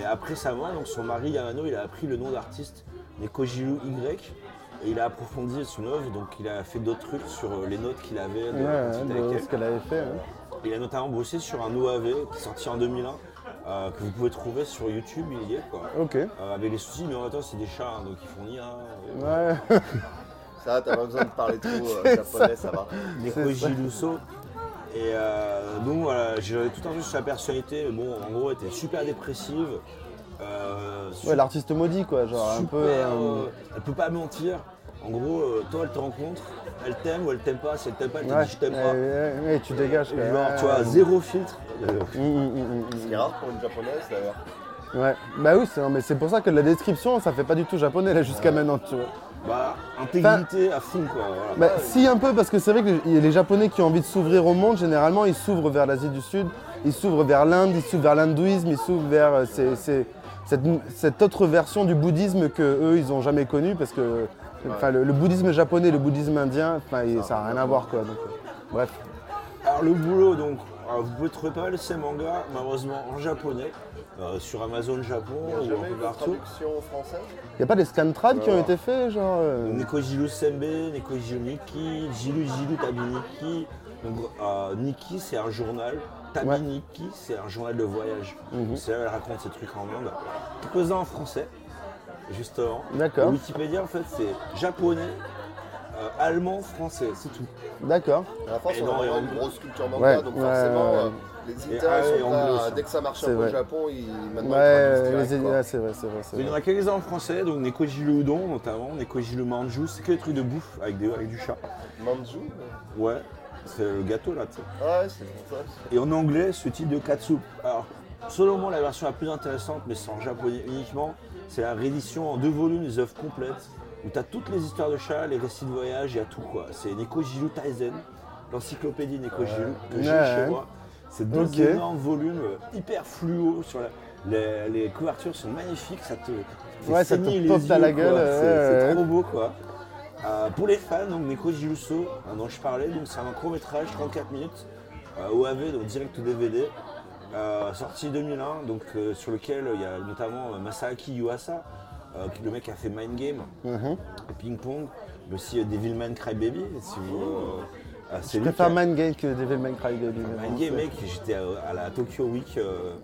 Et après sa mort, donc son mari Yamano, il a appris le nom d'artiste Nekojiru Y. Et il a approfondi son œuvre, donc il a fait d'autres trucs sur euh, les notes qu'il avait de, Ouais, de avec ce elle. qu'elle avait fait. hein. Il a notamment bossé sur un OAV qui est sorti en 2001, euh, que vous pouvez trouver sur YouTube, il y est quoi. Ok. Euh, avec les soucis, mais en même temps c'est des chats, hein, donc ils font ni un. euh, Ouais. (laughs) Ça, t'as pas besoin de parler trop euh, japonais, ça va. Nekoji Lusso. Et euh, donc voilà, j'avais tout un truc sur sa personnalité, mais bon, en gros, elle était super dépressive. Euh, Ouais, l'artiste maudit quoi, genre un peu. euh, euh, elle peut pas mentir. En gros, euh, toi, elle te rencontre, elle t'aime ou elle t'aime pas. Si elle t'aime pas, elle te Ouais, dit je t'aime pas. ouais, ouais, tu dégages quoi. Genre, tu vois, zéro filtre. Euh, Hum, hum, hum, hum, Ce qui est rare pour une japonaise d'ailleurs. Ouais, bah oui, c'est non, mais c'est pour ça que la description, ça fait pas du tout japonais là jusqu'à maintenant, tu vois. bah, intégrité à fond, quoi. voilà. Bah, si un peu, parce que c'est vrai que les, les Japonais qui ont envie de s'ouvrir au monde, généralement, ils s'ouvrent vers l'Asie du Sud, ils s'ouvrent vers l'Inde, ils s'ouvrent vers l'hindouisme, ils s'ouvrent vers euh, ces- ces- cette, cette autre version du bouddhisme que eux, ils ont jamais connue, parce que enfin, le, le bouddhisme japonais, le bouddhisme indien, enfin, il- ça n'a rien à voir, quoi. donc, euh, bref. Alors, le boulot, donc, alors, vous pouvez trouver pas mal ces mangas, malheureusement, en japonais, euh, sur Amazon Japon Il n'y a ou un peu partout. traduction française Il n'y a pas des scantrad qui ont Ouais. été faits, genre. euh, Nekojiru Sembe, Nekojiru Niki, Jiru Jiru Tabi Niki. Donc, euh, Niki, c'est un journal. Tabi Ouais. Niki, c'est un journal de voyage. Mhm. Donc, C'est là où elle raconte ses trucs en Inde. Quelques-uns en français, justement. D'accord. Wikipédia, en fait, c'est japonais, euh, allemand, français, c'est tout. D'accord. La France, Et on non, a vraiment une grosse culture manga, Ouais, donc ouais, forcément, ouais. euh, les ah, et sont prêts anglais à- aussi. dès que ça marche C'est un peu vrai. au Japon, ils, maintenant Ouais, ils traduisent les direct, quoi. ouais, c'est vrai, c'est vrai. c'est Il y en vrai. a quelques-uns en français, donc Nekojiru Udon notamment, Nekojiru Manju, c'est que des trucs de bouffe avec, des, avec du chat. Manju Ouais, c'est le gâteau là, tu sais. Ouais, c'est pour ça. Et en anglais, ce type de katsup. Alors, selon moi, la version la plus intéressante, mais c'est en japonais uniquement, c'est la réédition en deux volumes des œuvres complètes, où tu as toutes les histoires de chats, les récits de voyage, il y a tout quoi. C'est Nekojiru Taizen, l'encyclopédie Nekojiru, que j'ai Ouais. chez moi. C'est deux énormes volumes euh, hyper fluo, sur la- les, les couvertures sont magnifiques, ça te, Ouais, ça te les pop dans la yeux, gueule, C'est ouais, c'est ouais. trop beau quoi. Euh, pour les fans, donc Neko Jiruso, euh, dont je parlais, donc c'est un court métrage, 34 minutes, euh, OAV, donc direct au DVD, euh, sorti 2001, donc euh, sur lequel il y a notamment euh, Masaaki Yuasa, euh, le mec qui a fait Mind Game, et Ping Pong, mais aussi euh, Devilman Crybaby, si vous. euh, euh, Je préfère Mind Game que Devilman Crybaby. Mind Game, mec, j'étais à, à la Tokyo Week, euh,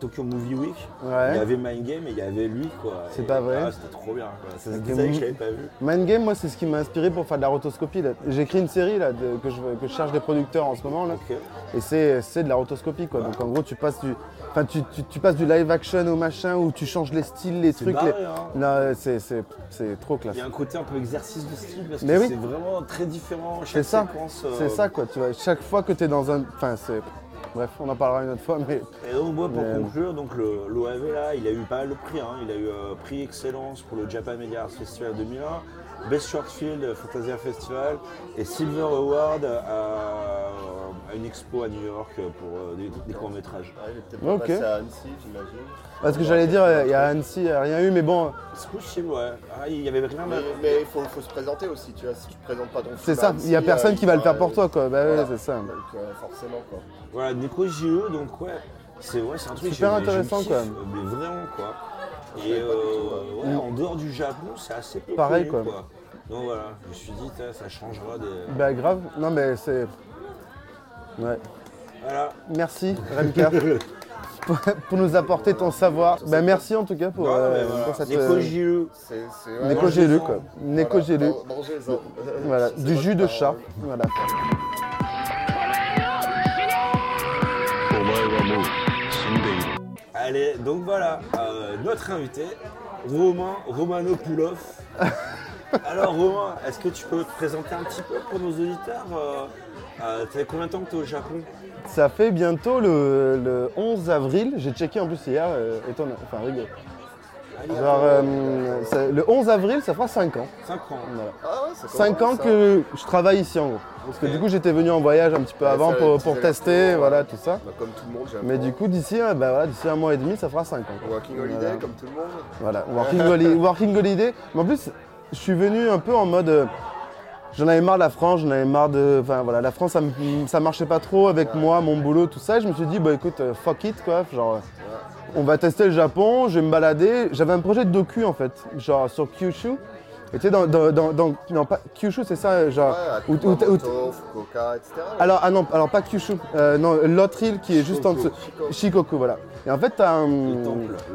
Tokyo Movie Week. Ouais. Il y avait Mind Game et il y avait lui, quoi. C'est pas vrai ah, C'était trop bien, quoi. C'est ça que l'avais pas vu. Mind Game, moi, c'est ce qui m'a inspiré pour faire de la rotoscopie. écrit une série là, de- que, je, que je cherche des producteurs en ce moment. Là, et c'est de la rotoscopie. Quoi. Donc en gros, tu passes du, enfin, tu, tu- tu passes du live action au machin où tu changes les styles, les trucs. barré, les- hein. C'est- trop classe. Il y a un côté un peu exercice de style parce que Mais oui. c'est vraiment très différent. C'est Chaque ça. séquence. euh, C'est ça, quoi. Tu vois, chaque fois que tu es dans un. Enfin, c'est. Bref, on en parlera une autre fois, mais. Et donc moi pour Mais- conclure, donc le- l'OAV là, il a eu pas mal de prix. hein. Il a eu euh, prix excellence pour le Japan Media Arts Festival 2001, Best Short Film euh, Fantasia Festival et Silver Award à, à une expo à New York euh, pour euh, des, des courts-métrages. Ouais, il est peut-être passé à Annecy, j'imagine. Parce que j'allais dire, il y a Annecy, il n'y a rien eu, mais bon, C'est possible, ouais. Ah, il y avait rien Mais il faut, faut se présenter aussi, tu vois. Si tu te présentes pas ton film c'est ça, il n'y a personne euh, qui va le faire euh, pour toi, quoi. Bah voilà. ouais, c'est ça. Donc euh, forcément, quoi. Voilà, Nico Gilleux, donc ouais, c'est ouais, c'est un truc Super intéressant, quand même. Mais vraiment, quoi. Et euh, ouais, en dehors du Japon, c'est assez peu Pareil, connu, quoi. Donc voilà, je me suis dit, ça changera des... Bah grave, non mais c'est... Ouais. Voilà, Merci Remka (laughs) pour, nous apporter ton savoir. Bah merci en tout cas pour, Ouais, euh, voilà. pour cette... Ouais, Neko Mangez-en. Gélu quoi. Neko voilà, Gélu. man- Mangez-en. Voilà, du jus de chat. Voilà. Allez, donc voilà, euh, notre invité, Romain Romanopoulov. (laughs) Alors Romain, est-ce que tu peux te présenter un petit peu pour nos auditeurs euh, euh, Ça fait combien de temps que tu es au Japon? Ça fait bientôt le, le 11 avril, j'ai checké en plus hier, étonnant, enfin rigolo. Genre, euh, le 11 avril, ça fera 5 ans. 5 ans. Voilà. Ah ouais, ça 5 commence, ans ça. que je travaille ici en gros. Parce que Ok. du coup j'étais venu en voyage un petit peu Ouais, avant ça, pour, les pour petits tester, allers-retours, voilà tout ça. Bah, comme tout le monde, j'ai Mais du coup d'ici, euh, bah, voilà, d'ici un mois et demi, ça fera 5 ans. quoi. Working Holiday, Voilà. comme tout le monde. Voilà, Working, Holi- Working Holiday. Mais en plus, je suis venu un peu en mode. euh, J'en avais marre de la France, j'en avais marre de. Enfin voilà, la France ça, me- ça marchait pas trop avec moi, mon boulot, tout ça. Et je me suis dit, bah écoute, euh, fuck it quoi. Genre, euh, on va tester le Japon, je vais me balader. J'avais un projet de docu en fait, genre sur Kyushu. Et tu sais, dans, dans, dans, dans- Non, pas Kyushu, c'est ça, genre. Ouais, où- où- où- Kumamoto, Fukuoka, etc. alors, ah non, alors pas Kyushu, euh, non, l'autre île qui est juste en dessous. Shikoku. Shikoku, voilà. Et en fait, t'as un,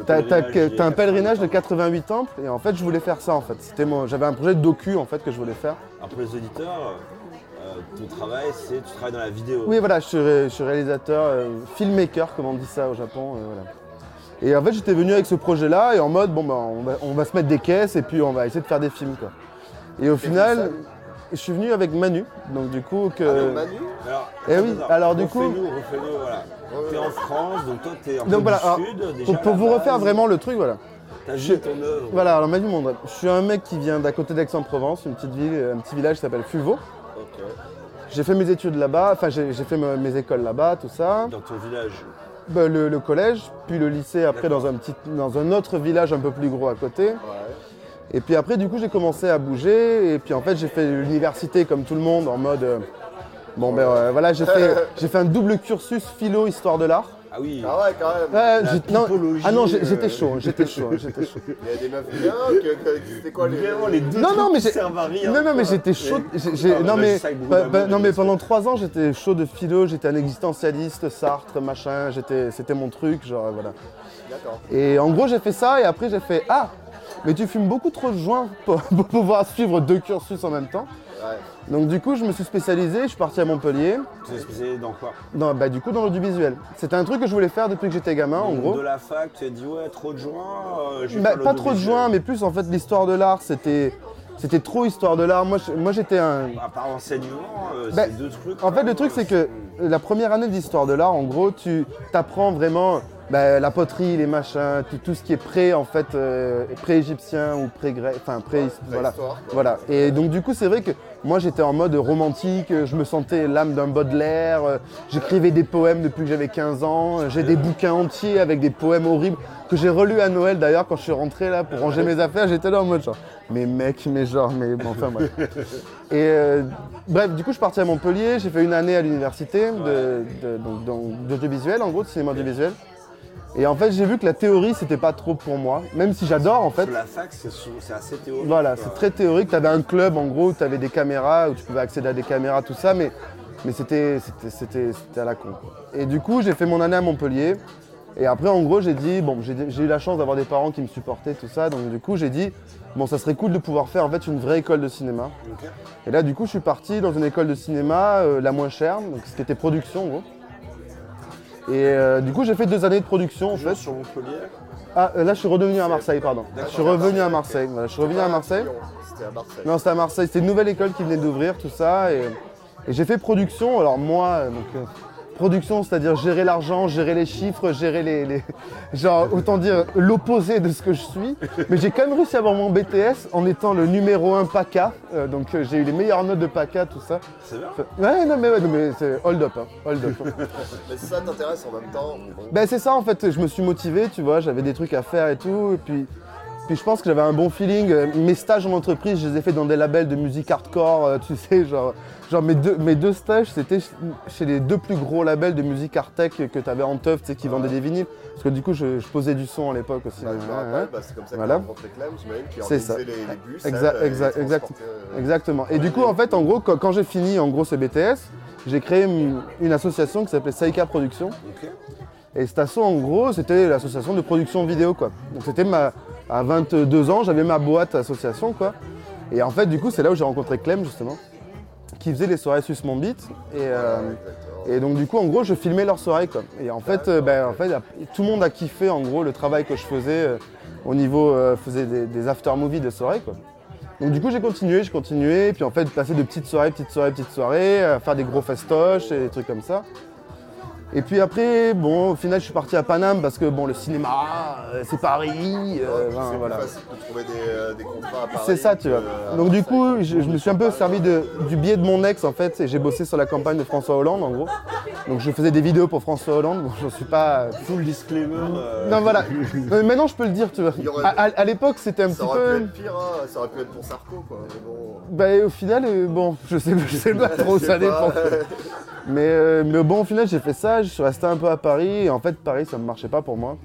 t'as- t'as- pèlerinage t'as un pèlerinage de 88 88 temples, et en fait, je voulais faire ça, en fait. C'était mon, j'avais un projet de docu, en fait, que je voulais faire. Alors pour les auditeurs, euh, ton travail, c'est tu travailles dans la vidéo. Oui, voilà, je suis, ré- je suis réalisateur, euh, filmmaker, comme on dit ça au Japon, euh, voilà. Et en fait, j'étais venu avec ce projet-là, et en mode, bon, bah, on va, on va se mettre des caisses, et puis on va essayer de faire des films, quoi. Et au final, je suis venu avec Manu, donc du coup, que... Ah, Manu Alors, Eh oui, alors, du coup- refais-nous, refais-nous, voilà. T'es en France, donc toi t'es peu Donc voilà, du alors, sud. Déjà, pour, pour vous refaire vraiment le truc, voilà. T'as je- vu ton œuvre. Voilà, alors Manu Mondre, je suis un mec qui vient d'à côté d'Aix-en-Provence, une petite ville, un petit village qui s'appelle Fuveau. Ok. J'ai fait mes études là-bas, enfin j'ai j'ai fait me- mes écoles là-bas, tout ça. Dans ton village. Bah, le, le collège, puis le lycée après dans un, petit, dans un autre village un peu plus gros à côté. Ouais. Et puis après du coup j'ai commencé à bouger et puis en fait j'ai fait l'université comme tout le monde en mode... euh, bon ben euh, voilà, j'ai fait, (laughs) j'ai fait un double cursus philo histoire de l'art. Ah oui. Ah ouais, quand même. Non, ah non, euh, j'étais chaud, j'étais chaud, (laughs) j'étais chaud. Il y a des meufs bien, c'était quoi les. Vraiment les deux Non, non, mais à rien. Non, non, mais j'étais chaud. Non, mais, bah, bah, non, mais pendant trois ans, j'étais chaud de philo, j'étais un existentialiste, Sartre, machin, j'étais, c'était mon truc, genre voilà. D'accord. Et en gros, j'ai fait ça et après, j'ai fait Ah, mais tu fumes beaucoup trop de joints pour, (laughs) pour pouvoir suivre deux cursus en même temps. Ouais. Donc, du coup, je me suis spécialisé, je suis parti à Montpellier, Tu es spécialisé dans quoi? Dans, bah, du coup, dans l'audiovisuel. C'était un truc que je voulais faire depuis que j'étais gamin, en gros. De la fac, tu as dit ouais, trop de joints. euh, Bah, pas trop de joints, mais plus en fait l'histoire de l'art, c'était, c'était trop histoire de l'art. Moi, je- moi j'étais un, À part enseignement, euh, Bah, c'est deux trucs. En fait, le quand truc, même, c'est que la première année d'histoire de l'art, en gros, tu apprends vraiment bah, la poterie, les machins, tout, tout ce qui est pré, en fait, euh, pré-égyptien ou pré-grec, enfin, pré, voilà. Préhistoire, quoi. Voilà. Et donc, du coup, c'est vrai que moi, j'étais en mode romantique, je me sentais l'âme d'un Baudelaire, euh, j'écrivais des poèmes depuis que j'avais 15 ans, euh, j'ai des bouquins entiers avec des poèmes horribles que j'ai relus à Noël d'ailleurs quand je suis rentré là pour ranger mes affaires, j'étais là en mode genre, mais mec, mais genre, mais bon, enfin bref. Et euh, bref, du coup, je suis parti à Montpellier, j'ai fait une année à l'université de, de- donc, donc, d'audiovisuel, en gros, de cinéma audiovisuel. Et en fait, j'ai vu que la théorie, c'était pas trop pour moi, même si j'adore en fait. La fac, c'est assez théorique. Voilà, c'est très théorique. Tu avais un club en gros où tu avais des caméras, où tu pouvais accéder à des caméras, tout ça, mais, mais c'était, à la con. quoi. Et du coup, j'ai fait mon année à Montpellier. Et après, en gros, j'ai dit, bon, j'ai, eu la chance d'avoir des parents qui me supportaient, tout ça. Donc, du coup, j'ai dit, bon, ça serait cool de pouvoir faire en fait une vraie école de cinéma. Et là, du coup, je suis parti dans une école de cinéma, euh, la moins chère, donc ce qui était production en gros. Et euh, du coup, j'ai fait deux années de production en fait. sur Montpellier. Ah, euh, là, je suis redevenu à Marseille, pardon. Je suis revenu à Marseille. Voilà, je suis revenu à Marseille. C'était à Marseille. Non, c'était à Marseille. C'était une nouvelle école qui venait d'ouvrir, tout ça. Et, et j'ai fait production. Alors moi, euh, donc, production, c'est-à-dire gérer l'argent, gérer les chiffres, gérer les, les- genre autant dire l'opposé de ce que je suis. Mais j'ai quand même réussi à avoir mon BTS en étant le numéro 1 PACA. Euh, donc euh, j'ai eu les meilleures notes de PACA, tout ça. C'est bien. Ouais, non mais, ouais, non, mais c'est hold up, hein, hold up. (laughs) Mais ça t'intéresse en même temps. Ben c'est ça en fait, je me suis motivé, tu vois, j'avais des trucs à faire et tout, et puis, puis je pense que j'avais un bon feeling. Euh, Mes stages en entreprise, je les ai fait dans des labels de musique hardcore, tu sais, genre, genre mes, deux, mes deux stages, c'était ch- chez les deux plus gros labels de musique hardtech que tu avais en teuf, tu sais, qui vendaient des vinyles. Parce que du coup, je, je posais du son à l'époque aussi. Bah, Ouais, bah, c'est comme ça que Voilà. Clem, qui C'est ça. les, les bus. Elle, les exact. euh, Exactement. Et du coup, en fait, en gros, quand, quand j'ai fini en gros ce BTS, j'ai créé une, une association qui s'appelait Saika Productions. Et cette asso, en gros, c'était l'association de production vidéo, quoi. Donc c'était ma... À 22 ans, j'avais ma boîte association, quoi. Et en fait, du coup, c'est là où j'ai rencontré Clem, justement, qui faisait les soirées Suisse Mon Beat. Et, euh, et donc, du coup, en gros, je filmais leurs soirées, quoi. Et en fait, euh, ben, en fait, tout le monde a kiffé, en gros, le travail que je faisais euh, au niveau... faisais des, des after-movies de soirées, quoi. Donc du coup j'ai continué, j'ai continué, puis en fait passer de petites soirées, petites soirées, petites soirées, faire des gros festoches et des trucs comme ça. Et puis après, bon, au final je suis parti à Paname parce que bon le cinéma, euh, c'est Paris, euh, ben, c'est voilà. facile de trouver des, euh, des contrats à Paris. C'est ça, tu vois. Donc du coup, je, je me suis un peu servi de- du biais de mon ex en fait, et j'ai bossé sur la campagne de François Hollande en gros. Donc je faisais des vidéos pour François Hollande, bon j'en suis pas... Full disclaimer. euh, Non voilà, (laughs) Non, maintenant je peux le dire, tu vois. Aurait- À, à- à l'époque c'était un Ça petit aurait peu... pu être pire, hein, ça aurait pu être pour Sarko, quoi. Mais bon, Bah au final, bon, je sais, je sais pas (laughs) trop, ça dépend. Mais, mais bon, au final, j'ai fait ça, je suis resté un peu à Paris, et en fait, Paris, ça ne marchait pas pour moi.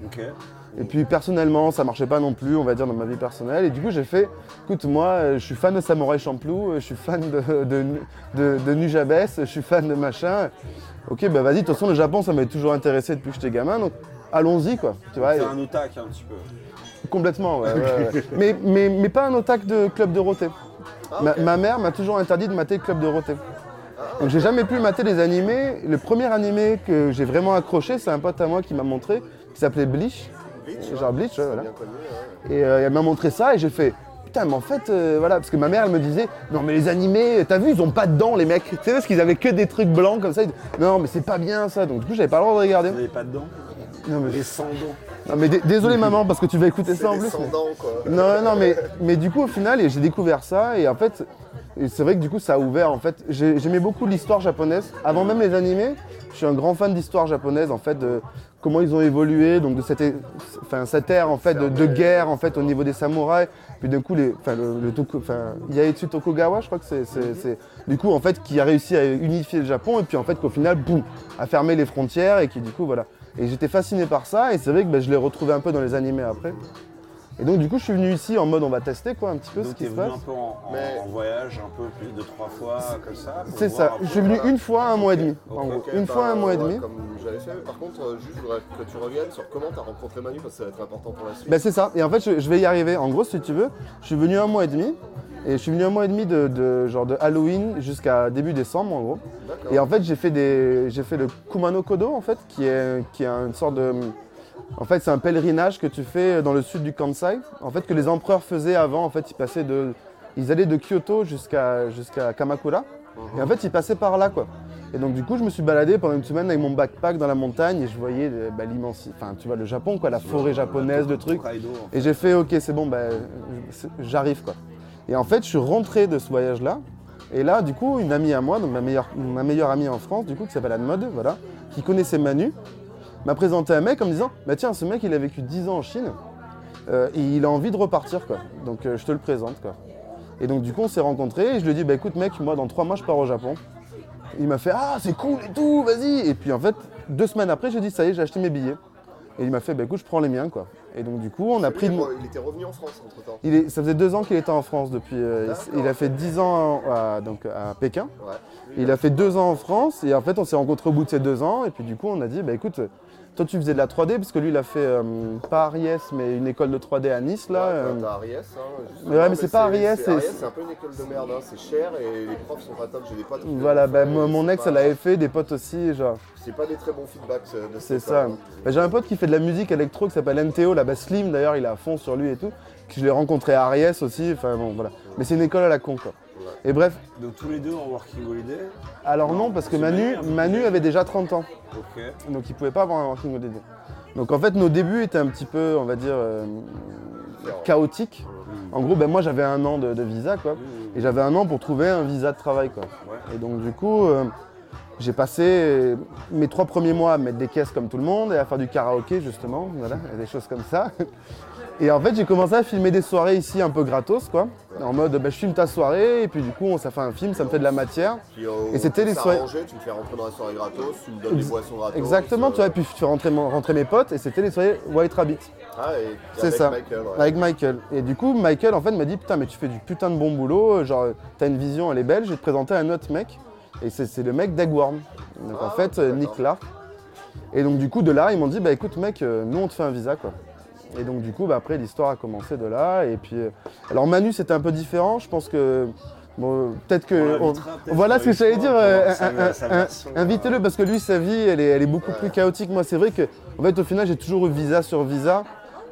Et puis, personnellement, ça marchait pas non plus, on va dire, dans ma vie personnelle. Et du coup, j'ai fait, écoute, moi, euh, je suis fan de Samurai Champloo, euh, je suis fan de, de, de, de Nujabes, je suis fan de machin. Ok, bah vas-y, de toute façon, le Japon, ça m'avait toujours intéressé depuis que j'étais gamin, donc allons-y, quoi. Tu vois, C'est un otak un petit peu. complètement, ouais. ouais, ouais. mais, mais, mais pas un otak de Club Dorothée. Ah, Ma, mère m'a toujours interdit de mater Club Dorothée. Donc j'ai jamais pu mater les animés. Le premier animé que j'ai vraiment accroché, c'est un pote à moi qui m'a montré, qui s'appelait Bleach. Bleach, Genre Bleach, ouais, voilà. bien connu. ouais. Et euh, elle m'a montré ça et j'ai fait putain mais en fait euh, voilà parce que ma mère elle me disait non mais les animés t'as vu ils ont pas de dents les mecs tu sais parce qu'ils avaient que des trucs blancs comme ça Ils non mais c'est pas bien ça donc du coup j'avais pas le droit de regarder Vous n'avez pas de dents non mais, Les sans dents. non, mais dé- désolé maman parce que tu vas écouter ça en plus mais- sans-dents, quoi. non, non, mais, mais du coup, au final, j'ai découvert ça, et en fait, et c'est vrai que du coup, ça a ouvert, en fait, j'ai- j'aimais beaucoup l'histoire japonaise. Avant même les animés, je suis un grand fan d'histoire japonaise, en fait, de comment ils ont évolué, donc de cette, é- enfin, cette ère, en fait, de, de guerre, en fait, au niveau des samouraïs. Puis d'un coup, les, enfin, le, le Toku- enfin, Tokugawa, je crois que c'est, c'est- c'est- du coup, en fait, qui a réussi à unifier le Japon, et puis en fait, qu'au final, boum, a fermé les frontières, et qui du coup, voilà. Et j'étais fasciné par ça, et c'est vrai que ben, je l'ai retrouvé un peu dans les animés après. Et donc du coup je suis venu ici en mode on va tester quoi un petit peu ce qui se venu passe. un peu en, en- Mais- en voyage, un peu plus de trois fois comme ça. C'est ça, je suis venu voilà. une fois un mois et demi. En gros. Une bah, fois un mois et demi. Comme j'avais fait. Par contre, euh, juste, je voudrais que tu reviennes sur comment tu as rencontré Manu, parce que ça va être important pour la suite. Ben c'est ça, et en fait je, je vais y arriver. En gros si tu veux, je suis venu un mois et demi. Et je suis venu un mois et demi de, de- genre de Halloween jusqu'à début décembre en gros. Et en fait j'ai fait des. j'ai fait le Kumano Kodo en fait, qui est, qui est une sorte de. En fait c'est un pèlerinage que tu fais dans le sud du Kansai. En fait que les empereurs faisaient avant, en fait ils passaient de. Ils allaient de Kyoto jusqu'à jusqu'à Kamakura. Et en fait ils passaient par là quoi. Et donc du coup je me suis baladé pendant une semaine avec mon backpack dans la montagne et je voyais euh, bah, l'immensité. Enfin tu vois le Japon quoi, la forêt japonaise, le truc. Et j'ai fait, ok, c'est bon, bah, j'arrive quoi. Et en fait, je suis rentré de ce voyage-là. Et là, du coup, une amie à moi, donc ma meilleure, ma meilleure amie en France, du coup, qui s'appelle Anne Mode, voilà, qui connaissait Manu, m'a présenté un mec en me disant, bah tiens, ce mec, il a vécu 10 ans en Chine euh, et il a envie de repartir quoi. Donc euh, je te le présente quoi. Et donc du coup, on s'est rencontrés et je lui ai dit, bah écoute mec, moi dans 3 mois, je pars au Japon. Il m'a fait, ah c'est cool et tout, vas-y. Et puis en fait, deux semaines après, j'ai dit, ça y est, j'ai acheté mes billets. Et il m'a fait, bah écoute, je prends les miens quoi. Et donc du coup, on a pris... Il était revenu en France entre temps. il est, ça faisait deux ans qu'il était en France depuis. euh, il a fait dix ans à, donc à Pékin. Ouais. Il a fait deux ans en France et en fait on s'est rencontrés au bout de ces deux ans et puis du coup on a dit bah écoute toi tu faisais de la 3D parce que lui il a fait euh, pas Ariès mais une école de 3D à Nice là. Ouais, euh, t'as Ariès, hein, Mais ouais, mais c'est pas Ariès, c'est- un peu une école de merde, hein, c'est cher et les profs sont pas top. J'ai des potes. voilà, bah, mon, ex elle l'avait fait, des potes aussi, genre C'est pas des très bons feedbacks euh, de c'est ça. école. Bah, J'ai un pote qui fait de la musique électro qui s'appelle NTO, là-bas Slim d'ailleurs, il est à fond sur lui et tout. Que je l'ai rencontré à Ariès aussi, enfin bon voilà. Mais c'est une école à la con quoi. Et bref, Donc tous les deux en working holiday. alors non, parce que Manu, peu Manu avait déjà 30 ans. Donc il pouvait pas avoir un working holiday. Donc en fait nos débuts étaient un petit peu, on va dire, euh, chaotiques. En gros, ben, moi j'avais un an de, de visa quoi. Et j'avais un an pour trouver un visa de travail quoi. Ouais. Et donc du coup, euh, j'ai passé mes trois premiers mois à mettre des caisses comme tout le monde et à faire du karaoké justement, voilà, et des choses comme ça. Et en fait j'ai commencé à filmer des soirées ici un peu gratos quoi. En mode ben, je filme ta soirée et puis du coup on ça fait un film, ça me fait de la matière. Puis, euh, Et c'était les soirées- Tu me fais rentrer dans la soirée gratos, tu me donnes des boissons gratos. Exactement, euh, tu vois, et puis je fais rentrer, mes potes et c'était les soirées White Rabbit. Ah, et C'est ça, Michael, ouais. avec Michael. Et du coup, Michael en fait m'a dit Putain, mais tu fais du putain de bon boulot, euh, genre t'as une vision, elle est belle, je vais te présenter un autre mec. Et c'est le mec d'Eggworm. Donc en Ah, fait, euh, Nick. Clark. Et donc du coup, de là, ils m'ont dit Bah écoute, mec, euh, nous on te fait un visa quoi. Et donc du coup, bah, après, l'histoire a commencé de là. Et puis, euh, alors Manu, c'était un peu différent. Je pense que. Bon, peut-être que. On on- voilà ce que j'allais dire. euh, version, Invitez-le parce que lui, sa vie, elle est, elle est beaucoup plus chaotique. Moi, c'est vrai que, en fait, au final, j'ai toujours eu visa sur visa.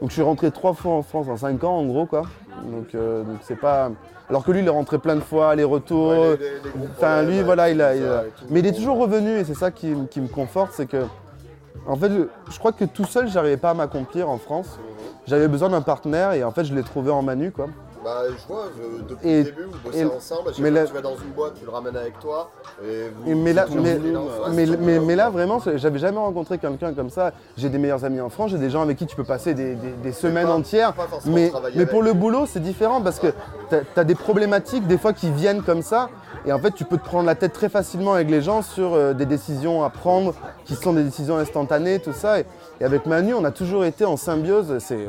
Donc, je suis rentré trois fois en France en cinq ans, en gros, quoi. Donc, euh, c'est pas. Alors que lui, il est rentré plein de fois, des gros Enfin, lui, voilà, les il a. il. Mais il est toujours revenu et c'est ça qui, qui me conforte, c'est que. En fait, je, crois que tout seul, j'arrivais pas à m'accomplir en France. J'avais besoin d'un partenaire et en fait, je l'ai trouvé en Manu, quoi. Bah, je vois, je- depuis Et- le début, vous bossez et- ensemble. À chaque mais fois là- que tu vas dans une boîte, tu le ramènes avec toi. Et, vous, mais là, mais, là vraiment, j'avais jamais rencontré quelqu'un comme ça. J'ai des meilleurs amis en France, j'ai des gens avec qui tu peux passer des, des- des semaines pas- entières. pas Mais, mais pour le boulot, c'est différent parce que tu as, des problématiques des fois qui viennent comme ça. Et en fait, tu peux te prendre la tête très facilement avec les gens sur euh, des décisions à prendre qui sont des décisions instantanées, tout ça. Et, et avec Manu, on a toujours été en symbiose. C'est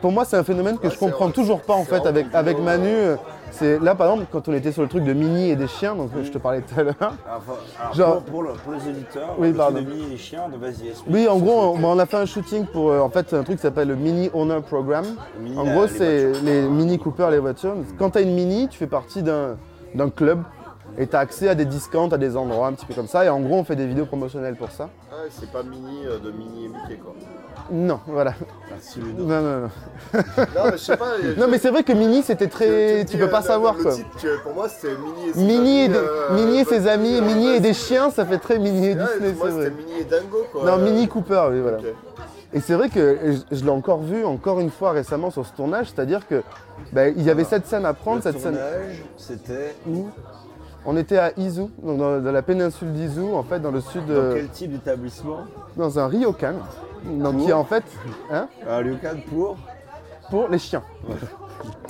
pour moi, c'est un phénomène que Ouais, je comprends toujours pas en fait avec, avec Manu. euh, C'est là par exemple quand on était sur le truc de Mini et des chiens, donc je te parlais tout à l'heure. Alors, Genre- pour, pour le- pour les auditeurs, Oui, le de Mini et les chiens, de vas-y. Oui, en gros, on, bah, on a fait un shooting pour euh, en fait un truc qui s'appelle le Mini Owner Program. Mini, En gros, c'est les Mini Cooper, les voitures. Quand tu as une Mini, tu fais partie d'un d'un club et tu as accès à des discounts, à des endroits un petit peu comme ça. Et en gros, on fait des vidéos promotionnelles pour ça. Ah, c'est pas mini euh, de mini et Mickey, quoi. Non, voilà. Ludo. Non, non, non. Non, mais je sais pas. Non, mais c'est vrai que Mini, c'était très. Tu dis, peux euh, pas le- savoir le quoi. titre, tu- pour moi, c'était Mini et ses Mini et, amis, des- euh, Mini et ses amis, euh, Mini et des chiens, ça fait très Mini et Ouais, Disney, moi, c'est vrai. c'était Mini et Dingo, quoi. Non, Mini Cooper, oui, voilà. Ok. Et c'est vrai que je, je l'ai encore vu encore une fois récemment sur ce tournage, c'est-à-dire que ben, il y avait cette scène à prendre, Le cette scène. tournage, c'était où On était à Izu, donc dans, dans la péninsule d'Izu, en fait, dans le sud, dans euh, quel type d'établissement dans un ryokan, donc qui est en fait hein, Un ryokan pour pour les chiens.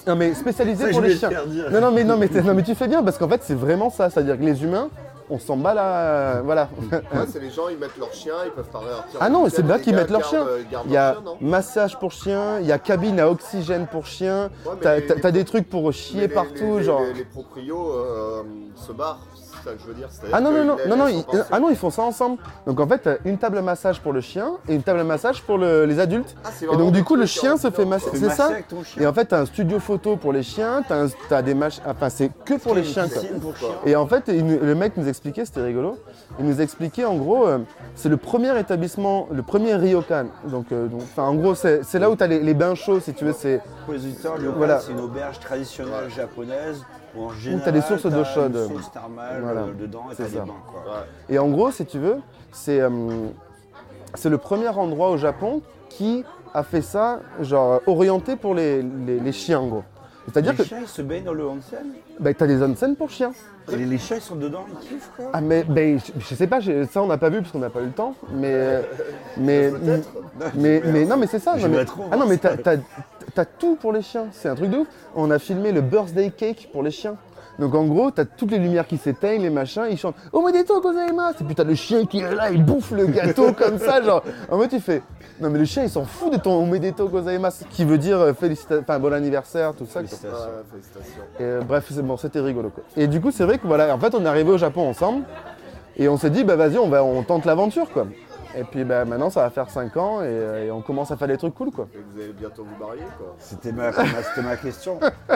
Non mais spécialisé Ça, pour les chiens. Non non mais non mais, non mais tu fais bien parce qu'en fait c'est vraiment ça, c'est-à-dire que les humains, on s'en bat là, voilà. Ouais, c'est les gens, ils mettent leur chien, ils peuvent partir. Ah non, c'est là qu'ils mettent leur chien. gardent Il y a leur massage pour chien, il y a cabine à oxygène pour chien, Ouais, t'as des trucs pour chier les- partout, les, genre. Les, les proprios euh, se barrent, ça que je veux dire. c'est-à-dire Ah non, non, non, non, non, ils, ah non, ils font ça ensemble. Donc en fait, t'as une table massage pour le chien et une table massage pour le- les adultes. Ah, Et donc du coup, le chien en se fait masser. C'est ça avec ton chien. Et en fait, t'as un studio photo pour les chiens, t'as un- t'as des machins. Enfin, c'est que pour les chiens, quoi. Et en fait, il le mec nous expliquait, c'était rigolo, il nous expliquait en gros, euh, c'est le premier établissement, le premier ryokan. Donc, euh, donc, en gros, c'est c'est là où tu as les, les bains chauds, si tu veux. C'est Pour les auditeurs, Voilà. voilà. c'est une auberge traditionnelle japonaise où en général, t'as des sources d'eau t'as chaude. Une source thermale Voilà. dedans et C'est t'as des ça. bains. Quoi. Ouais. Et en gros, si tu veux, c'est euh, le premier endroit au Japon qui a fait ça, genre orienté pour les, les- les chiens, en gros. C'est-à-dire Les que chiens ils se baignent dans le onsen bah, tu as des onsen pour chiens. et les, les chiens ils sont dedans, ils kiffent quoi. Ah, mais ben, je, je sais pas, ça on n'a pas vu parce qu'on n'a pas eu le temps, mais. (laughs) mais, mais, (laughs) mais non, mais c'est ça. non, J'aimerais mais- trop ah non, mais t'as t'as- tout pour les chiens, c'est un truc de ouf. On a filmé le birthday cake pour les chiens. Donc en gros, t'as toutes les lumières qui s'éteignent, les machins, ils chantent Omedeto gozaimasu Et puis t'as le chien qui est là, il bouffe le gâteau (laughs) comme ça, genre. En mode, tu fais Non, mais le chien il s'en fout de ton Omedeto gozaimasu, qui veut dire euh, félicita- enfin bon anniversaire, tout ça. quoi. Félicitations. Ouais, félicitations. Et, euh, bref, c'est bon, c'était rigolo quoi. Et du coup, c'est vrai que voilà, en fait, on est arrivé au Japon ensemble et on s'est dit, bah vas-y, on, va, on tente l'aventure quoi. Et puis bah, maintenant, ça va faire 5 ans et, euh, et on commence à faire des trucs cool, quoi. Et vous allez bientôt vous marier, quoi. C'était ma, ma- c'était ma question. (laughs)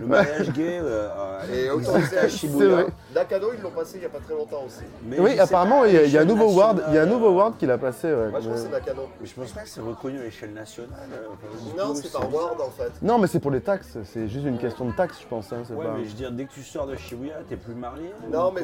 Le mariage gay euh, euh, Et autorisé à Shibuya. Nakano, ils l'ont passé il n'y a pas très longtemps aussi. Mais oui, apparemment, il y a, y a un nouveau ward, il y a un nouveau ward qui l'a passé. ouais. Moi, je pense que c'est Nakano. Mais je pense pas que c'est reconnu à l'échelle nationale. euh, Non, coup, c'est par Ward en fait. Non, mais c'est pour les taxes, c'est juste une question de taxes, je pense. hein, c'est Ouais, pas- mais je veux dire, dès que tu sors de Shibuya, t'es plus marié Non, mais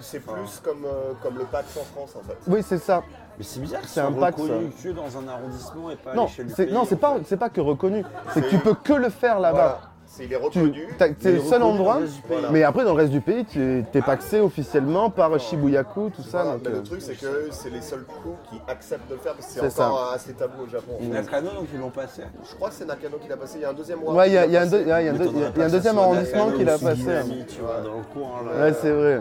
c'est plus comme, euh, comme le PAX en France en fait. Oui, c'est ça. Mais c'est bizarre que C'est un pack, reconnu que dans un arrondissement et pas à Non, c'est non, c'est pas, c'est pas que reconnu, c'est que tu peux que le faire Voilà. là-bas. C'est- Il est reconnu. c'est est le seul endroit, le. Voilà. mais après dans le reste du pays, tu es paxé officiellement par Shibuyaku, tout ça. Voilà, donc, mais euh, le truc, c'est que c'est les seuls coups qui acceptent de le faire parce que C'est encore assez tabou au Japon. Nakano, donc ils l'ont passé. Je crois que c'est Nakano qui l'a passé. Il y a un deuxième Ward. Ouais, il y a, qui il y a l'a un, deuxième ça arrondissement qui l'a passé. Suginami, tu vois, dans le coin. là. Ouais, c'est vrai.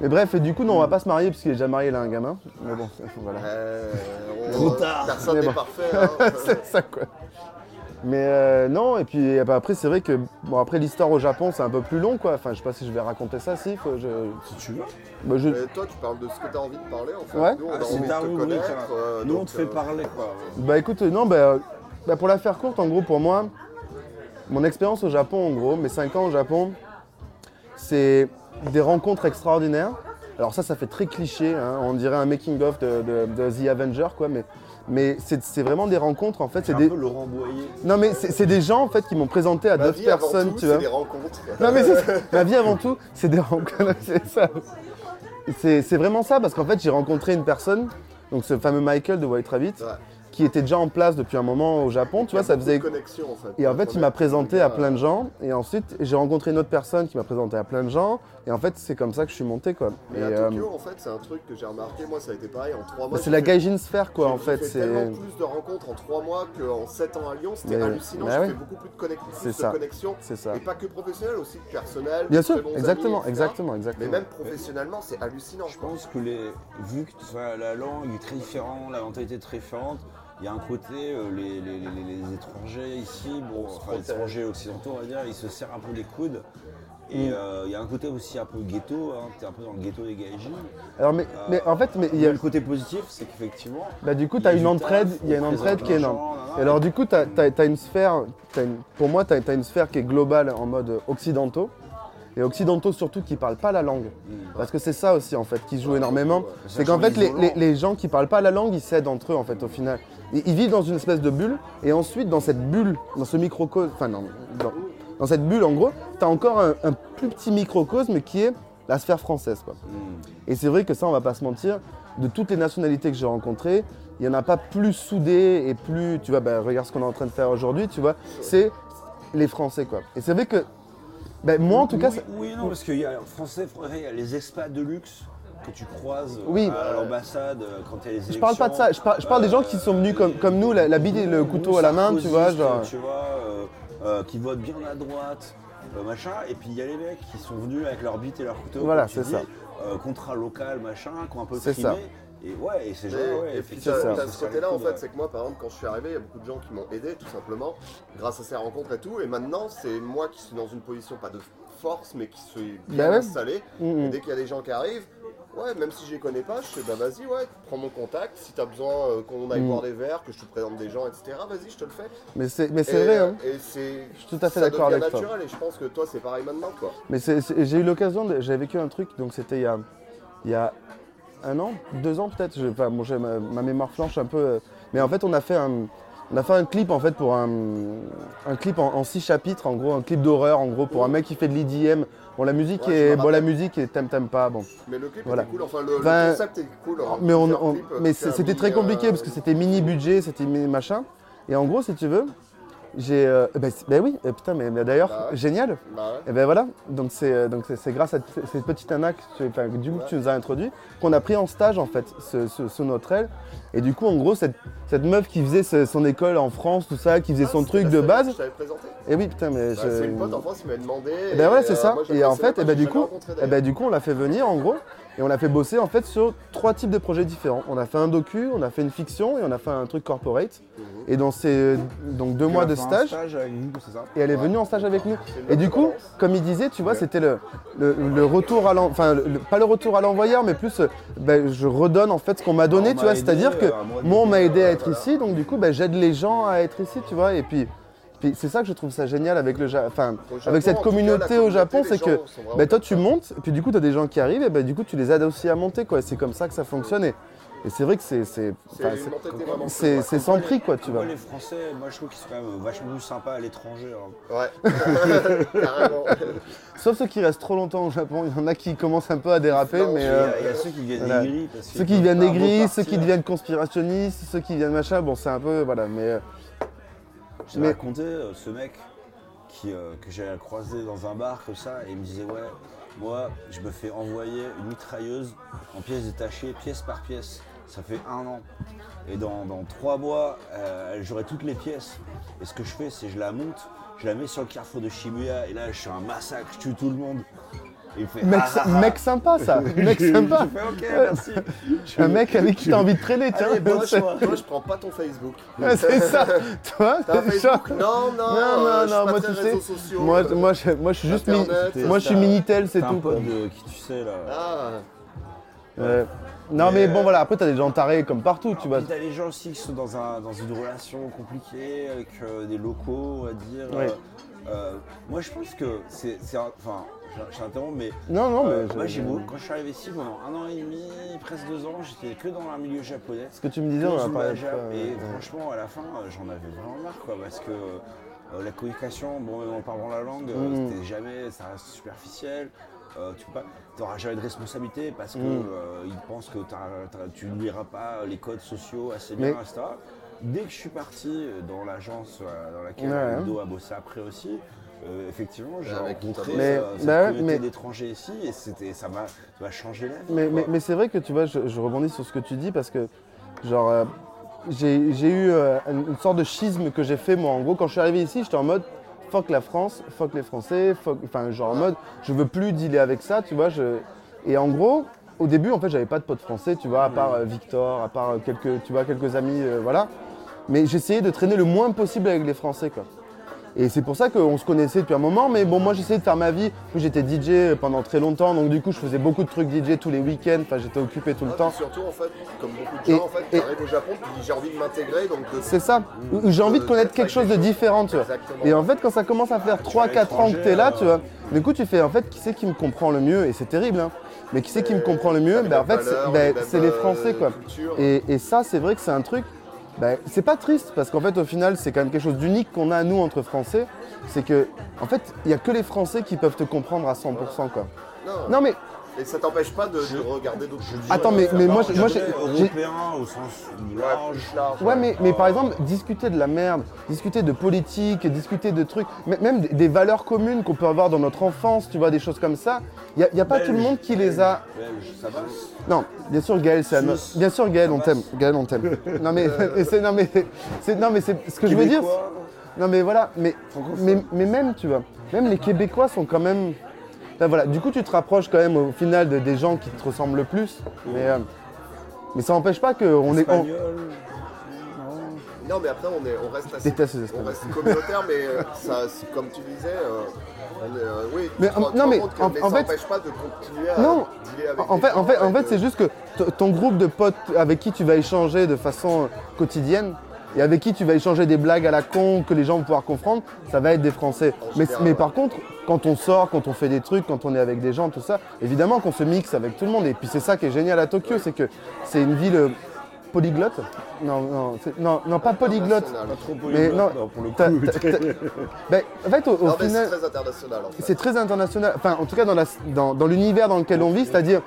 Mais bref, et du coup, non, on va pas se marier parce qu'il est déjà marié, là, un gamin. Mais bon, (laughs) voilà. Euh, on- Trop tard. Personne Mais n'est bon. parfait. (laughs) hein. c'est ça quoi. Mais euh, non, et puis eh ben, après, c'est vrai que bon, après l'histoire au Japon, c'est un peu plus long quoi. Enfin, je sais pas si je vais raconter ça, si. faut- je, Si tu veux. bah, je- Mais toi, tu parles de ce que tu as envie de parler en fait. Ouais. Nous, on a Ah, c'est envie de ta te connaître. hein. euh, Nous, on donc, te fait euh, parler, quoi. Bah écoute, non, bah, euh, bah, pour la faire courte, en gros, pour moi, mon expérience au Japon, en gros, mes 5 ans au Japon, c'est des rencontres extraordinaires. Alors ça, ça fait très cliché, hein, on dirait un making-of de, de- de The Avenger, quoi, mais, mais c'est vraiment des rencontres, en fait. C'est des... peu Laurent Boyer. Non, mais c'est des gens, en fait, qui m'ont présenté à d'autres personnes, tout, tu c'est vois. des rencontres. Non mais ma vie avant tout, c'est des rencontres, (laughs) c'est ça. C'est c'est vraiment ça parce qu'en fait j'ai rencontré une personne, donc ce fameux Michael de White Rabbit, Ouais. Qui était déjà en place depuis un moment au Japon, tu vois, ça faisait... connexion en fait. Et en fait il m'a présenté à plein de gens, et ensuite j'ai rencontré une autre personne qui m'a présenté à plein de gens, et en fait c'est comme ça que je suis monté quoi. Mais Et, à euh, Tokyo, en fait, c'est un truc que j'ai remarqué. Moi, ça a été pareil en trois mois. bah, c'est la gaijin sphère quoi en fait, c'est... tellement plus de rencontres en trois mois qu'en sept ans à Lyon. C'était Mais- hallucinant. bah j'ai ouais. fait beaucoup plus de, connect- plus de connexions. C'est ça. Et pas que professionnel, aussi personnel. Bien sûr, amis, exactement, etc. exactement, Mais exactement. même professionnellement, c'est hallucinant. Je pense que les, vu que la langue est très différente, la mentalité est très différente, il y a un côté, euh, les, les- les- les étrangers ici, bon, enfin les étrangers occidentaux on va dire, ils se serrent un peu les coudes. Et Mm. euh, il y a un côté aussi un peu ghetto, hein, t'es un peu dans le ghetto des gaijins. Alors mais, mais en fait, mais il y a... Le côté positif, c'est qu'effectivement, Bah du coup, Il tu y as a une entraide, il y a une entraide qui est énorme. Et alors du coup, tu as, une sphère, t'as une- pour moi, tu as, une sphère qui est globale en mode occidentaux. Et occidentaux surtout qui parlent pas la langue. Parce que c'est ça aussi en fait qui joue énormément. C'est qu'en fait les, les- les gens qui parlent pas la langue, ils s'aident entre eux en fait au final. Ils, vivent dans une espèce de bulle et ensuite dans cette bulle, dans ce microcosme, enfin non, dans, dans cette bulle en gros, tu as encore un, un plus petit microcosme qui est la sphère française. Quoi. Et c'est vrai que ça, on va pas se mentir, de toutes les nationalités que j'ai rencontrées, il n'y en a pas plus soudées et plus, tu vois, bah, regarde ce qu'on est en train de faire aujourd'hui, tu vois, c'est les Français, quoi. Et c'est vrai que, bah, moi en tout cas, oui, non, parce qu'il y a français, français, il y a les expats de luxe que tu croises euh, Oui. à l'ambassade euh, quand il y a les élections. je parle pas de ça, je par- je parle des gens qui sont venus comme, comme nous, la, la bite et le couteau à la main, tu vois, genre. Tu vois, euh, euh, qui votent bien à droite, euh, machin. Et puis il y a les mecs qui sont venus avec leur bite et leur couteau. Voilà, tu c'est ça. euh, contrat local, machin, qui ont un peu C'est trimé. ça. Et ouais, et ces gens, Et, ouais, et puis t'as ce côté-là en fait, c'est que moi par exemple quand je suis arrivé, il y a beaucoup de gens qui m'ont aidé tout simplement grâce à ces rencontres et tout. Et maintenant c'est moi qui suis dans une position pas de force mais qui suis bien Bah ouais. installé. Mhm. Et dès qu'il y a des gens qui arrivent, ouais même si je les connais pas, je fais bah vas-y ouais, prends mon contact. Si t'as besoin euh, qu'on aille Mhm. boire des verres, que je te présente des gens, etc. Vas-y, je te le fais. Mais c'est mais Et, c'est vrai, euh, hein. Et c'est. Je suis tout à fait ça d'accord devient avec toi. naturel et je pense que toi c'est pareil maintenant quoi. Mais c'est- c'est- j'ai eu l'occasion, de- j'ai vécu un truc, donc c'était il y a, il y a un an, deux ans peut-être, je- enfin, bon, j'ai ma, ma mémoire flanche un peu, euh, mais en fait on a fait un, on a fait un clip en fait pour un, un clip en, en six chapitres, en gros un clip d'horreur en gros pour un mec qui fait de l'EDM. Bon la musique Ouais, est, bon la musique est t'aimes t'aimes pas, bon. Mais le clip Voilà. était cool, enfin le, concept est cool. hein. Mais, on, on- c'était très compliqué euh, parce que c'était mini budget, c'était mini machin. Et en gros si tu veux, j'ai, euh, ben, c'est- ben oui, euh, putain mais, mais d'ailleurs Bah ouais. génial. Bah ouais. Et ben voilà, donc c'est euh, donc c'est- c'est grâce à cette petite nana que tu, enfin, du coup, que tu nous as introduit qu'on a pris en stage en fait ce, notre aile. Et du coup en gros cette, cette meuf qui faisait ce- son école en France, tout ça, qui faisait Ah, son truc de base. Je t'avais présenté. Et oui putain mais Bah, je- C'est une pote en France qui m'a demandé. Et ben voilà c'est euh, ça. moi, je et en fait, et ben du coup, et ben du coup on l'a fait venir en gros. Et on a fait bosser en fait sur trois types de projets différents. On a fait un docu, on a fait une fiction et on a fait un truc corporate. Et dans ces donc deux mois de stage, stage avec nous, c'est ça? et elle est venue en stage avec nous. une Et du coup, comme il disait, tu vois, c'était le, le, le retour à enfin le- pas le retour à l'envoyeur, mais plus euh, ben, je redonne en fait ce qu'on m'a donné, On tu vois. C'est-à-dire que euh, moi, moi on m'a aidé à euh, être ici, donc du coup ben, j'aide les gens à être ici, tu vois. Et puis c'est ça que je trouve ça génial avec le Ja- enfin Japon, avec cette cas, communauté au Japon, c'est que ben, toi tu montes, et puis du coup tu as des gens qui arrivent, et ben, du coup tu les aides aussi à monter, quoi. C'est comme ça que ça fonctionne. Et, et c'est vrai que c'est c'est sans prix, quoi, tu vois. Moi, les Français, moi je trouve qu'ils sont quand même vachement plus sympas à l'étranger. hein. Ouais, (laughs) carrément. Sauf ceux qui restent trop longtemps au Japon, il y en a qui commencent un peu à déraper, Non, mais Il y, euh, a, il y a ceux qui viennent voilà. Parce qu'ils ceux qui pas aigris, ceux qui deviennent conspirationnistes, ceux qui deviennent machin, bon c'est un peu voilà, mais euh, J'ai Mais- raconté euh, ce mec qui, euh, que j'ai croisé dans un bar comme ça et il me disait ouais moi je me fais envoyer une mitrailleuse en pièces détachées pièce par pièce. Ça fait un an. Et dans, dans trois mois euh, j'aurai toutes les pièces. Et ce que je fais c'est je la monte je la mets sur le carrefour de Shibuya et là je suis un massacre je tue tout le monde il fait mec, ah, ah, ah. mec sympa ça, (laughs) mec sympa, Je fais ok merci (laughs) un mec avec qui t'as envie de traîner, tiens. Allez, bon (laughs) c'est- choix. Toi, je prends pas ton Facebook. C'est ça, toi, T'as Facebook Non, non, non, euh, non, non, moi tu sais, sociaux, moi, euh. moi, je, moi je suis juste, mi- moi je suis minitel, c'est un tout. quoi. pote de qui tu sais là Ah, Ouais. Non mais Mais, bon euh, voilà, après t'as des gens tarés comme partout, tu vois. T'as les gens aussi qui sont dans, un, dans une relation compliquée avec euh, des locaux, on va dire. Ouais. Euh, moi, je pense que c'est. Enfin, je- t'interromps, mais. Non non euh, mais moi, je- j'ai quand je suis arrivé ici pendant un an et demi, presque deux ans, j'étais que dans un milieu japonais. ce que tu me disais, on a parlé Et franchement, à la fin, euh, j'en avais vraiment marre, quoi, parce que euh, la communication, bon, même en parlant la langue, euh, Mhm. c'était jamais, ça reste superficiel. Euh, tu n'auras jamais de responsabilité parce qu'ils Mhm. pensent que tu n'oublieras pas les codes sociaux assez Mais- bien, etc. Dès que je suis parti dans l'agence euh, dans laquelle Ouais. A bossé après aussi, euh, effectivement, j'ai rencontré Mais- euh, bah ouais, mais- d'étrangers ici et c'était, ça m'a changé la vie. Mais, quoi. mais, mais c'est vrai que tu vois, je, je rebondis sur ce que tu dis parce que, genre, euh, j'ai j'ai eu euh, une, une sorte de schisme que j'ai fait moi. En gros, quand je suis arrivé ici, j'étais en mode fuck la France, fuck les Français, fuck. Enfin, genre en mode je veux plus dealer avec ça, tu vois. Je... Et en gros, au début, en fait, j'avais pas de potes français, tu vois, à part Victor, à part quelques, tu vois, quelques amis, voilà. Mais j'essayais de traîner le moins possible avec les Français, quoi. Et c'est pour ça qu'on se connaissait depuis un moment, mais bon, moi j'essayais de faire ma vie. J'étais DJ pendant très longtemps, donc du coup je faisais beaucoup de trucs DJ tous les week-ends, enfin j'étais occupé tout le Ah, temps. surtout, en fait, comme beaucoup de Et- gens, en fait, t'arrives au Japon, tu dis j'ai envie de m'intégrer, donc de... C'est ça, où j'ai envie de Euh, connaître quelque chose de différent, tu vois. Et en fait, quand ça commence à faire tu 3-4 vas à ans que t'es là, tu vois, du coup tu fais en fait qui c'est qui me comprend le mieux, et c'est terrible, hein. Mais qui c'est qui me comprend le mieux? Ben, En fait, c'est ben, les les Français, quoi. euh, et ça, c'est vrai que c'est un truc. Ben, c'est pas triste parce qu'en fait, au final, c'est quand même quelque chose d'unique qu'on a nous entre Français. C'est que, en fait, il y a que les Français qui peuvent te comprendre à 100%, quoi. Non. Non, mais Et ça t'empêche pas de, de regarder d'autres cultures. Attends, mais- mais moi, je- moi, j'ai- européen au sens Ouais, large. large. Ouais, mais, mais par exemple, discuter de la merde, discuter de politique, discuter de trucs, même des- des valeurs communes qu'on peut avoir dans notre enfance, tu vois, des choses comme ça, il n'y a, y a pas tout le monde qui les a. Belge, ça passe. Non, bien sûr, Gaël, c'est Suisse. Bien sûr, Gaël, on t'aime. Gaël, on t'aime. (laughs) Non, mais c'est. Non, mais c'est. Non, mais c'est. Ce que je veux dire. Non, mais voilà, mais, mais, mais même, tu vois, même les Québécois sont quand même. Voilà, du coup, tu te rapproches quand même au final de, des gens qui te ressemblent le plus, mais. euh, mais ça n'empêche pas qu'on est. on-. Non, mais après, on, est, on reste assez. On reste communautaire, mais euh, ça, comme tu disais, euh, on est, euh, oui, Mais, en- non, mais en- en ça fait- n'empêche pas de continuer à Non. avec En fait, en fait, en et fait de- c'est juste que ton groupe de potes avec qui tu vas échanger de façon quotidienne et avec qui tu vas échanger des blagues à la con que les gens vont pouvoir comprendre, ça va être des Français. Mais, mais par contre, quand on sort, quand on fait des trucs, quand on est avec des gens, tout ça, évidemment qu'on se mixe avec tout le monde. Et puis c'est ça qui est génial à Tokyo, c'est que c'est une ville euh, polyglotte. Non, non, non, non, pas polyglotte. Trop Mais polyglotte, non, non, pour le coup. (laughs) Ben, en fait, au, au Non, mais final, c'est très international en fait. c'est très international. Enfin, en tout cas, dans, la- dans, dans l'univers dans lequel on vit, c'est-à-dire,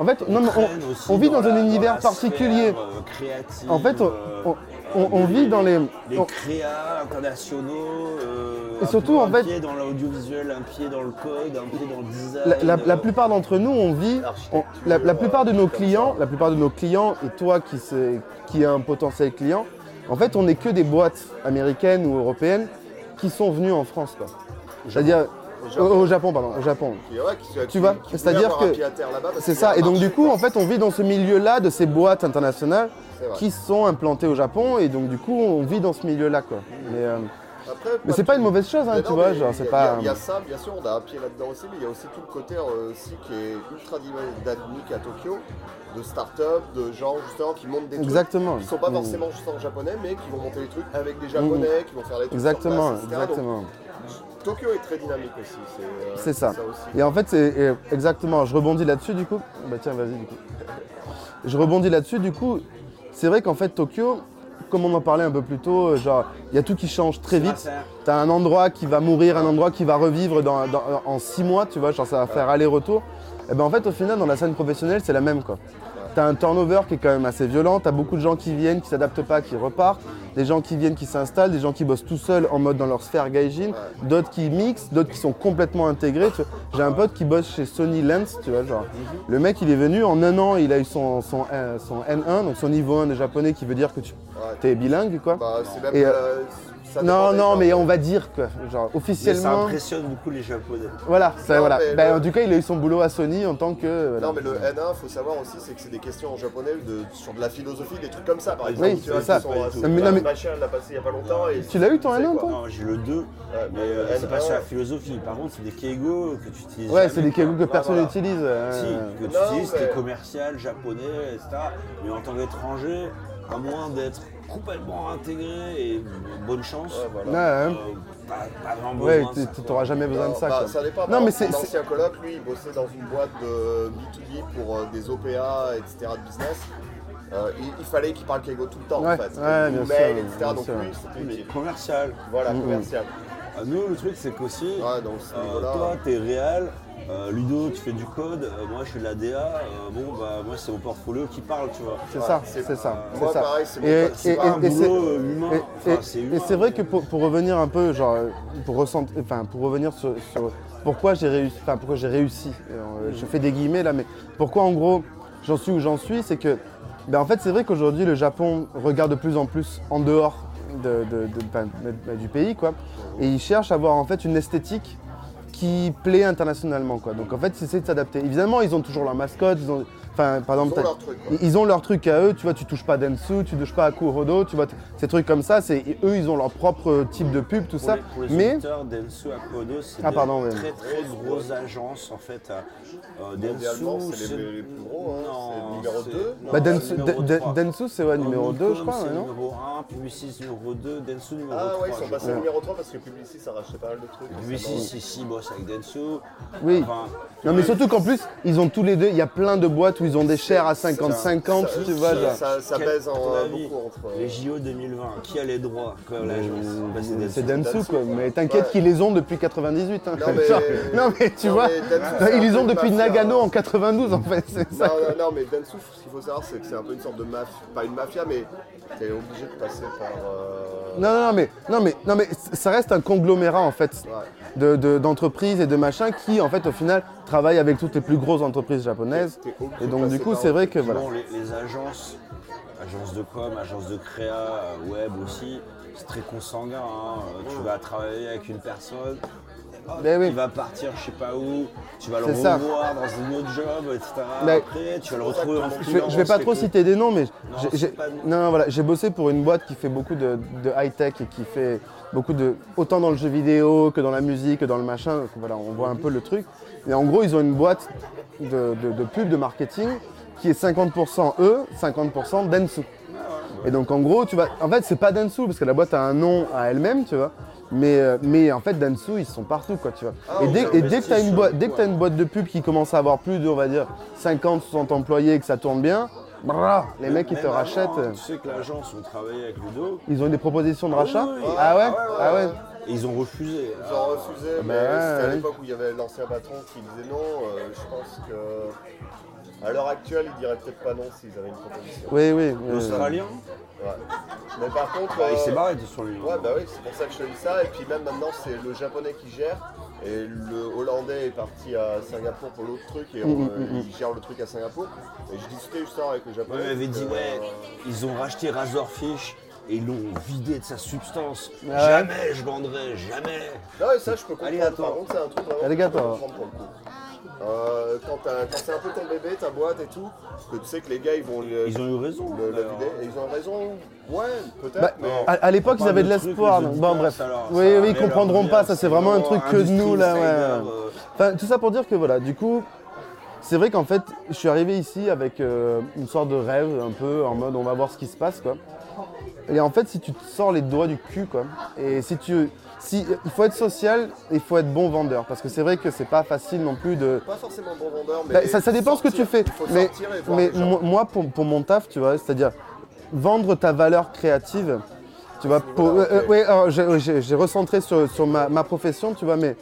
en fait, non, mais on- aussi on vit dans, la- un univers particulier. sphère, euh, créative, En fait, on, euh, on- on- on vit dans les. les on- créas internationaux. euh, Et un surtout, en un fait- pied dans l'audiovisuel, un pied dans le code, un pied dans le design. la, la- la plupart d'entre nous, on vit. on- la, la plupart de nos clients, la plupart de nos clients, et toi qui, se- qui est un potentiel client, en fait, on n'est que des boîtes américaines ou européennes qui sont venues en France. quoi. C'est-à-dire, Au Au, au Japon, pardon, au Japon. Qui, ouais, qui, qui- vois, c'est-à-dire que- C'est ça. Et donc du coup, en fait, on vit dans ce milieu-là de ces boîtes internationales qui sont implantées au Japon. Et donc du coup, on vit dans ce milieu-là, quoi. Mais, euh, Après, mais c'est pas une mauvaise chose, hein, tu vois. Genre, il y c'est a- pas. Il y, a- y a ça, bien sûr, on a un pied là-dedans aussi, mais il y a aussi tout le côté euh, aussi qui est ultra dynamique à Tokyo, de start-up, de gens justement qui montent des trucs. Exactement. Qui sont pas Mm. forcément juste en japonais, mais qui vont monter des trucs avec des japonais, qui vont faire des trucs. sur Exactement, place, etc. Donc, exactement. Tokyo est très dynamique aussi. C'est euh, C'est ça. aussi. Et en fait, c'est exactement. Je rebondis là-dessus du coup. Bah tiens, vas-y du coup. Je rebondis là-dessus du coup. C'est vrai qu'en fait, Tokyo, comme on en parlait un peu plus tôt, euh, genre, il y a tout qui change très vite. T'as un endroit qui va mourir, un endroit qui va revivre dans, dans- en six mois, tu vois, genre ça va faire aller-retour. Et ben en fait, au final, dans la scène professionnelle, c'est la même quoi. T'as un turnover qui est quand même assez violent, t'as beaucoup de gens qui viennent, qui s'adaptent pas, qui repartent, des gens qui viennent, qui s'installent, des gens qui bossent tout seuls en mode dans leur sphère gaijin, d'autres qui mixent, d'autres qui sont complètement intégrés. tu. J'ai un pote qui bosse chez Sony Lens, tu vois, genre. Le mec, il est venu, en un an, il a eu son, son, euh, son N1, donc son niveau 1 de japonais, qui veut dire que tu es bilingue, quoi. Bah, c'est même. Et, euh, euh, ça Non, non, gens. mais on va dire que, genre, Mais ça officiellement. impressionne beaucoup les Japonais. Voilà, ça, Non, voilà. mais Ben, le- En tout cas, il a eu son boulot à Sony en tant que. voilà. Non mais le N1, faut savoir aussi, c'est que c'est des questions en japonais de, sur de la philosophie, des trucs comme ça. Par Oui, exemple, oui, tu vois, c'est ça. sont, du euh, c'est- Mais non, mais- machin, l'a passé il y a pas longtemps. Et Tu l'as eu ton c'est N1 quoi toi Non, j'ai le 2, Ouais, mais euh, le c'est pas N1, sur la philosophie. Par contre, c'est des keigo que tu utilises. Ouais, c'est des kegos que personne n'utilise. euh, Si, que tu utilises, t'es commercial, japonais, etc. Mais en tant qu'étranger, à moins d'être complètement intégré et bonne chance, Ouais, voilà. Ouais, euh, pas, pas vraiment Ouais, besoin tu t'auras jamais besoin de ça. Bah, quoi. ça dépend. Non, mais c'est- Mon c'est- ancien coloc, lui, il bossait dans une boîte de B2B pour euh, des OPA, etc. de business. Euh, il, il fallait qu'il parle Keigo tout le temps Ouais, en fait. ouais, bien mail, sûr, etc. bien Donc sûr. lui, c'était Mais commercial. Voilà, Mhm. commercial. Ah, nous, le truc, c'est qu'aussi, donc euh, toi, t'es réel. Euh, Ludo, tu fais du code, euh, moi je fais de la DA, euh, bon bah moi c'est mon portfolio qui parle, tu vois. C'est Ouais, ça, c'est- c'est ça. euh, c'est Moi, ça. pareil, c'est mon Et, pas un et- boulot euh, humain, et- enfin, c'est et humain. c'est vrai que pour, pour revenir un peu, genre, pour ressentir, enfin, pour revenir sur, sur pourquoi j'ai réussi, enfin, pourquoi j'ai réussi. euh, Je fais des guillemets là, mais pourquoi en gros j'en suis où j'en suis, c'est que, ben, en fait, c'est vrai qu'aujourd'hui le Japon regarde de plus en plus en dehors de, de- de- enfin, de- du pays, quoi, et il cherche à avoir en fait une esthétique qui plaît internationalement, quoi. Donc en fait, ils essaient de s'adapter. Évidemment, ils ont toujours leur mascotte, enfin, par Ils exemple, ont t'as- leur truc. quoi. ils- Ils ont leur truc à eux, tu vois, tu touches pas Densu, tu touches pas à Kurodo, tu vois, ces trucs comme ça, c'est eux, ils ont leur propre type de pub, tout Pour ça. les, pour les Mais Densu Akodo, c'est Ah, des pardon, ouais. très très grosses agences en fait. euh, euh, Densu, c'est les, les plus gros. Hein. Non, c'est le numéro c'est- 2. non, bah, c'est Densu, c'est ouais, numéro 2, je crois, non numéro 1, Publicis numéro 2, Densu numéro 3. Ah ouais, ils sont passés numéro 3 parce que Publicis ça rachetait pas mal de trucs. Publicis récemment. ici bosse avec Densu. Oui. Non, mais surtout qu'en plus, ils ont tous les deux, il y a plein de boîtes où ils ont des shares à 50-50, Ça- tu vois, ça- genre. Ça, ça Quel- baise en, à ton euh, avis, beaucoup entre. Les JO 2020, qui a les droits Quoi, c'est Densu, quoi. Mais t'inquiète Ouais. qu'ils les ont depuis 98. hein. Non, mais- (laughs) Genre, non, mais tu Non, vois, mais ils les ont depuis mafia, Nagano hein. en 92, en fait, c'est ça. Non, non, non, mais Densu, ce qu'il faut savoir, c'est que c'est un peu une sorte de mafia. Pas une mafia, mais t'es obligé de passer par. euh, Non, non, non, mais, non, mais, non, mais ça reste un conglomérat en fait Ouais. de- de- d'entreprises et de machins qui en fait au final travaillent avec toutes les plus grosses entreprises japonaises. Et donc du coup c'est vrai que voilà. Les, les agences, agences de com, agences de créa, web aussi, c'est très consanguin. hein. Euh, Tu vas travailler avec une personne, Ben oui. il va partir je sais pas où, tu vas le C'est ça. revoir dans une autre job, etc. Mais- Après, tu vas le retrouver en Je vais, je vais pas trop citer des noms, mais j'ai- c'est j'ai non, non, voilà, j'ai bossé pour une boîte qui fait beaucoup de, de high-tech et qui fait beaucoup de. autant dans le jeu vidéo que dans la musique, que dans le machin. Voilà, on voit un peu le truc. Et en gros, ils ont une boîte de, de, de pub, de marketing qui est 50% eux, 50% Densu. Et donc en gros, tu vas. En fait, c'est pas Densu parce que la boîte a un nom à elle-même, tu vois. Mais, euh, mais en fait, Densu, ils sont partout, quoi, tu vois. Ah, et dès, ils et dès que tu as une, boîte- dès que t'as coup, une boîte de pub qui commence à avoir plus de, on va dire, 50, 60 employés et que ça tourne bien, les mecs, ils te rachètent. euh, Tu sais que l'agence, on travaillait avec Ludo. Ils ont eu des propositions de rachat oui, oui. Ah ouais Ah Ah ouais, ouais Et ils ont refusé. Ils ont refusé, mais ouais, c'était à l'époque où il y avait l'ancien patron qui disait non. euh, je pense que. À l'heure actuelle, ils diraient peut-être pas non s'ils avaient une proposition. Oui, oui. oui. L'Australien, Ouais. Mais par contre. bah, il euh, s'est barré de sur lui. Ouais, bah oui, c'est pour ça que je te dis ça. Et puis même maintenant, c'est le japonais qui gère. Et le hollandais est parti à Singapour pour l'autre truc. Et on, Mm, mm, euh, il gère le truc à Singapour. Et je discutais justement avec le Ouais, japonais. il m'avait dit, que, ouais, euh, ils ont racheté Razorfish. et ils l'ont vidé de sa substance. Ouais. Jamais je vendrai, jamais. Non, et ça, je peux comprendre. Alligator. Par contre, c'est un truc vraiment. Pour le coup. Euh, quand t'as- quand c'est un peu ton bébé, ta boîte et tout, que tu sais que les gars ils vont le, Ils ont eu raison. le- la vider. Et ils ont raison. Ouais, peut-être. Bah, mais à, à l'époque, ils avaient de de l'espoir. donc Bon, bref. Oui, oui, ils comprendront pas. Ça, c'est vraiment un truc que Industry nous, là. ouais. Euh, Enfin, tout ça pour dire que voilà, du coup, c'est vrai qu'en fait, je suis arrivé ici avec euh, une sorte de rêve, un peu en mode on va voir ce qui se passe, quoi. Et en fait, si tu te sors les doigts du cul, quoi, et si tu. Si, il faut être social, il faut être bon vendeur, parce que c'est vrai que c'est pas facile non plus de. Pas forcément bon vendeur, mais. Bah, ça, ça dépend ce que tu sortir. fais. Il faut Mais, sortir et mais moi, pour, pour mon taf, tu vois, c'est-à-dire vendre ta valeur créative, tu vois, euh, euh, ouais, j'ai- recentré sur, sur ma, ma profession, tu vois, mais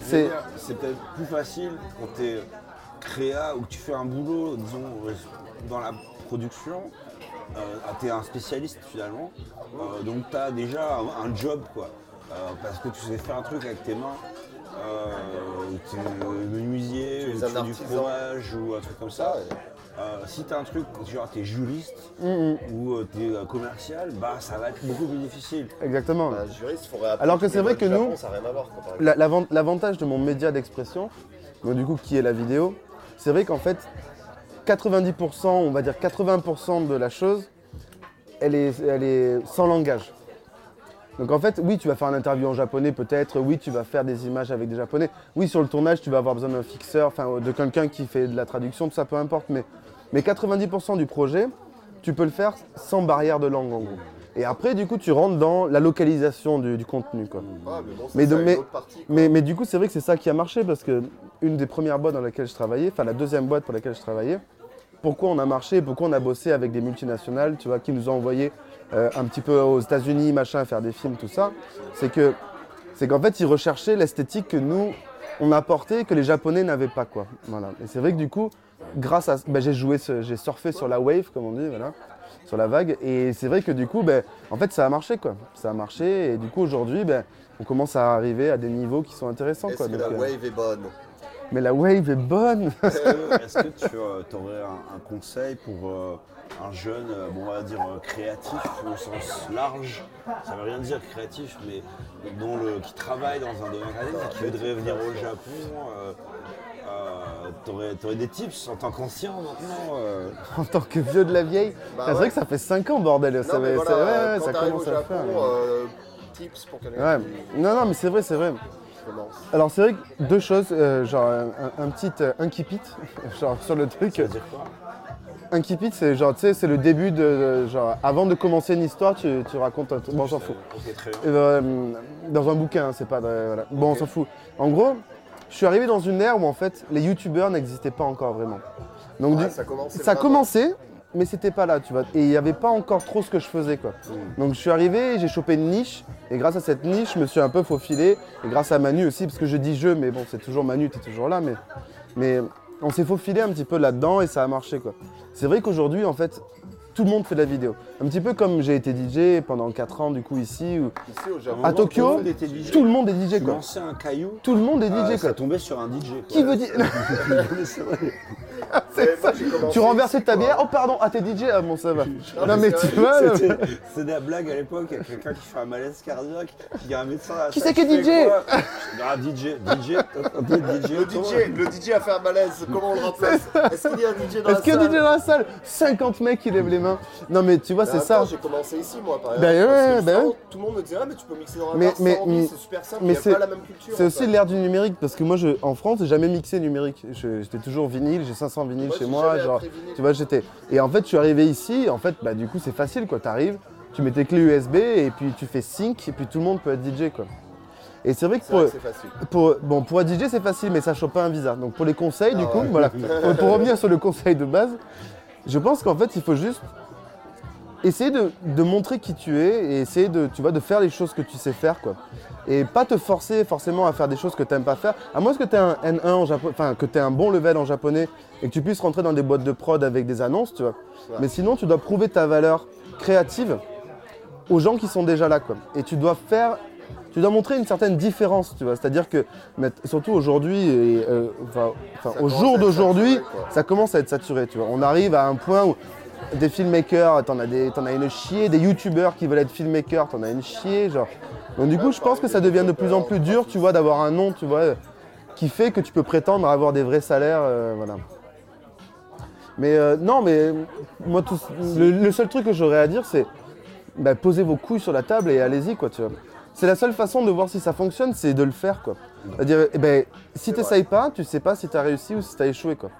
C'est- peut-être plus facile quand tu es créa ou que tu fais un boulot, disons, euh, dans la production. Euh, tu es un spécialiste finalement. Euh, donc tu as déjà un, un job, quoi. Euh, parce que tu sais faire un truc avec tes mains. Euh, tu es menuisier, ou tu du fromage ou un truc comme ça. Ouais. Euh, si tu as un truc, genre tu es juriste Mm, ou tu es commercial, bah ça va être beaucoup plus difficile. exactement. Bah, juriste, Alors que c'est vrai que nous- L'avantage de mon média d'expression, donc du coup qui est la vidéo, c'est vrai qu'en fait 90%, on va dire 80% de la chose, elle est, elle est sans langage. Donc en fait, oui, tu vas faire une interview en japonais peut-être, oui, tu vas faire des images avec des japonais, oui, sur le tournage, tu vas avoir besoin d'un fixeur, enfin de quelqu'un qui fait de la traduction, tout ça, peu importe, mais, mais 90% du projet, tu peux le faire sans barrière de langue en gros. Et après, du coup, tu rentres dans la localisation du, du contenu. Quoi. Ah, mais bon, de- partie, quoi. Mais, mais du coup, c'est vrai que c'est ça qui a marché parce que une des premières boîtes dans laquelle je travaillais, enfin la deuxième boîte pour laquelle je travaillais, pourquoi on a marché, pourquoi on a bossé avec des multinationales, tu vois, qui nous ont envoyé euh, un petit peu aux États-Unis, machin, faire des films, tout ça, c'est que c'est qu'en fait, ils recherchaient l'esthétique que nous on apportait que les Japonais n'avaient pas, quoi. Voilà. Et c'est vrai que du coup, grâce à, ben, j'ai joué, ce- j'ai surfé sur la wave, comme on dit, voilà, sur la vague, et c'est vrai que du coup, ben, en fait, ça a marché, quoi. Ça a marché, et du coup, aujourd'hui, ben, on commence à arriver à des niveaux qui sont intéressants, Est-ce quoi. que Donc, la euh, wave est bonne? Mais la wave est bonne. Est-ce que, est-ce que tu aurais un, un conseil pour euh, un jeune, euh, bon, on va dire euh, créatif au sens large Ça veut rien dire créatif, mais dont le, qui travaille dans un domaine créatif et qui voudrait venir au Japon. Euh, euh, t'aurais, t'aurais des tips en tant qu'ancien maintenant euh, en tant que vieux de la vieille. Bah c'est ouais. vrai que ça fait 5 ans, bordel. ça, Non, mais va- voilà, ça- ouais, ouais, quand ça commence au à Japon, faire. euh, tips pour quelqu'un qui Non, non, mais c'est vrai, c'est vrai. Alors, c'est vrai que deux choses, euh, genre un, un petit un keep it, genre sur le truc. Ça veut dire quoi? Un keep it, c'est genre, tu sais, c'est le début de, genre, avant de commencer une histoire, tu, tu racontes un truc. Bon, on s'en fout. Très bien. Euh, dans un bouquin, hein, c'est pas. de- voilà. Bon, on s'en fout. En gros, je suis arrivé dans une ère où en fait, les youtubeurs n'existaient pas encore vraiment. Donc, Ouais, du- ça commençait ça commencé, mais c'était pas là, tu vois. Et il n'y avait pas encore trop ce que je faisais, quoi. Donc je suis arrivé, j'ai chopé une niche, et grâce à cette niche, je me suis un peu faufilé, et grâce à Manu aussi, parce que je dis je, mais bon, c'est toujours Manu, t'es toujours là, mais, mais on s'est faufilé un petit peu là-dedans, et ça a marché, quoi. C'est vrai qu'aujourd'hui, en fait, tout le monde fait de la vidéo. Un petit peu comme j'ai été DJ pendant 4 ans, du coup, ici, ou Ici au Japon. à Tokyo, tout le monde est DJ, Tu quoi. lançais un caillou, Tout le monde est euh, DJ, ça quoi. tombait sur un DJ. quoi. Qui veut dire... (laughs) C'est (laughs) Tu renversais ta bière, oh pardon, ah t'es DJ, ah bon ça va. Non, Non mais c'est tu vois, C'était c'était la blague à l'époque, il y a quelqu'un qui fait un malaise cardiaque, il y a un médecin à la Qui salle, c'est qui est tu DJ? Ah DJ, DJ, un (laughs) peu DJ. Le DJ, le DJ a fait un malaise, comment on le remplace Est-ce qu'il y a un DJ dans la Est-ce qu'il y a salle DJ dans la salle? 50 mecs qui lèvent les mains. Non mais tu vois, c'est ça. J'ai commencé ici, moi, par Bah exemple. ouais, ouais. Tout le monde me disait, ah, mais tu peux mixer dans un Mais- mais- c'est super simple, mais il a pas la même culture. C'est aussi l'ère du numérique parce que moi je, en France j'ai jamais mixé numérique. J'étais toujours vinyle, j'ai 500 vinyles Moi, chez moi. Genre, vinyle. tu vois, j'étais. Et en fait, je suis arrivé ici. En fait, bah du coup c'est facile quoi. T'arrives, tu mets tes clés USB et puis tu fais sync et puis tout le monde peut être DJ quoi. Et c'est vrai que vrai pour, que pour, bon, pour être DJ, c'est facile, mais ça chope pas un visa. Donc pour les conseils, du Ah coup, ouais. voilà. (laughs) pour revenir sur le conseil de base, je pense qu'en fait, il faut juste essayer de, de montrer qui tu es et essayer de, tu vois, de faire les choses que tu sais faire, quoi. Et pas te forcer forcément à faire des choses que tu n'aimes pas faire. À moins que tu aies un N1 en japonais, enfin que tu aies un bon level en japonais et que tu puisses rentrer dans des boîtes de prod avec des annonces, tu vois. Ouais. Mais sinon, tu dois prouver ta valeur créative aux gens qui sont déjà là, quoi. Et tu dois faire tu dois montrer une certaine différence, tu vois. C'est-à-dire que, surtout aujourd'hui, euh, enfin, enfin, Ça au jour d'aujourd'hui, ça commence à être saturé, tu vois. On arrive à un point où des filmmakers, t'en as, des, t'en as une chier, des youtubeurs qui veulent être filmmakers, t'en as une chier, genre. Donc du coup, je pense que ça devient de plus en plus dur, tu vois, d'avoir un nom, tu vois, qui fait que tu peux prétendre avoir des vrais salaires, euh, voilà. Mais euh, non, mais moi, tout- le, le seul truc que j'aurais à dire, c'est bah, posez vos couilles sur la table et allez-y, quoi, tu vois. C'est la seule façon de voir si ça fonctionne, c'est de le faire, quoi. C'est-à-dire, eh ben, si t'essayes pas, tu sais pas si t'as réussi ou si t'as échoué, quoi.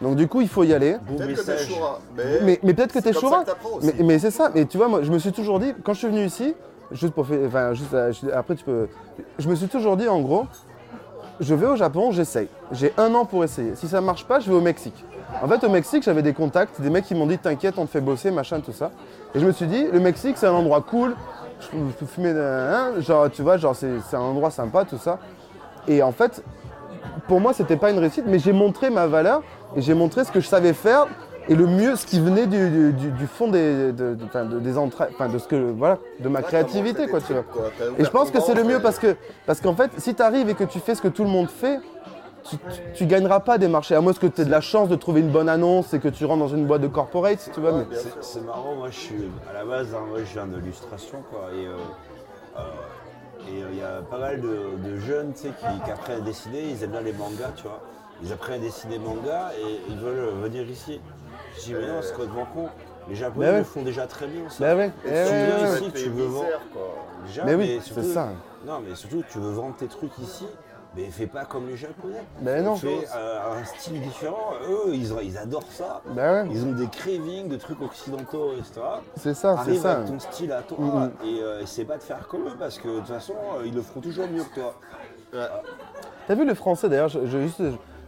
Donc du coup, il faut y aller. Peut-être que t'es message. choura, mais, Mais, mais peut-être que c'est t'es aussi. Mais, mais c'est ça. Mais tu vois, moi, je me suis toujours dit, quand je suis venu ici, juste pour faire, enfin, juste, euh, je- après tu peux, je me suis toujours dit, en gros, je vais au Japon, j'essaye. J'ai un an pour essayer. Si ça marche pas, je vais au Mexique. En fait, au Mexique, j'avais des contacts, des mecs qui m'ont dit, t'inquiète, on te fait bosser, machin, tout ça. Et je me suis dit, le Mexique, c'est un endroit cool. Je peux fumer, hein, genre, tu vois, genre, c'est c'est un endroit sympa, tout ça. Et en fait, pour moi, c'était pas une réussite, mais j'ai montré ma valeur et j'ai montré ce que je savais faire et le mieux, ce qui venait du, du- du- du fond des, de, de- enfin, de- des entrailles, enfin, de ce que, voilà, de ma créativité, quoi, tu vois. Et je pense que c'est le mieux parce que, parce qu'en fait, si tu arrives et que tu fais ce que tout le monde fait, tu, tu, tu gagneras pas des marchés. À moins que tu aies de la chance de trouver une bonne annonce et que tu rentres dans une boîte de corporate, tu vois. Ouais, mais- bien C'est- marrant, moi je suis à la base, hein, moi je viens de l'illustration quoi. Et euh, euh, et, euh, il y a pas mal de, de jeunes tu sais, qui, qui apprennent à dessiner, ils aiment bien les mangas, tu vois. Ils apprennent à dessiner manga et ils veulent venir ici. Je dis mais non, c'est complètement con. Les Japonais ouais. le font déjà très bien ça. Bah ouais, Et eh tu viens ici, tu veux vendre. Déjà, Mais oui, c'est ça. Non mais surtout tu veux vendre tes trucs ici, mais fais pas comme les Japonais. Ben non. Fais euh, un style différent. Eux, ils, ils adorent ça. Ouais, Ils ont des cravings de trucs occidentaux, etc. c'est ça, c'est Arrive ça. avec ton style à toi Mhm. et euh, essaie pas de faire comme eux parce que de toute façon euh, ils le feront toujours mieux que toi. T'as vu le français d'ailleurs, je, je- juste,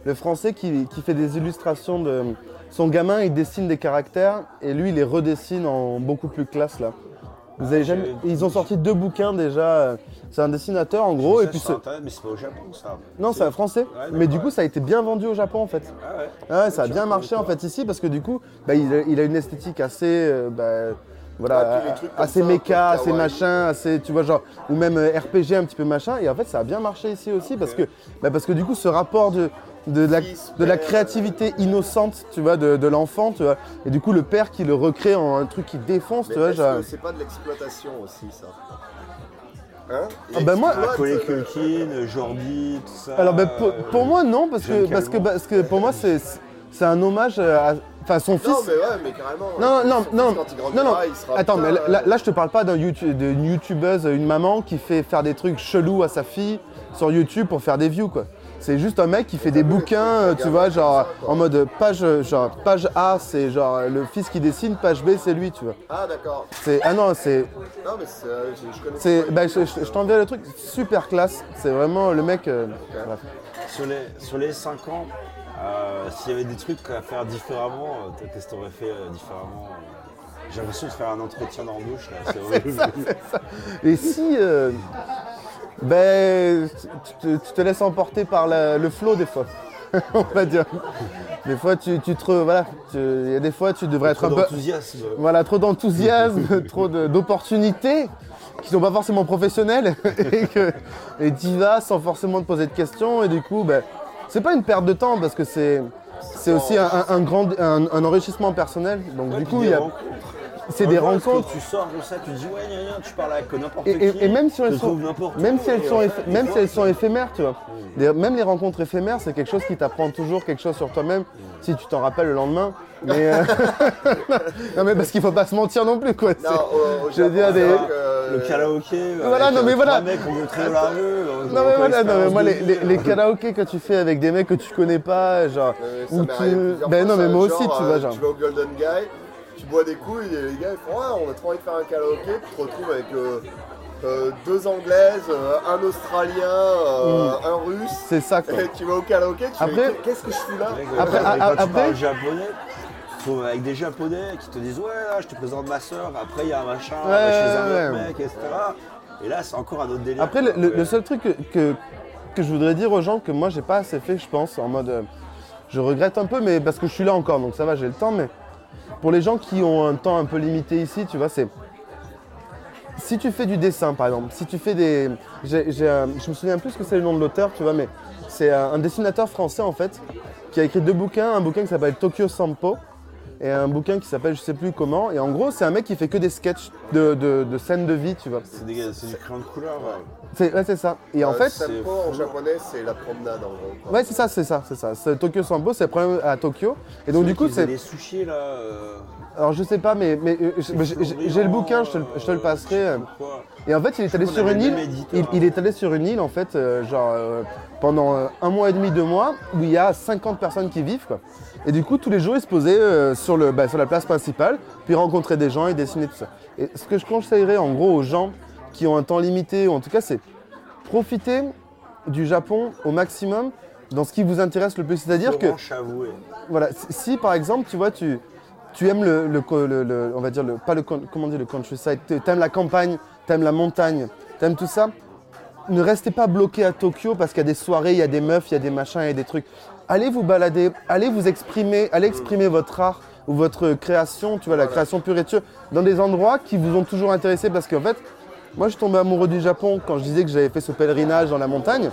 le français qui, qui fait des illustrations de. Son gamin, il dessine des caractères et lui, il les redessine en beaucoup plus classe là. Vous avez jamais. j'ai- Ils ont sorti deux bouquins déjà. C'est un dessinateur en gros et puis ce- internet, mais c'est pas au Japon ça. non, c'est un français. Ouais, mais du coup, ça a été bien vendu au Japon en fait. Ah ouais. Ah ouais, ça a bien marché en fait ici parce que du coup, bah, il, a, il a une esthétique assez, euh, bah, voilà, comme assez ça, méca, assez machin, assez, tu vois genre, ou même euh, RPG un petit peu machin. Et en fait, ça a bien marché ici aussi parce que, bah, parce que du coup, ce rapport de de la, de la père, créativité innocente, tu vois, de, de l'enfant, tu vois, et du coup le père qui le recrée en un truc qui défonce, Mais tu vois, genre. c'est pas de l'exploitation aussi, ça Hein Ah bah moi- euh, Culkin, Jordi, tout ça. Alors ben, pour, euh, pour moi non parce que parce que parce que pour moi c'est c'est un hommage à enfin son fils Non, mais ouais, mais carrément. Non, non, Son fils, non, quand il grandira, non, non. il sera Attends, mais là, euh, là, je te parle pas d'une youtubeuse, une maman qui fait faire des trucs chelous à sa fille sur YouTube pour faire des views, quoi. C'est juste un mec qui fait des bouquins, euh, tu vois, genre en mode page, genre page A, c'est genre le fils qui dessine, page B, c'est lui, tu vois. Ah, d'accord. C'est ah non, c'est Non, mais c'est, euh, je, connais c'est pas bah, je, je- je t'enverrai le truc, super classe. C'est vraiment le mec. euh, bref. Sur les, sur les 5 ans, euh, s'il y avait des trucs à faire différemment, euh, qu'est-ce que t'aurais fait euh, différemment euh? J'ai l'impression de faire un entretien d'embauche là, c'est (laughs) horrible. Et si. euh, ben. Tu te, tu te laisses emporter par la- le flow des fois. (laughs) On va dire. Des fois, tu, tu te. Voilà. tu- Il y a des fois, tu devrais être Trop un peu. d'enthousiasme. Voilà, trop d'enthousiasme, (laughs) trop d'opportunités qui sont pas forcément professionnelles (laughs) et que et t'y vas sans forcément te poser de questions et du coup, ben, c'est pas une perte de temps parce que c'est c'est aussi un, un- un grand un, un enrichissement personnel. Donc Ouais, du coup, des il y a rencontres. C'est des rencontres. Tu sors comme ça, tu dis ouais, gna, tu parles avec n'importe qui. et- et même si elles sont, même si elles sont, même si elles éphémères, tu vois. Même les rencontres éphémères, c'est quelque chose qui t'apprend toujours quelque chose sur toi-même, si tu t'en rappelles le lendemain. (laughs) Mais euh, (laughs) non, mais parce qu'il faut pas se mentir non plus, quoi. Non, au, au je veux dire, des- Le karaoké. Voilà, non, mais voilà. Mecs la rue. Non mais voilà, non, mais moi de les, les, les euh. karaokés que tu fais avec des mecs que tu connais pas, genre, euh, ça ou arrivé tu... plusieurs Ben non mais ça, moi aussi tu vois genre. Tu vas au Golden Guy, tu bois des coups et les gars ils font ouais on a trop envie de faire un karaoké, puis tu te retrouves avec euh, euh, deux anglaises, euh, un australien, euh, un russe. C'est ça quoi. Et tu vas au karaoké, tu Après- fais qu'est-ce que je fous là Après- quand tu après- parles japonais, tu te trouves avec des japonais qui te disent ouais là je te présente ma soeur, après il y a un machin, Ouais, va chez un ouais, autre ouais. mec, etc. Et là c'est encore un autre délire. Après le, quoi. le- Ouais. le seul truc que, que, que je voudrais dire aux gens que moi j'ai pas assez fait je pense en mode euh, je regrette un peu mais parce que je suis là encore donc ça va j'ai le temps mais pour les gens qui ont un temps un peu limité ici tu vois c'est si tu fais du dessin par exemple, si tu fais des. j'ai un- je me souviens plus que c'est le nom de l'auteur, tu vois, mais c'est un dessinateur français en fait, qui a écrit deux bouquins, un bouquin qui s'appelle Tokyo Sampo, et un bouquin qui s'appelle je sais plus comment. Et en gros, c'est un mec qui fait que des sketchs de, de, de scènes de vie, tu vois. C'est des- c'est du crayon de couleur. ouais. C'est ouais, c'est ça. Et en fait, Sampo en japonais, c'est la promenade en gros. quoi. ouais, c'est ça, c'est ça, c'est ça. C'est Tokyo Sambo, c'est le problème à Tokyo. Et donc du coup, c'est. les sushis là. euh, Alors je sais pas, mais, mais euh, j'ai- le bouquin, je te, le- je te le euh, passerai. Et en fait, il est allé sur une le île. éditeur. Il, il est allé sur une île en fait, euh, genre euh, pendant euh, un mois et demi, deux mois, où il y a 50 personnes qui vivent quoi. Et du coup, tous les jours, il se posait euh, sur, le, bah, sur la place principale, puis il rencontrait des gens, il dessinait tout ça. Et ce que je conseillerais en gros aux gens qui ont un temps limité, ou en tout cas, c'est profiter du Japon au maximum dans ce qui vous intéresse le plus. C'est-à-dire que Chavoué. voilà, si, par exemple, tu vois, tu, tu aimes le, le le- le- on va dire, le, pas le, comment dire, le countryside, tu aimes la campagne, tu aimes la montagne, tu aimes tout ça, ne restez pas bloqué à Tokyo parce qu'il y a des soirées, il y a des meufs, il y a des machins, il y a des trucs. Allez vous balader, allez vous exprimer, allez exprimer votre art ou votre création, tu vois, la création pure et dure, dans des endroits qui vous ont toujours intéressé parce qu'en fait, moi je suis tombé amoureux du Japon quand je disais que j'avais fait ce pèlerinage dans la montagne.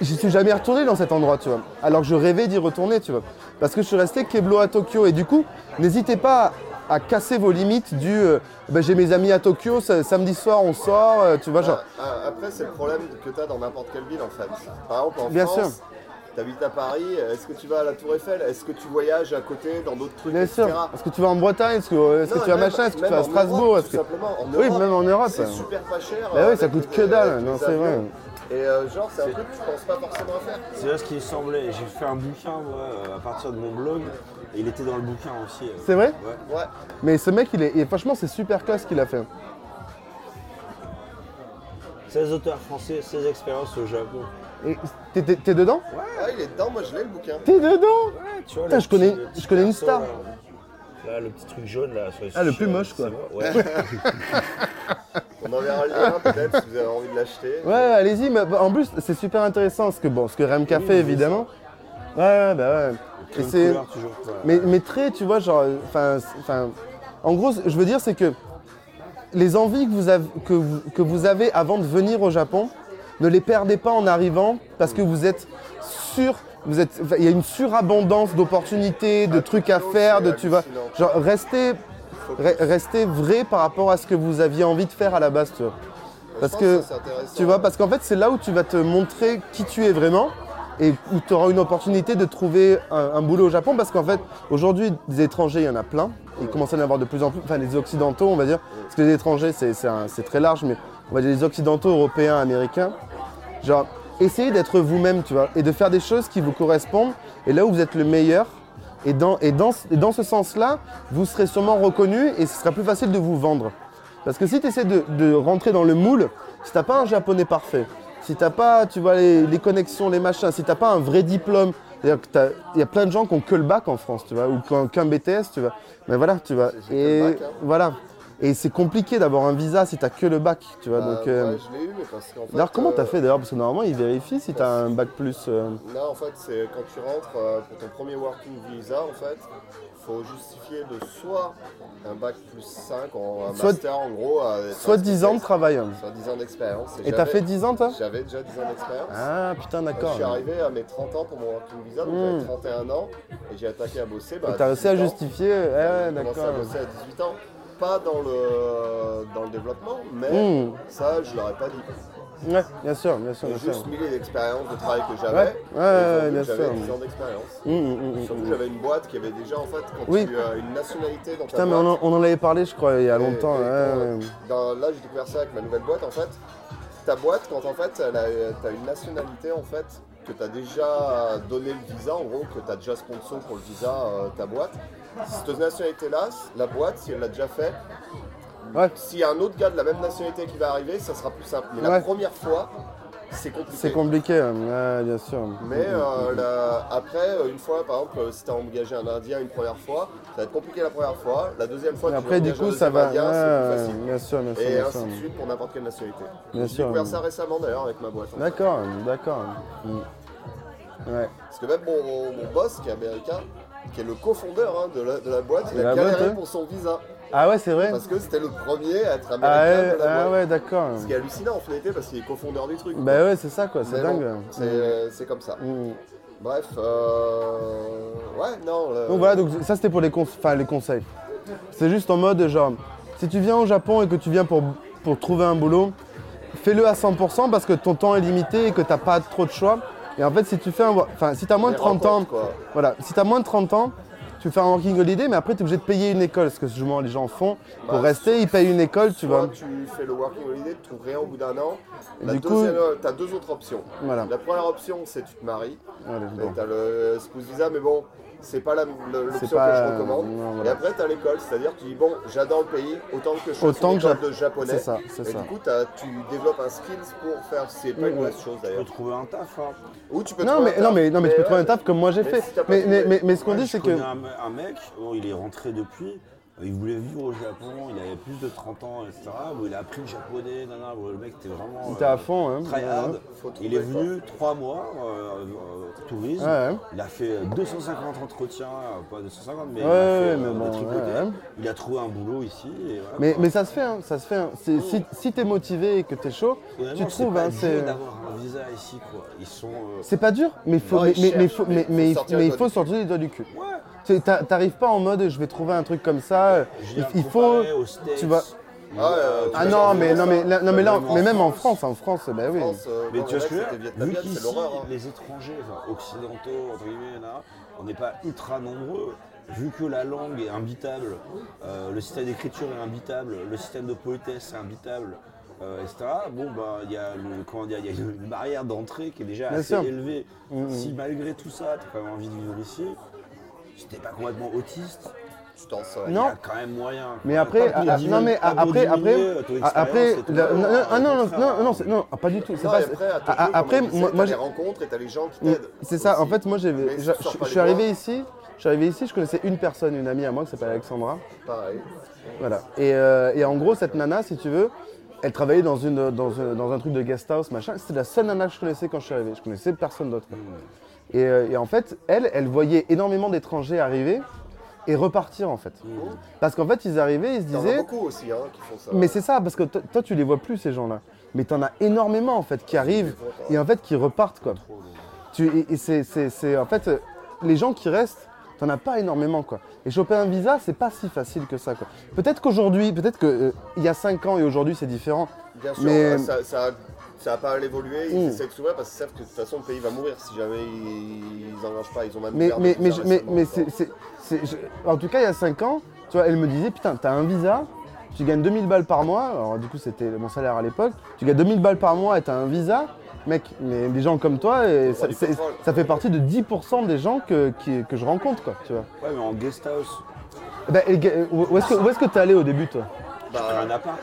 J'y suis jamais retourné dans cet endroit, tu vois. Alors que je rêvais d'y retourner, tu vois. Parce que je suis resté Keblo à Tokyo. Et du coup, n'hésitez pas à casser vos limites du euh, bah, j'ai mes amis à Tokyo, sa- samedi soir on sort, euh, tu vois, genre. Ah, ah, Après, c'est le problème que tu as dans n'importe quelle ville en fait. Par exemple, en Bien France, sûr. tu habites à Paris, est-ce que tu vas à la Tour Eiffel? Est-ce que tu voyages à côté dans d'autres trucs, Bien etc. sûr. Est-ce que tu vas en Bretagne? Est-ce que, est-ce que Non, tu vas machin? Est-ce que tu vas à Strasbourg? Europe, tout que... simplement. En Oui, Europe, même en Europe. C'est hein. super pas cher. Bah oui, euh, ça coûte que dalle, non, c'est vrai. Et euh, genre, c'est un truc que tu penses pas forcément à faire. C'est là ce qui me semblait. J'ai fait un bouquin moi, euh, à partir de mon blog. Et il était dans le bouquin aussi. euh. C'est vrai Ouais. Ouais. Mais ce mec, il est, et franchement, c'est super classe ce qu'il a fait. 16 auteurs français, 16 expériences au Japon. Et t'es- T'es t'es dedans? Ah, il est dedans, moi je l'ai le bouquin. T'es dedans? Tu vois, Putain, le je connais- petit- le petit je connais une perso, star. Là, Là, le petit truc jaune là. sur les Ah, le plus moche, quoi. Ouais. (laughs) On enverra le lien peut-être si vous avez envie de l'acheter. Ouais, allez-y, mais bah, en plus, c'est super intéressant ce que, bon, ce que Remka Oui, fait, mais évidemment. Ouais, ouais, bah ouais. Et c'est-. Mais, mais très, tu vois, genre, enfin, enfin, en gros, je veux dire, c'est que les envies que vous, avez, que, vous, que vous avez avant de venir au Japon, ne les perdez pas en arrivant parce que vous êtes sûr, vous êtes, enfin, il y a une surabondance d'opportunités, de trucs à faire, de tu hallucinant. genre, restez, re- restez vrai par rapport à ce que vous aviez envie de faire à la base, tu vois. Parce que, tu vois, parce qu'en fait, c'est là où tu vas te montrer qui tu es vraiment et où tu auras une opportunité de trouver un, un boulot au Japon. Parce qu'en fait, aujourd'hui, des étrangers, il y en a plein. Il commence à y en avoir de plus en plus. Enfin, les occidentaux, on va dire. Parce que les étrangers, c'est c'est un- c'est très large, mais on va dire les occidentaux, européens, américains. Genre, essayez d'être vous-même, tu vois, et de faire des choses qui vous correspondent. Et là où vous êtes le meilleur, et dans, et dans, et dans ce sens-là, vous serez sûrement reconnu et ce sera plus facile de vous vendre. Parce que si tu essaies de, de rentrer dans le moule, si t'as pas un japonais parfait, si t'as pas, tu vois, les, les connexions, les machins, si t'as pas un vrai diplôme, il y a plein de gens qui ont que le bac en France, tu vois, ou qui ont qu'un BTS, tu vois. Mais voilà, tu vois. Et bac, hein. voilà. Et c'est compliqué d'avoir un visa si t'as que le bac, tu vois. Bah, donc, euh, ouais, je l'ai eu, mais parce qu'en fait. D'ailleurs, comment t'as euh, fait d'ailleurs Parce que normalement, ils vérifient si t'as un bac plus. euh, Non, en fait, c'est quand tu rentres euh, pour ton premier working visa, en fait, faut justifier de soit un bac plus 5, en, un Soit- master en gros. Soit un 10 ans de travail. Soit 10 ans d'expérience. Et t'as fait 10 ans, toi? J'avais déjà 10 ans d'expérience. Ah, putain, Je d'accord. suis arrivé à mes 30 ans pour mon working visa, donc Hmm. j'avais 31 ans, et j'ai attaqué à bosser. Bah, t'as réussi à 18 ans. justifier Ouais, J'ai commencé à d'accord. bosser à 18 ans. Pas dans le, dans le développement, mais Hmm. ça, je l'aurais pas dit. Ouais, bien sûr, bien sûr, bien sûr. juste mis les expériences de travail que j'avais. Ouais, bien J'avais sûr. 10 ans d'expérience. Hum, hum, Surtout, j'avais une boîte qui avait déjà, en fait, quand Oui. tu as une nationalité dans ta Putain, mais on en, on en avait parlé, je crois, il y a longtemps. et dans- là, j'ai découvert ça avec ma nouvelle boîte, en fait. Ta boîte, quand en fait, tu as une nationalité, en fait, que tu as déjà donné le visa, en gros, que tu as déjà sponsor pour le visa, euh, ta boîte. Cette nationalité-là, la boîte, si elle l'a déjà fait, Ouais. s'il y a un autre gars de la même nationalité qui va arriver, ça sera plus simple. Mais Ouais. la première fois, c'est compliqué. C'est compliqué, ouais, bien sûr. Mais euh, la- après, euh, une fois, par exemple, euh, si tu as engagé un Indien une première fois, ça va être compliqué la première fois. La deuxième fois, tu après, du coup, ça va. Indien, c'est ouais, plus facile. bien sûr, bien sûr. Et bien ainsi sûr. de suite pour n'importe quelle nationalité. Bien J'ai découvert ça récemment d'ailleurs avec ma boîte. D'accord, d'accord. Mm. Ouais. Parce que même mon, mon boss qui est américain, qui est le cofondeur hein, de, la, de la boîte, il a galéré pour son visa. Ah ouais, c'est vrai Parce que c'était le premier à être américain Ah ouais, de la ah ouais, d'accord. Ce qui est hallucinant en finalité parce qu'il est cofondeur du truc. Bah ouais, c'est ça, quoi, c'est dingue. bon, c'est comme ça. Mm. Bref, euh... ouais, non. le- Donc voilà, donc ça c'était pour les, cons- enfin, les conseils. C'est juste en mode genre, si tu viens au Japon et que tu viens pour, pour trouver un boulot, fais-le à 100% parce que ton temps est limité et que t'as pas trop de choix. Et en fait, si tu fais un, enfin, si t'as moins de les 30 ans, quoi. voilà, si t'as moins de 30 ans, tu fais un working holiday, mais après tu es obligé de payer une école, ce que souvent les gens font. Pour Bah, rester, ils payent une école, tu vois. tu fais le working holiday, tu trouves rien au bout d'un an. La du coup- tu as deux autres options. Voilà. La première option, c'est tu te maries. Allez, Et bon. t'as le spouse visa, mais bon, c'est pas l'option C'est pas- que je recommande. non, Et voilà. après, t'as l'école, c'est-à-dire tu dis bon, j'adore le pays, autant que je fasse Autant une que école j'a- de japonais. C'est ça, c'est Et ça. du coup, tu développes un skills pour faire. C'est pas une mauvaise chose Tu peux d'ailleurs. trouver un taf. Hein. Ou tu peux Non trouver mais, un non, taf, mais, non, mais tu peux trouver un ouais, taf comme moi j'ai fait. si Mais, mais, mais, mais ce qu'on Ouais, dit, c'est que. Un, un mec, bon, il est rentré depuis. Euh, Il voulait vivre au Japon, il avait plus de 30 ans, etc. Bon, il a appris le japonais, le mec était vraiment. Il était à fond, hein. Try hard. Faut Il est venu trois mois, euh, euh, tourisme. Ouais, ouais. Il a fait 250 entretiens, euh, pas 250, mais il a fait euh, mais des bon, tricotés. ouais, ouais. Il a trouvé un boulot ici. Et voilà, Mais, mais ça se fait, hein, ça se fait. hein. Si, si t'es motivé et que t'es chaud, tu c'est trouves. pas hein, dur c'est- d'avoir un visa ici, quoi. Ils sont. euh, C'est pas dur, mais il faut, Non, mais, faut, il doigts faut du sortir les doigts du cul. T'arrives pas en mode je vais trouver un truc comme ça. Il, faut. tu vois- Ah, euh, Ah non, vas mais en non, mais, là- non, mais là, Même en mais même en France. France, en France, ben oui. France, euh, Mais tu vois ce que je Vu qu'ici, c'est l'horreur. hein. les étrangers, enfin, occidentaux, entre guillemets, là, on n'est pas ultra nombreux, vu que la langue est imbitable, euh, le système d'écriture est imbitable, le système de politesse est imbitable, euh, etc. Bon, bah, il y a le, comment dire, il y a une barrière d'entrée qui est déjà Bien assez sûr. élevée. Mhm. Si malgré tout ça, tu as quand même envie de vivre ici, si t'es pas complètement autiste, Tu t'en sors. il y Non. a quand même moyen. Mais après, ah, non mais pour après, après, ah, après, non, non, non, ah, non, non, non, non, non, ah, pas du tout. c'est Non, pas- après, ah, ah, moi, j'ai- rencontres et t'as les gens qui t'aident. C'est ça, en fait, moi je, tu suis arrivé ici, je suis arrivé ici, je connaissais une personne, une amie à moi qui s'appelle Alexandra. Pareil. Voilà. Et, euh, et en gros, cette nana, si tu veux, elle travaillait dans, une, dans, un, dans un truc de guest house, machin. C'était la seule nana que je connaissais quand je suis arrivé. Je connaissais personne d'autre. Et, euh, et en fait, elle, elle voyait énormément d'étrangers arriver et repartir en fait. Parce qu'en fait, ils arrivaient, ils se Il y en a disaient. beaucoup aussi hein, qui font ça. Mais c'est ça, parce que toi, tu les vois plus ces gens-là. Mais t'en as énormément en fait qui arrivent et en fait qui repartent quoi. Tu, et c'est, c'est- c'est- en fait euh, les gens qui restent, t'en as pas énormément quoi. Et choper un visa, c'est pas si facile que ça quoi. Peut-être qu'aujourd'hui, peut-être qu'il y a 5 ans et aujourd'hui c'est différent. Bien sûr, Mais- euh, ça, ça, ça a pas à l'évoluer, ils Mm. essaient de s'ouvrir parce qu'ils savent que de toute façon le pays va mourir si jamais ils n'engagent pas. Ils ont même Mais, mais, mais, je- mais, c'est, c'est- c'est- je- en tout cas il y a 5 ans, tu vois, elle me disait putain, t'as un visa, tu gagnes 2000 balles par mois, alors du coup c'était mon salaire à l'époque, tu gagnes 2000 balles par mois et t'as un visa, mec, mais des gens comme toi, et ça, fait partie de 10% des gens que, qui- que je rencontre quoi, tu vois. Ouais, mais en guest house, Bah, et ga- où est-ce que où est-ce que t'es allé au début toi? Bah, un appart.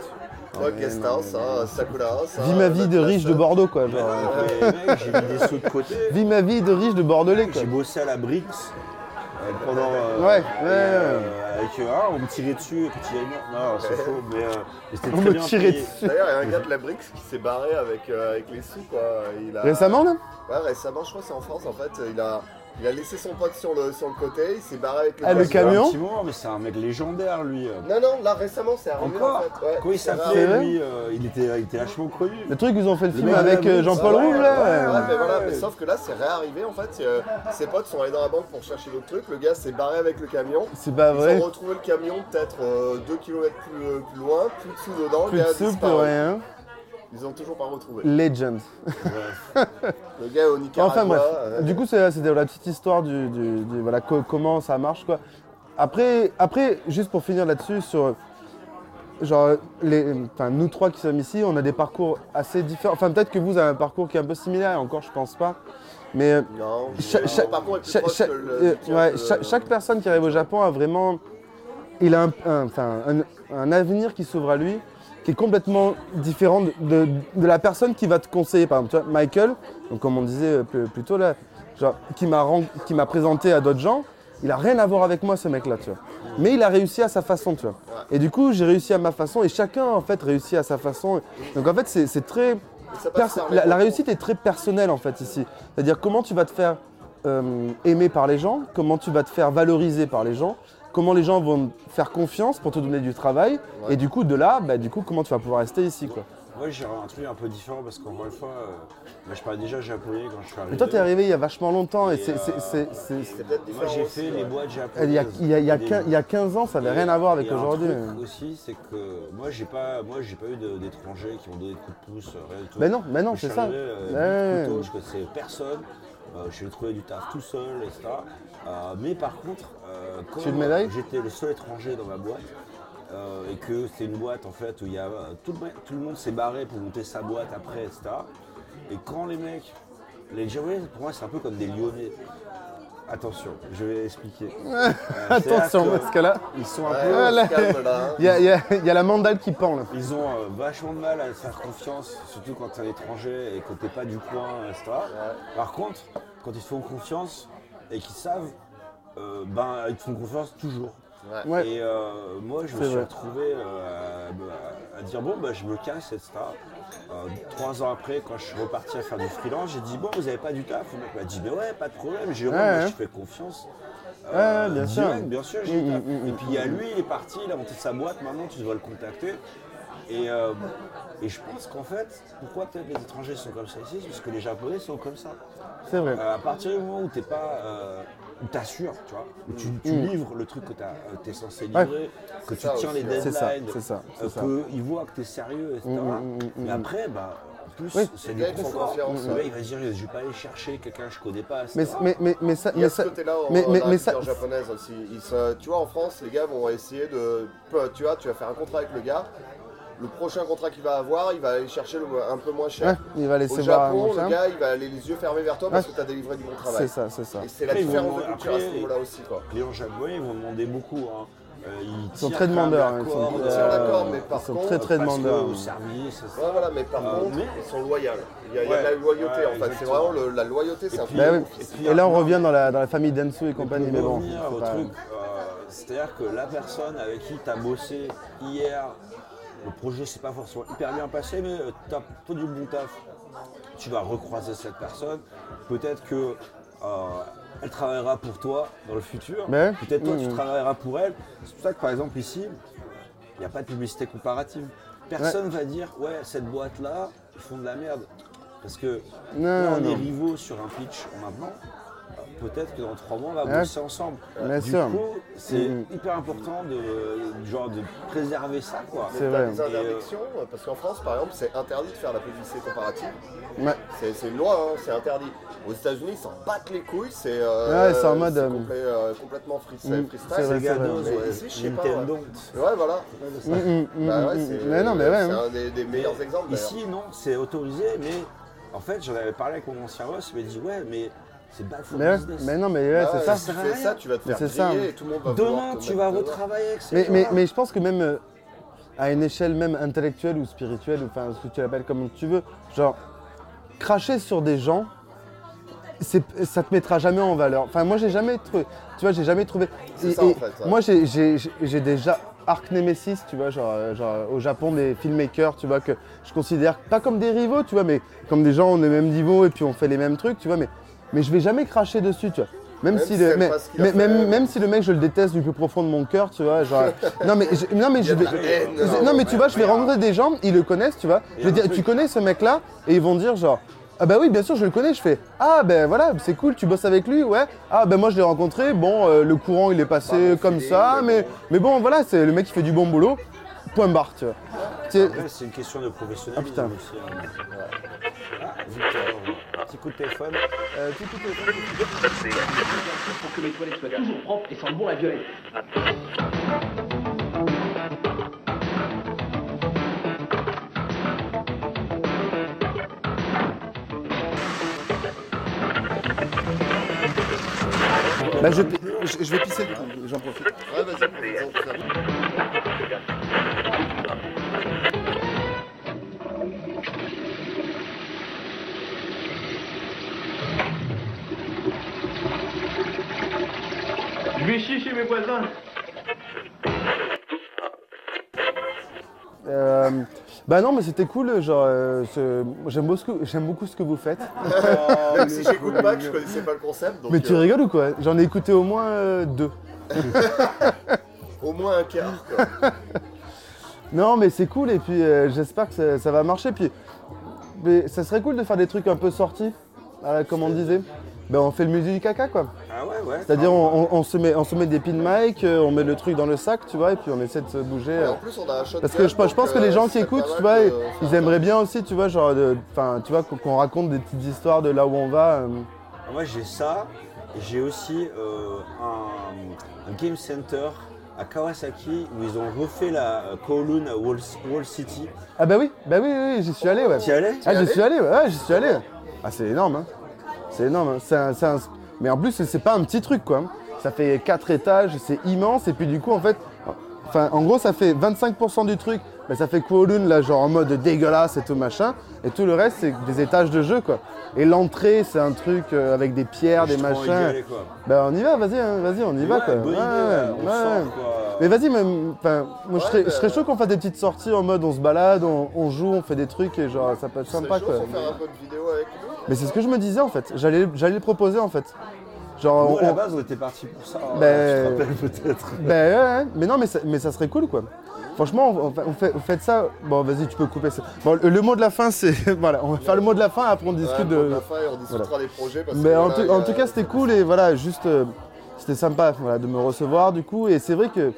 Sakura House. Vis ma vie de riche de Bordeaux quoi, genre. non, mec, j'ai mis des sous de côté. Vis ma vie de riche de Bordelais quoi. J'ai bossé à la Brix euh, pendant. euh, Ouais, et, ouais, euh, Avec ah, on me tirait dessus quand il y a une. Non, c'est faux, mais, euh, On me bien tirait payé. dessus. D'ailleurs, il y a un gars de la Brix qui s'est barré avec, euh, avec les sous, quoi. Il a... Récemment là? Ouais, récemment, je crois que c'est en France, en fait. Il a, il a laissé son pote sur le, sur le côté, il s'est barré avec le Ah, le camion Un petit moment, mais c'est un mec légendaire, lui. euh. Non, non, là, récemment, c'est arrivé, Encore en fait. Ouais, Comment il c'est s'appelait, vrai lui euh, il, était, il était vachement connu. Le truc ils ont fait le film avec euh, Jean-Paul Ouais, Rouve là Ouais, ouais. ouais, mais voilà, ouais. mais sauf que là, c'est réarrivé, en fait. euh, ses potes sont allés dans la banque pour chercher d'autres trucs. Le gars s'est barré avec le camion. C'est pas Ils vrai. ont retrouvé le camion peut-être 2 km plus, plus loin, plus de sous dedans, Plus le de gars a rien. Ils ont toujours pas retrouvé. Legend. Le gars au Nicaragua. Enfin bref, euh, du coup c'est- c'était la petite histoire du, du- du- voilà co- comment ça marche quoi. Après, après juste pour finir là-dessus sur genre les, nous trois qui sommes ici, on a des parcours assez différents. Enfin peut-être que vous avez un parcours qui est un peu similaire, encore je pense pas. Mais euh, Non, chaque personne qui arrive au Japon a vraiment il a un, un- enfin, un- un avenir qui s'ouvre à lui qui est complètement différent de, de- de la personne qui va te conseiller. Par exemple, tu vois, Michael, donc comme on disait euh, plus, plus tôt là, genre, qui m'a présenté à d'autres gens, il a rien à voir avec moi ce mec-là, tu vois. Mais il a réussi à sa façon, tu vois. Et du coup, j'ai réussi à ma façon et chacun en fait réussit à sa façon. Donc en fait, c'est très la, réussite est très personnelle en fait ici. C'est-à-dire comment tu vas te faire euh, aimer par les gens, comment tu vas te faire valoriser par les gens, comment les gens vont te faire confiance pour te donner du travail, Ouais. et du coup de là, bah, du coup comment tu vas pouvoir rester ici quoi. Moi j'ai un truc un peu différent parce qu'encore une fois, euh, moi, je parlais déjà japonais quand je suis arrivé. Mais toi, t'es arrivé il y a vachement longtemps et Et, c'est. c'est- euh, Moi j'ai fait les ouais. boîtes japonaises. Il y a, il y a- il y a Des- quin- il y a 15 ans, ça avait Et- rien à voir avec aujourd'hui. truc aussi, c'est que moi j'ai pas, moi j'ai pas eu d'étrangers qui m'ont donné des coups de pouce, euh, rien du tout. Ben non, ben non, c'est ça. euh, Ouais. couteau, je connaissais personne. Euh, je suis trouvé du taf tout seul, etc. Euh, mais par contre, euh, quand j'étais le seul étranger dans ma boîte, euh, et que c'est une boîte en fait où il y a tout le, tout le monde s'est barré pour monter sa boîte après, etc. Et quand les mecs, les Japonais pour moi c'est un peu comme des Lyonnais. Attention, je vais expliquer. (laughs) Euh, Attention, que parce que là, Ils sont un Ouais, peu. Il y a, y y la mandale qui pend là. Ils ont euh, vachement de mal à se faire confiance, surtout quand tu es un étranger et que t'es pas du coin, etc. Par contre, quand ils te font confiance et qu'ils savent, euh, ben ils te font confiance toujours. Ouais. Et euh, moi, je me suis vrai. retrouvé euh, à, à dire bon, bah, je me casse, etc. Euh, trois ans après, quand je suis reparti à faire du freelance, j'ai dit bon, vous avez pas du taf Le mec m'a dit mais ouais, pas de problème, Jérôme, Ouais, moi, ouais. je fais confiance. Ouais, bien sûr. bien sûr, j'ai Mm, mm, mm, Et puis il y a lui, il est parti, il a monté sa boîte, maintenant tu dois le contacter. Et, euh, et je pense qu'en fait, pourquoi peut-être les étrangers sont comme ça ici? C'est parce que les Japonais sont comme ça. C'est vrai. Euh, à partir du moment où t'es pas, euh, où t'assures, tu vois, où tu, tu livres le truc que tu es censé Mm. Ouais. livrer, que tu ça tiens aussi, les. C'est ça, deadlines, c'est ça, euh, ça. qu'ils voient que tu es sérieux, etc. Mm, mm, mm, mm, Mais mm. après, bah, en plus, Oui. c'est du confiance, Le il va se dire, je vais pas aller chercher quelqu'un que je connais pas. Mais, mais, mais, mais ça. Il y a Mais ce ça côté-là en, mais- mais- mais ça- japonaise aussi. Ils tu vois, en France, les gars vont essayer de. Tu vois, tu vas faire un contrat avec le gars. Le prochain contrat qu'il va avoir, il va aller chercher le, un peu moins cher. Ouais, il va laisser Au voir Japon, machin. le gars, il va aller les yeux fermés vers toi parce que tu as délivré du bon C'est travail. ça, c'est ça. Et c'est la ils différence de culture à ce niveau-là aussi. Quoi. Les clients japonais, ils vont demander beaucoup. Hein. Euh, ils, Ils sont très demandeurs, la ils sont Ils corde, mais ils par sont contre, très très demandeurs. au service, c'est- Ouais, voilà, mais par Euh, contre, mais- ils sont loyaux. Il y a, il y a de la loyauté ouais, en fait. C'est vraiment le- la loyauté, c'est un puis- ouf. puis Et là, on revient dans la, dans la famille Densu et compagnie, mais bon. c'est euh, c'est-à-dire que la personne avec qui tu as bossé hier, le projet s'est pas forcément hyper bien passé, mais tu as fait du bon taf. Tu vas recroiser cette personne. Peut-être que euh, elle travaillera pour toi dans le futur. Ouais. Peut-être toi, tu travailleras pour elle. C'est pour ça que par exemple ici, il n'y a pas de publicité comparative. Personne va dire ouais cette boîte là ils font de la merde parce que Non, là, on non. est rivaux sur un pitch maintenant. Peut-être que dans trois mois on va Ouais. bosser ensemble. Bien du sûr. coup, c'est Mhm. hyper important de genre de préserver ça quoi. C'est vrai. des interdictions, euh, parce qu'en France, par exemple, c'est interdit de faire la publicité comparative. Ouais. C'est une loi, hein, c'est interdit. Aux États-unis, ils s'en battent les couilles, c'est euh, Ouais, c'est en mode, euh, complet- euh, complètement free- Mm, freestyle. c'est vrai, Sega c'est vrai. Dose, Mais ouais, ici, je sais pas. Ouais, voilà. Mm, mm, Bah Mais non, mais ouais. c'est hein. un des, des meilleurs exemples. Ici non, c'est autorisé, mais en fait j'en avais parlé avec mon ancien boss, il m'a dit ouais mais c'est bad for Mais, ouais, business. mais non, mais ouais, Bah c'est ça. Si tu fais ça, tu vas te faire C'est ça. griller et tout le monde va vouloir Demain te tu mettre vas retravailler avec ces Mais, mais, gens-là. mais je pense que même euh, à une échelle même intellectuelle ou spirituelle, ou enfin ce que tu l'appelles comme tu veux, genre cracher sur des gens, c'est, ça te mettra jamais en valeur. Enfin moi j'ai jamais trouvé, tu vois, j'ai jamais trouvé. C'est et- ça, en et fait, ouais. Moi j'ai, j'ai, j'ai- j'ai déjà Arc Nemesis, tu vois, genre, euh, genre euh, au Japon des filmmakers, tu vois, que je considère pas comme des rivaux, tu vois, mais comme des gens on est même niveau et puis on fait les mêmes trucs, tu vois, mais, mais je vais jamais cracher dessus, tu vois. Même, Même si le, mais- mais- même, même si le mec je le déteste du plus profond de mon cœur, tu vois, genre. non mais je, non mais je vais. haine, je- non mais tu vois, je vais rencontrer des gens, ils le connaissent, tu vois. Je vais dire, truc. tu connais ce mec-là Et ils vont dire genre. Ah bah oui, bien sûr, je le connais. Je fais ah ben voilà, c'est cool. Tu bosses avec lui, ouais. Ah ben moi je l'ai rencontré. Bon, euh, le courant il est passé Pas bon comme ça, mais mais bon. mais bon voilà, c'est le mec qui fait du bon boulot. Point barre, tu vois. C'est une question de professionnalisme Ah, putain. aussi. hein. Ah, Victor, petit coup de téléphone. euh, tout, tout est- pour que mes toilettes soient toujours propres et sentent bon la violette. Bah je, je, je vais pisser coup, j'en profite. Ouais, vas-y, vas-y. Vais chier chez mes voisins. Euh, bah non, mais c'était cool. Genre, euh, ce- j'aime beaucoup, j'aime beaucoup ce que vous faites. (laughs) Même si j'écoute pas, que je connaissais pas le concept. Donc, Mais tu euh, rigoles ou quoi? J'en ai écouté au moins euh, deux. (laughs) Au moins un quart. quoi. (laughs) Non, mais c'est cool et puis euh, j'espère que ça, ça va marcher. Puis, mais ça serait cool de faire des trucs un peu sortis, euh, comme on disait. Ben, on fait le musée du caca quoi. Ah ouais, ouais. C'est-à-dire on, on- on se met, on se met des pin mic, euh, on met le truc dans le sac, tu vois, et puis on essaie de se bouger. Et euh. en plus, on a un shotgun. Parce que je, je pense que les euh, gens qui écoutent, tu vois, de ils aimeraient bien aussi, tu vois, genre, de- enfin, tu vois, qu'on raconte des petites histoires de là où on va. euh. Moi j'ai ça, et j'ai aussi euh, un, un game center à Kawasaki où ils ont refait la euh, Kowloon Wall, Wall City. Ah bah oui, bah oui, oui, oui, j'y suis allé, ouais. T'y allais? Ah, j'y allé suis allé, ouais, ouais, j'y suis allé. Ah, c'est énorme, hein. C'est énorme, hein. C'est un- c'est un- Mais en plus, c'est- pas un petit truc, quoi. Ça fait 4 étages, c'est immense, et puis du coup, en fait, enfin, en gros, ça fait 25% du truc. Bah, ça fait Kowloon, là, genre en mode dégueulasse et tout machin. Et tout le reste, c'est des étages de jeu, quoi. Et l'entrée, c'est un truc euh, avec des pierres, des machins. aller, quoi. Bah, on y va, vas-y, hein, vas-y, on y va, Ouais, quoi. bonne Ouais, idée, ouais, on ouais, sort, ouais. quoi. Mais vas-y, même, enfin, moi je serais, je serais bah, chaud qu'on fasse des petites sorties en mode on se balade, on, on joue, on fait des trucs et genre ça peut être sympa chaud quoi. faire un peu de vidéo avec. Mais c'est ce que je me disais en fait, j'allais, j'allais le proposer en fait. Genre, Nous, on- à la base, on était parti pour ça. hein, Ben- Tu te rappelles peut-être. ben ouais, ouais, mais non, mais ça, mais ça serait cool quoi. Franchement, on, on fait, on fait- on fait ça. Bon, vas-y, tu peux couper ça. Bon, le, le mot de la fin, c'est. (laughs) Voilà, on va faire le mot de la fin, après on Ouais, discute pour de. la fin, et on discutera des projets. Parce Mais que en, tout, il y en a- tout cas, c'était cool et voilà, juste. euh, c'était sympa voilà, de me recevoir du coup. Et c'est vrai que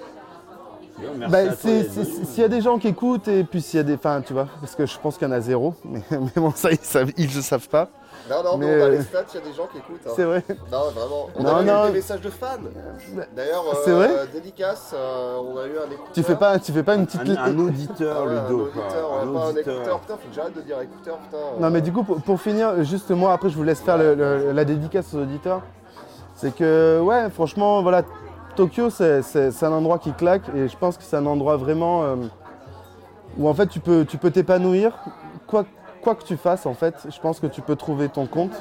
Bah. S'il y a des gens qui écoutent et puis s'il y a des. Enfin, tu vois, parce que je pense qu'il y en a zéro, (laughs) mais, mais bon, ça, ils savent, ils le savent pas. Non, non, mais, Mais, on a euh, les stats, il y a des gens qui écoutent. hein. C'est vrai. Non, vraiment. On Non, a eu non. des messages de fans. D'ailleurs, C'est euh, vrai dédicace, euh, on a eu un écouteur. Tu fais pas, tu fais pas une petite. Un, un auditeur, Ah ouais, un Ludo. auditeur, Un pas un écouteur. Putain, faut que j'arrête de dire écouteur, putain. Non, mais du coup, pour, pour finir, juste moi, après, je vous laisse faire le- le- la dédicace aux auditeurs. C'est que, ouais, franchement, voilà, Tokyo, c'est un endroit qui claque et je pense que c'est un endroit vraiment euh, où en fait tu peux tu peux t'épanouir. Quoi, quoi que tu fasses, en fait, je pense que tu peux trouver ton compte.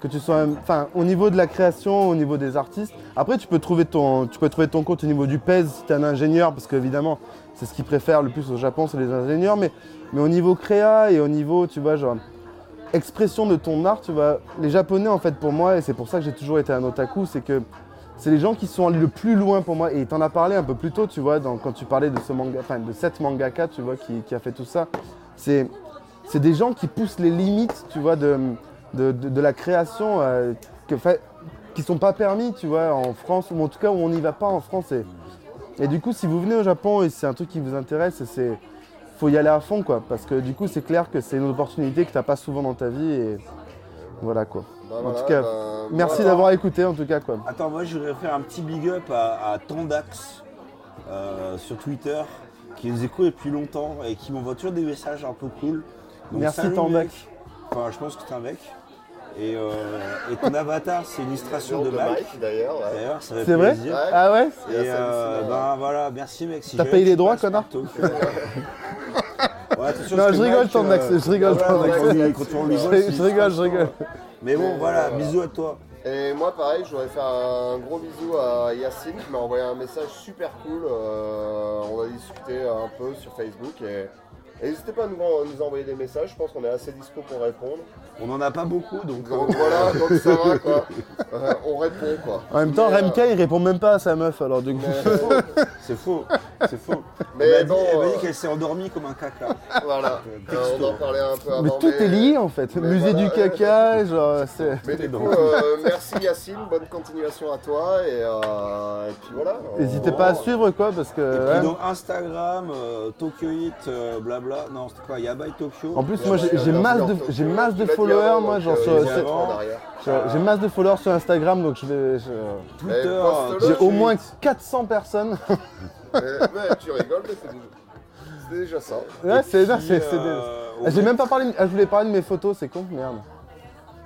Que tu sois, enfin, au niveau de la création, au niveau des artistes. Après, tu peux trouver ton, tu peux trouver ton compte au niveau du PES si tu es un ingénieur, parce qu'évidemment, c'est ce qu'ils préfèrent le plus au Japon, c'est les ingénieurs. Mais, mais au niveau créa et au niveau, tu vois, genre, expression de ton art, tu vois, les Japonais, en fait, pour moi, et c'est pour ça que j'ai toujours été un otaku, c'est que c'est les gens qui sont allés le plus loin pour moi. Et t'en as parlé un peu plus tôt, tu vois, quand tu parlais de ce manga, enfin, de cette mangaka, tu vois, qui, a fait tout ça. C'est, c'est des gens qui poussent les limites, tu vois, de, de, la création, euh, que, qui sont pas permis, tu vois, en France, ou en tout cas où on n'y va pas en France. Et, et du coup, si vous venez au Japon et c'est un truc qui vous intéresse, c'est faut y aller à fond, quoi, parce que du coup, c'est clair que c'est une opportunité que t'as pas souvent dans ta vie. Et voilà, quoi. Bah, en voilà, tout cas, bah, Merci voilà. d'avoir écouté, en tout cas, quoi. Attends, moi je voudrais faire un petit big up à, à Tandax euh, sur Twitter qui nous écoute depuis longtemps et qui m'envoie toujours des messages un peu cool. Donc, Merci, Tandax. mec. Enfin, je pense que c'est un mec. Et, euh, et ton avatar, c'est une illustration de de Mike. Mike, d'ailleurs. ouais. D'ailleurs, ça fait C'est vrai plaisir. Ouais. Ah ouais Et euh, ben voilà, merci mec. Si T'as payé les droits, connard Ouais, Non, je rigole, Mike, Tandax, euh, je rigole, voilà, Tandax. quand on lui- quand on lui Je, rigole, je rigole. Mais bon, voilà, euh, bisous à toi. Et moi, pareil, je voudrais faire un gros bisou à Yacine qui m'a envoyé un message super cool. euh, on a discuté un peu sur Facebook et et n'hésitez pas à nous, nous envoyer des messages. Je pense qu'on est assez dispo pour répondre. On en a pas beaucoup, donc. Donc voilà, (laughs) donc ça va quoi. Euh, on répond quoi. En même temps, Mais, euh, Remka, il répond même pas à sa meuf, alors du coup. mais- (laughs) C'est faux, c'est faux. Mais elle m'a bon, dit, euh, qu'elle s'est endormie comme un caca. Voilà. Euh, on en parlait un peu avant. Mais tout est lié en fait. mais Musée voilà, du caca, genre. Mais du coup, euh, merci Yacine, bonne continuation à toi et, euh, et puis voilà. N'hésitez pas à suivre quoi, parce que. Et ouais. puis donc Instagram, euh, Tokyo Hit, euh, blabla. Non, c'était quoi? Yabai Tokyo. En plus, moi j'ai masse de, masse de dit followers, moi, euh, J'ai masse de followers sur Instagram, donc je vais. je- Twitter. Euh, poste-le. J'ai au moins 400 personnes. (laughs) Mais, mais tu rigoles, mais c'est déjà, c'est déjà ça. Ouais, c'est. non, puis, c'est- c'est- euh, Ah, J'ai même pas parlé. ah, je voulais parler de mes photos, c'est con, merde.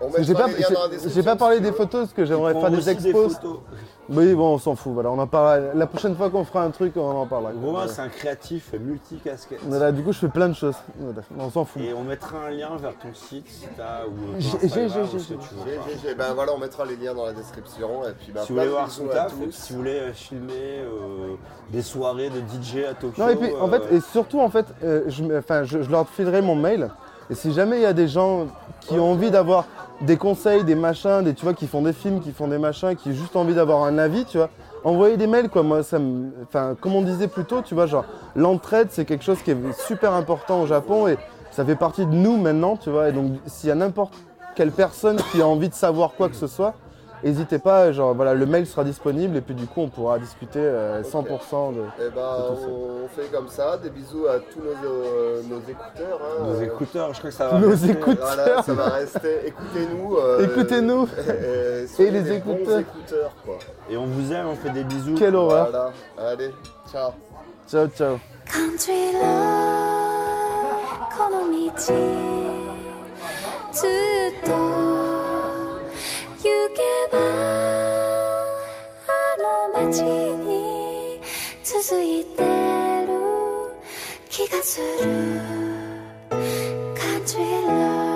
On J'ai pas, j'ai- j'ai pas parlé des photos parce que j'aimerais faire des expos. Oui, bon, on s'en fout, voilà, on en parlera. La prochaine fois qu'on fera un truc, on en parlera. Romain, c'est un créatif multicasquette. Voilà, du coup, je fais plein de choses. Voilà, on s'en fout. Et on mettra un lien vers ton site si t'as ou J'ai- j'ai- j'ai- Ben voilà, on mettra les liens dans la description. Et puis, ben, Si vous voulez voir son taf, si vous voulez euh, filmer euh, des soirées de DJ à Tokyo. Non, et puis, en fait, euh, et surtout, en fait, euh, je, me- enfin, je, je leur filerai mon mail. Et si jamais il y a des gens qui ont envie d'avoir des conseils, des machins, des, tu vois, qui font des films, qui font des machins, qui ont juste envie d'avoir un avis, tu vois, envoyer des mails, quoi. Moi, ça me. Enfin, comme on disait plus tôt, tu vois, genre, l'entraide, c'est quelque chose qui est super important au Japon et ça fait partie de nous maintenant, tu vois. Et donc, s'il y a n'importe quelle personne qui a envie de savoir quoi que ce soit, n'hésitez pas, genre, voilà, le mail sera disponible et puis du coup, on pourra discuter euh, 100% de. Eh ben, tout ça. on fait comme ça. Des bisous à tous nos, euh, nos écouteurs. hein. Nos Euh, écouteurs, je crois que ça va. Nos rester- écouteurs. Voilà, ça va rester. Écoutez-nous. euh, Écoutez-nous. et, (laughs) soyez Et les des bons écouteurs. écouteurs, quoi. Et on vous aime, on fait des bisous. Quelle horreur. Voilà. Allez, ciao. Ciao, ciao. Country road この道ずっと行 けばあの街に続いてる気がする。感じる。